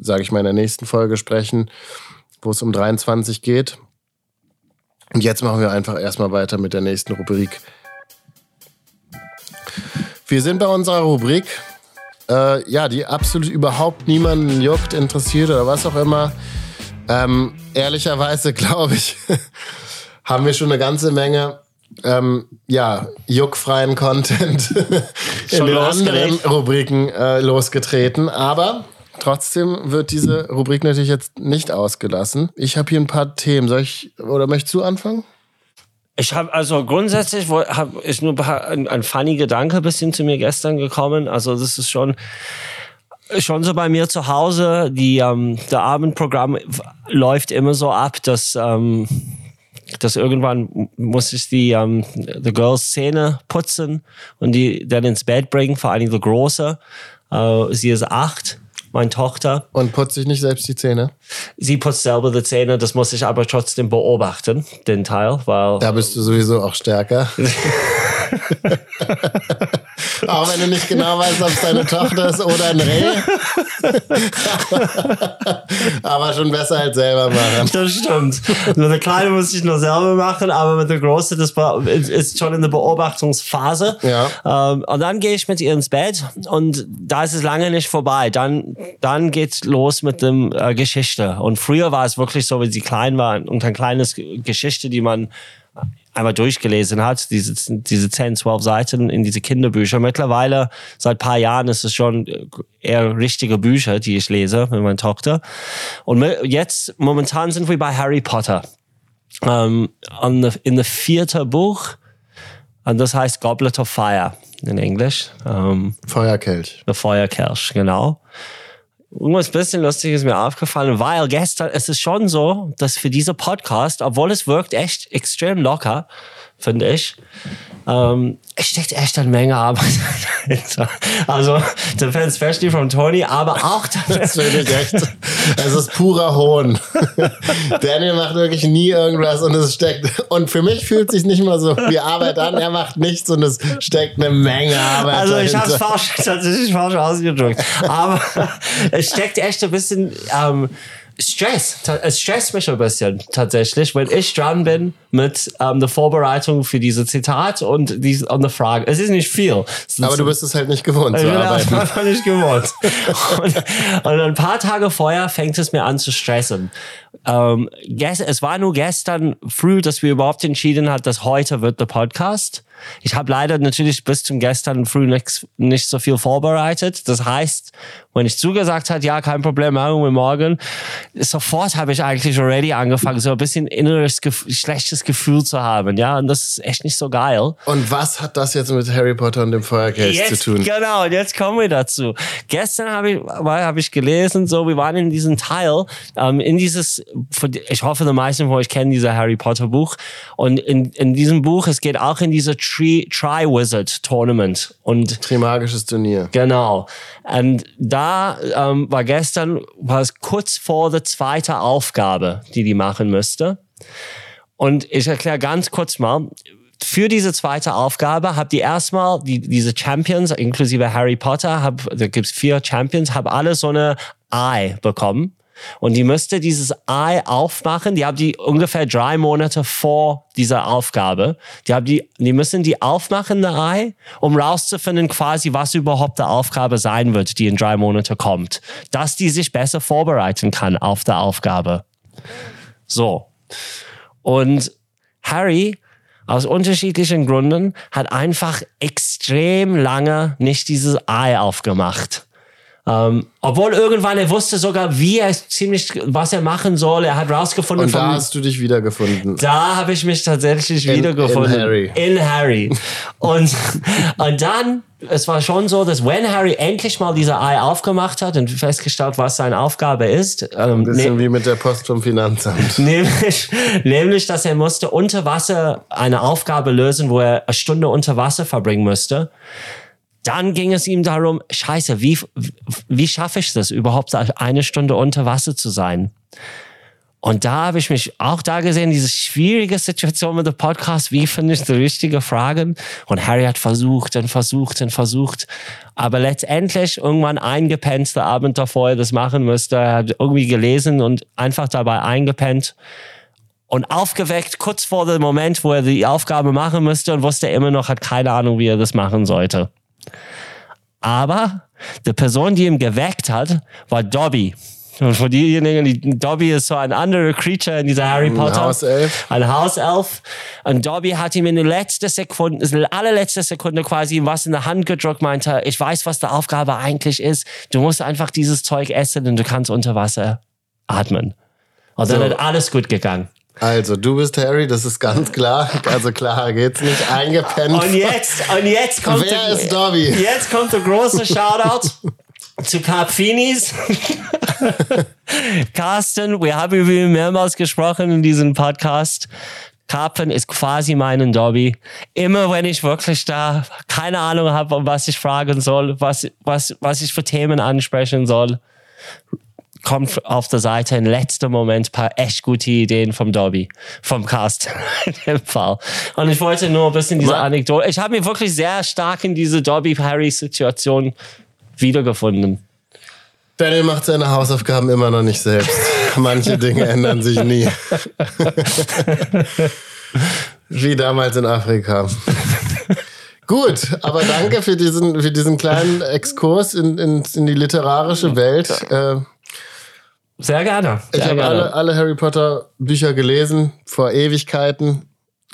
sage ich mal, in der nächsten Folge sprechen, wo es um 23 geht. Und jetzt machen wir einfach erstmal weiter mit der nächsten Rubrik. Wir sind bei unserer Rubrik, äh, ja, die absolut überhaupt niemanden juckt, interessiert oder was auch immer. Ähm, ehrlicherweise glaube ich, haben wir schon eine ganze Menge ähm, ja, juckfreien Content in den anderen Rubriken äh, losgetreten. Aber trotzdem wird diese Rubrik natürlich jetzt nicht ausgelassen. Ich habe hier ein paar Themen. Soll ich oder möchtest du anfangen? Ich habe also grundsätzlich hab, ist nur ein, ein funny Gedanke bisschen zu mir gestern gekommen. Also das ist schon schon so bei mir zu Hause. Die ähm, der Abendprogramm läuft immer so ab, dass ähm, dass irgendwann muss ich die ähm, the Girls Zähne putzen und die dann ins Bett bringen. Vor allem die große. Äh, sie ist acht. Meine Tochter. Und putzt dich nicht selbst die Zähne? Sie putzt selber die Zähne, das muss ich aber trotzdem beobachten, den Teil, weil Da bist du sowieso auch stärker. auch wenn du nicht genau weißt, ob es deine Tochter ist oder ein Reh. Aber schon besser als selber machen. Das stimmt. Mit der Kleine muss ich nur selber machen, aber mit der Große, das ist schon in der Beobachtungsphase. Ja. Ähm, und dann gehe ich mit ihr ins Bett und da ist es lange nicht vorbei. Dann, dann geht's los mit dem äh, Geschichte. Und früher war es wirklich so, wie sie klein war und ein kleines Geschichte, die man einmal durchgelesen hat, diese, diese 10, 12 Seiten in diese Kinderbücher. Mittlerweile, seit ein paar Jahren, ist es schon eher richtige Bücher, die ich lese mit meiner Tochter. Und jetzt, momentan sind wir bei Harry Potter. Ähm, an der- in der vierte Buch, und das heißt Goblet of Fire in Englisch. Ähm, Feuerkelch. der Feuerkelch, genau. Irgendwas bisschen lustig ist mir aufgefallen, weil gestern, es ist schon so, dass für diese Podcast, obwohl es wirkt echt extrem locker, finde ich, ähm, es steckt echt eine Menge Arbeit dahinter. Also, der Fans especially von Tony, aber auch Das finde ich echt. Es ist purer Hohn. Daniel macht wirklich nie irgendwas und es steckt. Und für mich fühlt es sich nicht mal so wie Arbeit an. Er macht nichts und es steckt eine Menge Arbeit Also ich habe es falsch, tatsächlich falsch ausgedrückt. Aber es steckt echt ein bisschen ähm, Stress. Es stresst mich ein bisschen tatsächlich, wenn ich dran bin mit ähm, der Vorbereitung für diese Zitat und diese und der Frage. Es ist nicht viel. Sind Aber du bist es halt nicht gewohnt ich zu bin das arbeiten. einfach nicht gewohnt. und, und ein paar Tage vorher fängt es mir an zu stressen. Ähm, es war nur gestern früh, dass wir überhaupt entschieden hat, dass heute wird der Podcast. Ich habe leider natürlich bis zum gestern früh nicht, nicht so viel vorbereitet. Das heißt, wenn ich zugesagt hat, ja, kein Problem, machen wir morgen, sofort habe ich eigentlich already angefangen, so ein bisschen inneres, schlechtes Gefühl zu haben. Ja, und das ist echt nicht so geil. Und was hat das jetzt mit Harry Potter und dem Feuerkelch zu tun? Genau, und jetzt kommen wir dazu. Gestern habe ich, habe ich gelesen, so, wir waren in diesem Teil, ähm, in dieses, ich hoffe, die meisten von euch kennen dieses Harry Potter Buch. Und in, in diesem Buch, es geht auch in diese Tri, Tri Wizard Tournament. Und Trimagisches Turnier. Genau. Und da ähm, war gestern, war es kurz vor der zweiten Aufgabe, die die machen müsste. Und ich erkläre ganz kurz mal, für diese zweite Aufgabe habt ihr erstmal die, diese Champions, inklusive Harry Potter, hab, da gibt's vier Champions, haben alle so eine Eye bekommen. Und die müsste dieses Ei aufmachen. Die haben die ungefähr drei Monate vor dieser Aufgabe. Die haben die, die müssen die aufmachen, eine Ei, um rauszufinden quasi, was überhaupt der Aufgabe sein wird, die in drei Monate kommt. Dass die sich besser vorbereiten kann auf der Aufgabe. So. Und Harry aus unterschiedlichen Gründen hat einfach extrem lange nicht dieses Ei aufgemacht. Ähm, obwohl irgendwann er wusste sogar, wie er ziemlich, was er machen soll. Er hat rausgefunden. Und da hast du dich wiedergefunden. Da habe ich mich tatsächlich in, wiedergefunden. In Harry. In Harry. Und, und dann, es war schon so, dass wenn Harry endlich mal diese Ei aufgemacht hat und festgestellt, was seine Aufgabe ist. Ähm, Ein bisschen ne wie mit der Post vom Finanzamt. Nämlich, nämlich, dass er musste unter Wasser eine Aufgabe lösen, wo er eine Stunde unter Wasser verbringen müsste dann ging es ihm darum, scheiße, wie, wie schaffe ich das überhaupt, eine Stunde unter Wasser zu sein? Und da habe ich mich auch da gesehen, diese schwierige Situation mit dem Podcast, wie finde ich die richtige Fragen? Und Harry hat versucht und versucht und versucht, aber letztendlich irgendwann eingepennt, der Abend davor das machen müsste. Er hat irgendwie gelesen und einfach dabei eingepennt und aufgeweckt kurz vor dem Moment, wo er die Aufgabe machen müsste und wusste immer noch, hat keine Ahnung, wie er das machen sollte. Aber die Person, die ihn geweckt hat, war Dobby. Und für diejenigen, die, Dobby ist so ein anderer Creature in dieser Harry Potter. Ein Hauself. Ein Hauself. Und Dobby hat ihm in der letzten Sekunde, in der allerletzten Sekunde quasi was in der Hand gedrückt, meinte, ich weiß, was die Aufgabe eigentlich ist. Du musst einfach dieses Zeug essen und du kannst unter Wasser atmen. Und dann so. hat alles gut gegangen. Also, du bist Harry, das ist ganz klar. Also klar geht's nicht. Eingepennt. Und jetzt, und jetzt kommt Wer der, ist Dobby? Jetzt kommt der große Shoutout zu Carpfinis. Carsten, wir haben über ihn mehrmals gesprochen in diesem Podcast. Karpfen ist quasi mein Dobby. Immer wenn ich wirklich da keine Ahnung habe, um was ich fragen soll, was, was, was ich für Themen ansprechen soll, kommt auf der Seite im letzten Moment ein paar echt gute Ideen vom Dobby, vom Cast in dem Fall. Und ich wollte nur ein bisschen diese Anekdote. Ich habe mich wirklich sehr stark in diese Dobby-Harry-Situation wiedergefunden. Daniel macht seine Hausaufgaben immer noch nicht selbst. Manche Dinge ändern sich nie. Wie damals in Afrika. Gut, aber danke für diesen, für diesen kleinen Exkurs in, in, in die literarische Welt. Äh, sehr gerne. Sehr ich habe alle, alle Harry Potter Bücher gelesen, vor Ewigkeiten.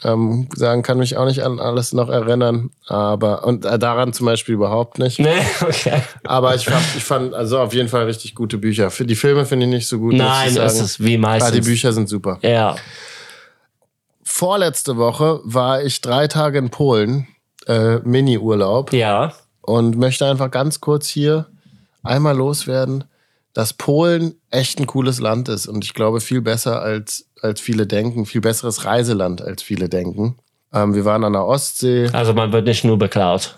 Ähm, sagen kann mich auch nicht an alles noch erinnern, aber und äh, daran zum Beispiel überhaupt nicht. Nee, okay. Aber ich fand, ich fand also auf jeden Fall richtig gute Bücher. Für die Filme finde ich nicht so gut. Nein, das ist wie meistens. Aber die Bücher sind super. Ja. Vorletzte Woche war ich drei Tage in Polen, äh, Mini-Urlaub. Ja. Und möchte einfach ganz kurz hier einmal loswerden dass Polen echt ein cooles Land ist und ich glaube viel besser als, als viele denken, viel besseres Reiseland als viele denken. Ähm, wir waren an der Ostsee. Also man wird nicht nur beklaut.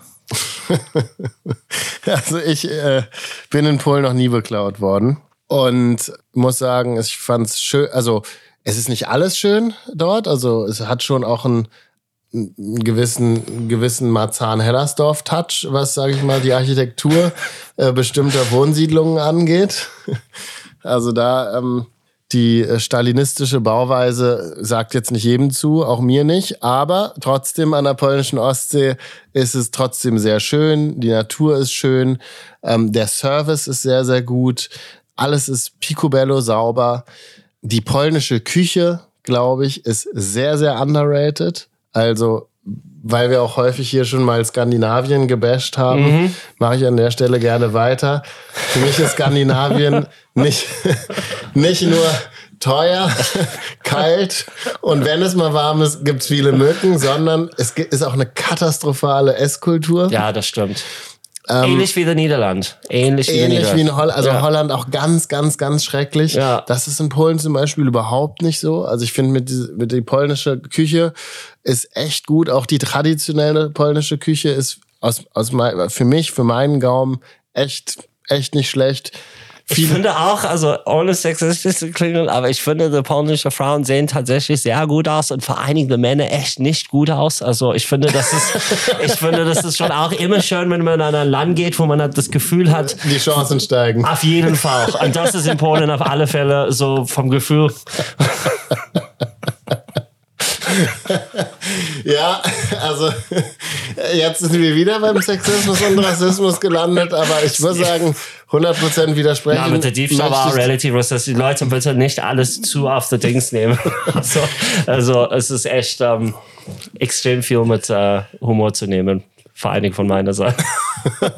also ich äh, bin in Polen noch nie beklaut worden und muss sagen, ich fand es schön, also es ist nicht alles schön dort, also es hat schon auch ein einen gewissen, gewissen Marzahn-Hellersdorf-Touch, was, sage ich mal, die Architektur äh, bestimmter Wohnsiedlungen angeht. Also da ähm, die äh, stalinistische Bauweise sagt jetzt nicht jedem zu, auch mir nicht, aber trotzdem an der polnischen Ostsee ist es trotzdem sehr schön, die Natur ist schön, ähm, der Service ist sehr, sehr gut, alles ist picobello sauber. Die polnische Küche, glaube ich, ist sehr, sehr underrated. Also weil wir auch häufig hier schon mal Skandinavien gebasht haben, mhm. mache ich an der Stelle gerne weiter. Für mich ist Skandinavien nicht, nicht nur teuer, kalt und wenn es mal warm ist, gibt es viele Mücken, sondern es ist auch eine katastrophale Esskultur. Ja, das stimmt. Ähm, ähnlich wie der Niederland. Ähnlich, wie, ähnlich wie in Holland. Also ja. Holland auch ganz, ganz, ganz schrecklich. Ja. Das ist in Polen zum Beispiel überhaupt nicht so. Also ich finde, mit, die, mit die polnische Küche ist echt gut. Auch die traditionelle polnische Küche ist aus, aus mein, für mich, für meinen Gaumen echt, echt nicht schlecht. Ich finde auch, also ohne sexistisch zu klingen, aber ich finde, die polnische Frauen sehen tatsächlich sehr gut aus und vor einigen Männer echt nicht gut aus. Also ich finde, das ist, ich finde, das ist schon auch immer schön, wenn man in ein Land geht, wo man halt das Gefühl hat, die Chancen steigen. Auf jeden Fall. Und das ist in Polen auf alle Fälle so vom Gefühl. ja, also jetzt sind wir wieder beim Sexismus und Rassismus gelandet, aber ich muss sagen, 100% widersprechen. Ja, mit der Diebstahl war relativ, dass die Leute bitte nicht alles zu auf the Dings nehmen. also, also es ist echt ähm, extrem viel mit äh, Humor zu nehmen vor allen Dingen von meiner Seite.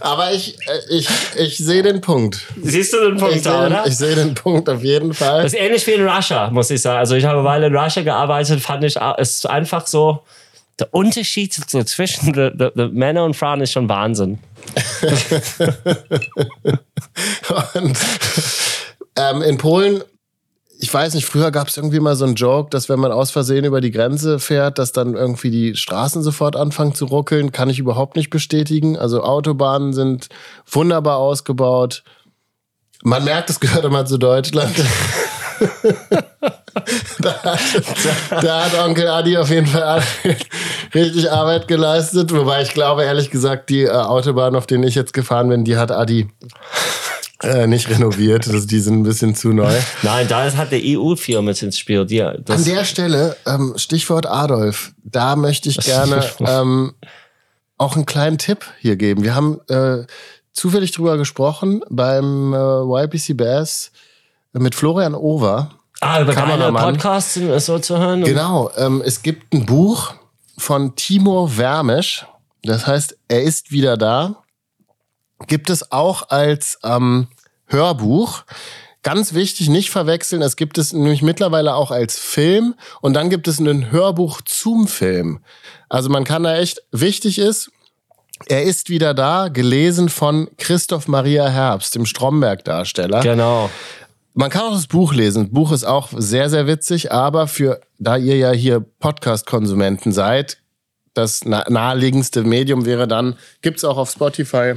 Aber ich, äh, ich, ich sehe den Punkt. Siehst du den Punkt, ich da, oder? Ich sehe den Punkt auf jeden Fall. Das ist ähnlich wie in Russia, muss ich sagen. Also ich habe eine Weile in Russia gearbeitet, fand ich, es ist einfach so, der Unterschied zwischen den Männern und Frauen ist schon Wahnsinn. und ähm, in Polen ich weiß nicht, früher gab es irgendwie mal so einen Joke, dass wenn man aus Versehen über die Grenze fährt, dass dann irgendwie die Straßen sofort anfangen zu ruckeln. Kann ich überhaupt nicht bestätigen. Also Autobahnen sind wunderbar ausgebaut. Man merkt, es gehört immer zu Deutschland. Da, hat, da, hat, Onkel Adi auf jeden Fall richtig Arbeit geleistet. Wobei ich glaube, ehrlich gesagt, die äh, Autobahn, auf denen ich jetzt gefahren bin, die hat Adi äh, nicht renoviert. Das, die sind ein bisschen zu neu. Nein, da hat der EU-Firma ins Spiel. Die, An der Stelle, ähm, Stichwort Adolf, da möchte ich gerne ähm, auch einen kleinen Tipp hier geben. Wir haben äh, zufällig drüber gesprochen beim äh, YPC Bass mit Florian Over. Ah, über deine Podcasts so zu hören? Genau. Ähm, es gibt ein Buch von Timo Wermisch. Das heißt, er ist wieder da gibt es auch als ähm, Hörbuch. Ganz wichtig, nicht verwechseln, es gibt es nämlich mittlerweile auch als Film und dann gibt es ein Hörbuch zum Film. Also man kann da echt, wichtig ist, er ist wieder da, gelesen von Christoph Maria Herbst, dem Stromberg-Darsteller. Genau. Man kann auch das Buch lesen. Das Buch ist auch sehr, sehr witzig, aber für, da ihr ja hier Podcast-Konsumenten seid, das naheliegendste Medium wäre dann, gibt's auch auf Spotify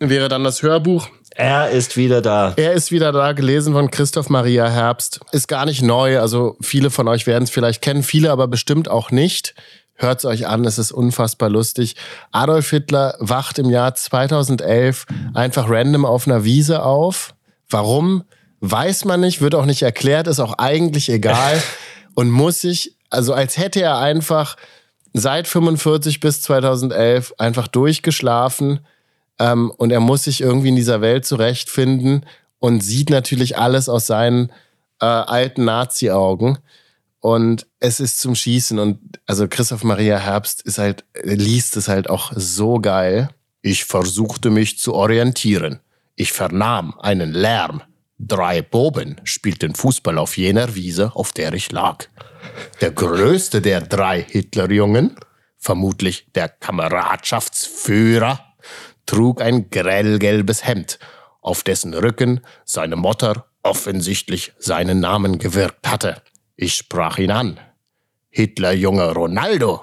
wäre dann das Hörbuch. Er ist wieder da. Er ist wieder da, gelesen von Christoph Maria Herbst. Ist gar nicht neu, also viele von euch werden es vielleicht kennen, viele aber bestimmt auch nicht. Hört's euch an, es ist unfassbar lustig. Adolf Hitler wacht im Jahr 2011 einfach random auf einer Wiese auf. Warum? Weiß man nicht, wird auch nicht erklärt, ist auch eigentlich egal und muss sich, also als hätte er einfach seit 45 bis 2011 einfach durchgeschlafen, ähm, und er muss sich irgendwie in dieser Welt zurechtfinden und sieht natürlich alles aus seinen äh, alten Nazi-Augen. Und es ist zum Schießen. Und also Christoph Maria Herbst ist halt, liest es halt auch so geil. Ich versuchte mich zu orientieren. Ich vernahm einen Lärm. Drei Boben spielten Fußball auf jener Wiese, auf der ich lag. Der größte der drei Hitlerjungen, vermutlich der Kameradschaftsführer, trug ein grellgelbes Hemd, auf dessen Rücken seine Mutter offensichtlich seinen Namen gewirkt hatte. Ich sprach ihn an. Hitlerjunge Ronaldo,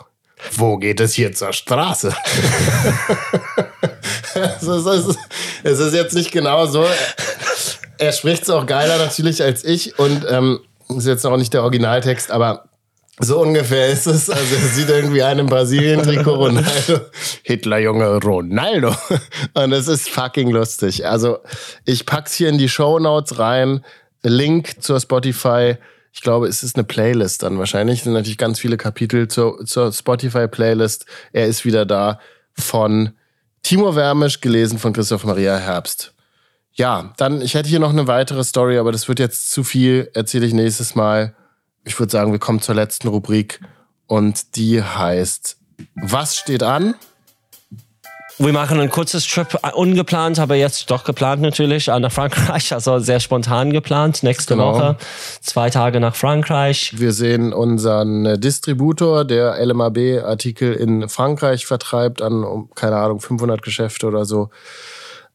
wo geht es hier zur Straße? es, ist, es, ist, jetzt nicht genau so. Er spricht es auch geiler natürlich als ich und ähm, ist jetzt auch nicht der Originaltext, aber so ungefähr ist es. Also er sieht irgendwie einen Brasilien-Trikot Ronaldo. Hitlerjunge Ronaldo. Und es ist fucking lustig. Also ich pack's hier in die Show Notes rein. Link zur Spotify. Ich glaube, es ist eine Playlist dann wahrscheinlich. Es sind natürlich ganz viele Kapitel zur, zur Spotify-Playlist. Er ist wieder da von Timo Wermisch, gelesen von Christoph Maria Herbst. Ja, dann, ich hätte hier noch eine weitere Story, aber das wird jetzt zu viel. Erzähle ich nächstes Mal ich würde sagen, wir kommen zur letzten Rubrik und die heißt Was steht an? Wir machen ein kurzes Trip, äh, ungeplant, aber jetzt doch geplant natürlich, nach Frankreich, also sehr spontan geplant. Nächste Genau. Woche, zwei Tage nach Frankreich. Wir sehen unseren äh, Distributor, der LMAB-Artikel in Frankreich vertreibt an, um, keine Ahnung, 500 Geschäfte oder so.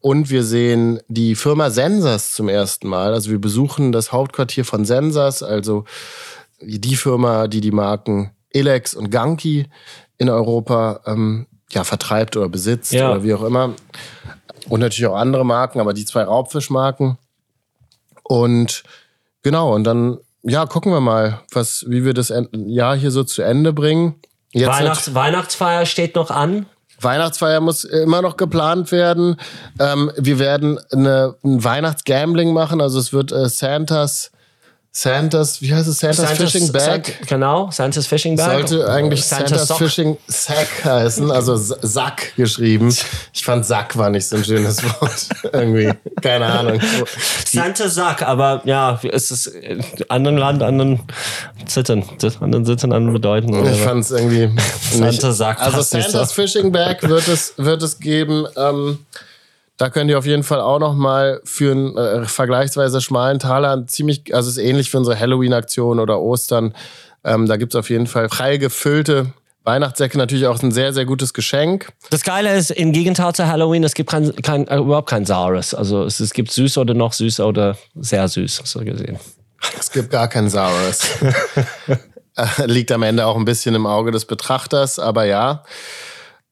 Und wir sehen die Firma Sensas zum ersten Mal. Also wir besuchen das Hauptquartier von Sensas, also die Firma, die die Marken Elex und Ganki in Europa ähm, ja, vertreibt oder besitzt Ja. oder wie auch immer. Und natürlich auch andere Marken, aber die zwei Raubfischmarken. Und genau, und dann, ja, gucken wir mal, was, wie wir das Jahr hier so zu Ende bringen. Jetzt Weihnachts Weihnachtsfeier steht noch an. Weihnachtsfeier muss immer noch geplant werden. Ähm, wir werden eine, ein Weihnachtsgambling machen. Also es wird äh, Santas, Santas, wie heißt es? Santas, Fishing Bag. Sant- genau, Santa's Fishing Bag. Sollte eigentlich Santa's Santas Sock. Fishing Sack heißen, also Sack geschrieben. Ich fand Sack war nicht so ein schönes Wort. Irgendwie. Keine Ahnung. Santa Sack, aber ja, es ist in anderen Land, anderen Sitten, anderen Sitten, anderen Bedeuten. Ich fand es irgendwie nicht. Santa Sack Also Santas so. Fishing Bag wird es, wird es geben. Ähm, da könnt ihr auf jeden Fall auch noch mal für einen äh, vergleichsweise schmalen Taler ziemlich, also es ist ähnlich für unsere Halloween-Aktion oder Ostern. Ähm, da gibt es auf jeden Fall frei gefüllte Weihnachtssäcke, natürlich auch ein sehr, sehr gutes Geschenk. Das Geile ist, im Gegenteil zu Halloween, es gibt kein, kein, äh, überhaupt kein Saures. Also es, es gibt süß oder noch süß oder sehr süß, so gesehen. Es gibt gar kein Saures. Äh, Liegt am Ende auch ein bisschen im Auge des Betrachters, aber ja.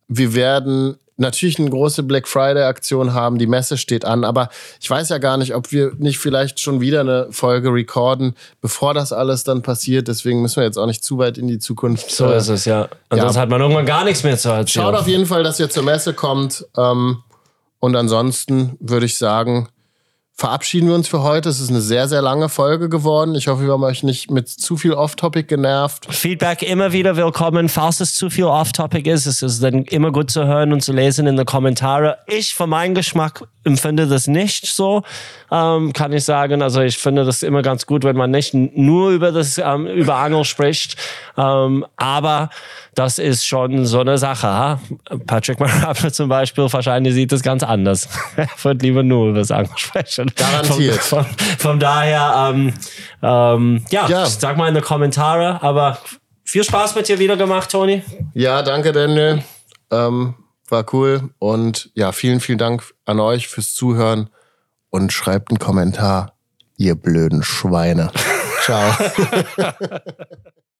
Wir werden natürlich eine große Black Friday-Aktion haben. Die Messe steht an, aber ich weiß ja gar nicht, ob wir nicht vielleicht schon wieder eine Folge recorden, bevor das alles dann passiert. Deswegen müssen wir jetzt auch nicht zu weit in die Zukunft. So äh, ist es, ja. Ansonsten ja. hat man irgendwann gar nichts mehr zu erzählen. Schaut auf jeden Fall, dass ihr zur Messe kommt. Ähm, und ansonsten würde ich sagen, verabschieden wir uns für heute. Es ist eine sehr, sehr lange Folge geworden. Ich hoffe, wir haben euch nicht mit zu viel Off-Topic genervt. Feedback immer wieder willkommen. Falls es zu viel off-topic ist, es ist dann immer gut zu hören und zu lesen in den Kommentaren. Ich, für meinen Geschmack, empfinde das nicht so, ähm, kann ich sagen. Also ich finde das immer ganz gut, wenn man nicht nur über das ähm, über Angel spricht. Ähm, aber das ist schon so eine Sache. Ha? Patrick Marable zum Beispiel wahrscheinlich sieht das ganz anders. er wird lieber nur über das Angel sprechen. Garantiert. Von, von, von daher, ähm, ähm, ja, Ja. sag mal in die Kommentare. Aber viel Spaß mit dir wieder gemacht, Toni. Ja, danke, Daniel. Ähm, war cool. Und ja, vielen, vielen Dank an euch fürs Zuhören. Und schreibt einen Kommentar, ihr blöden Schweine. Ciao.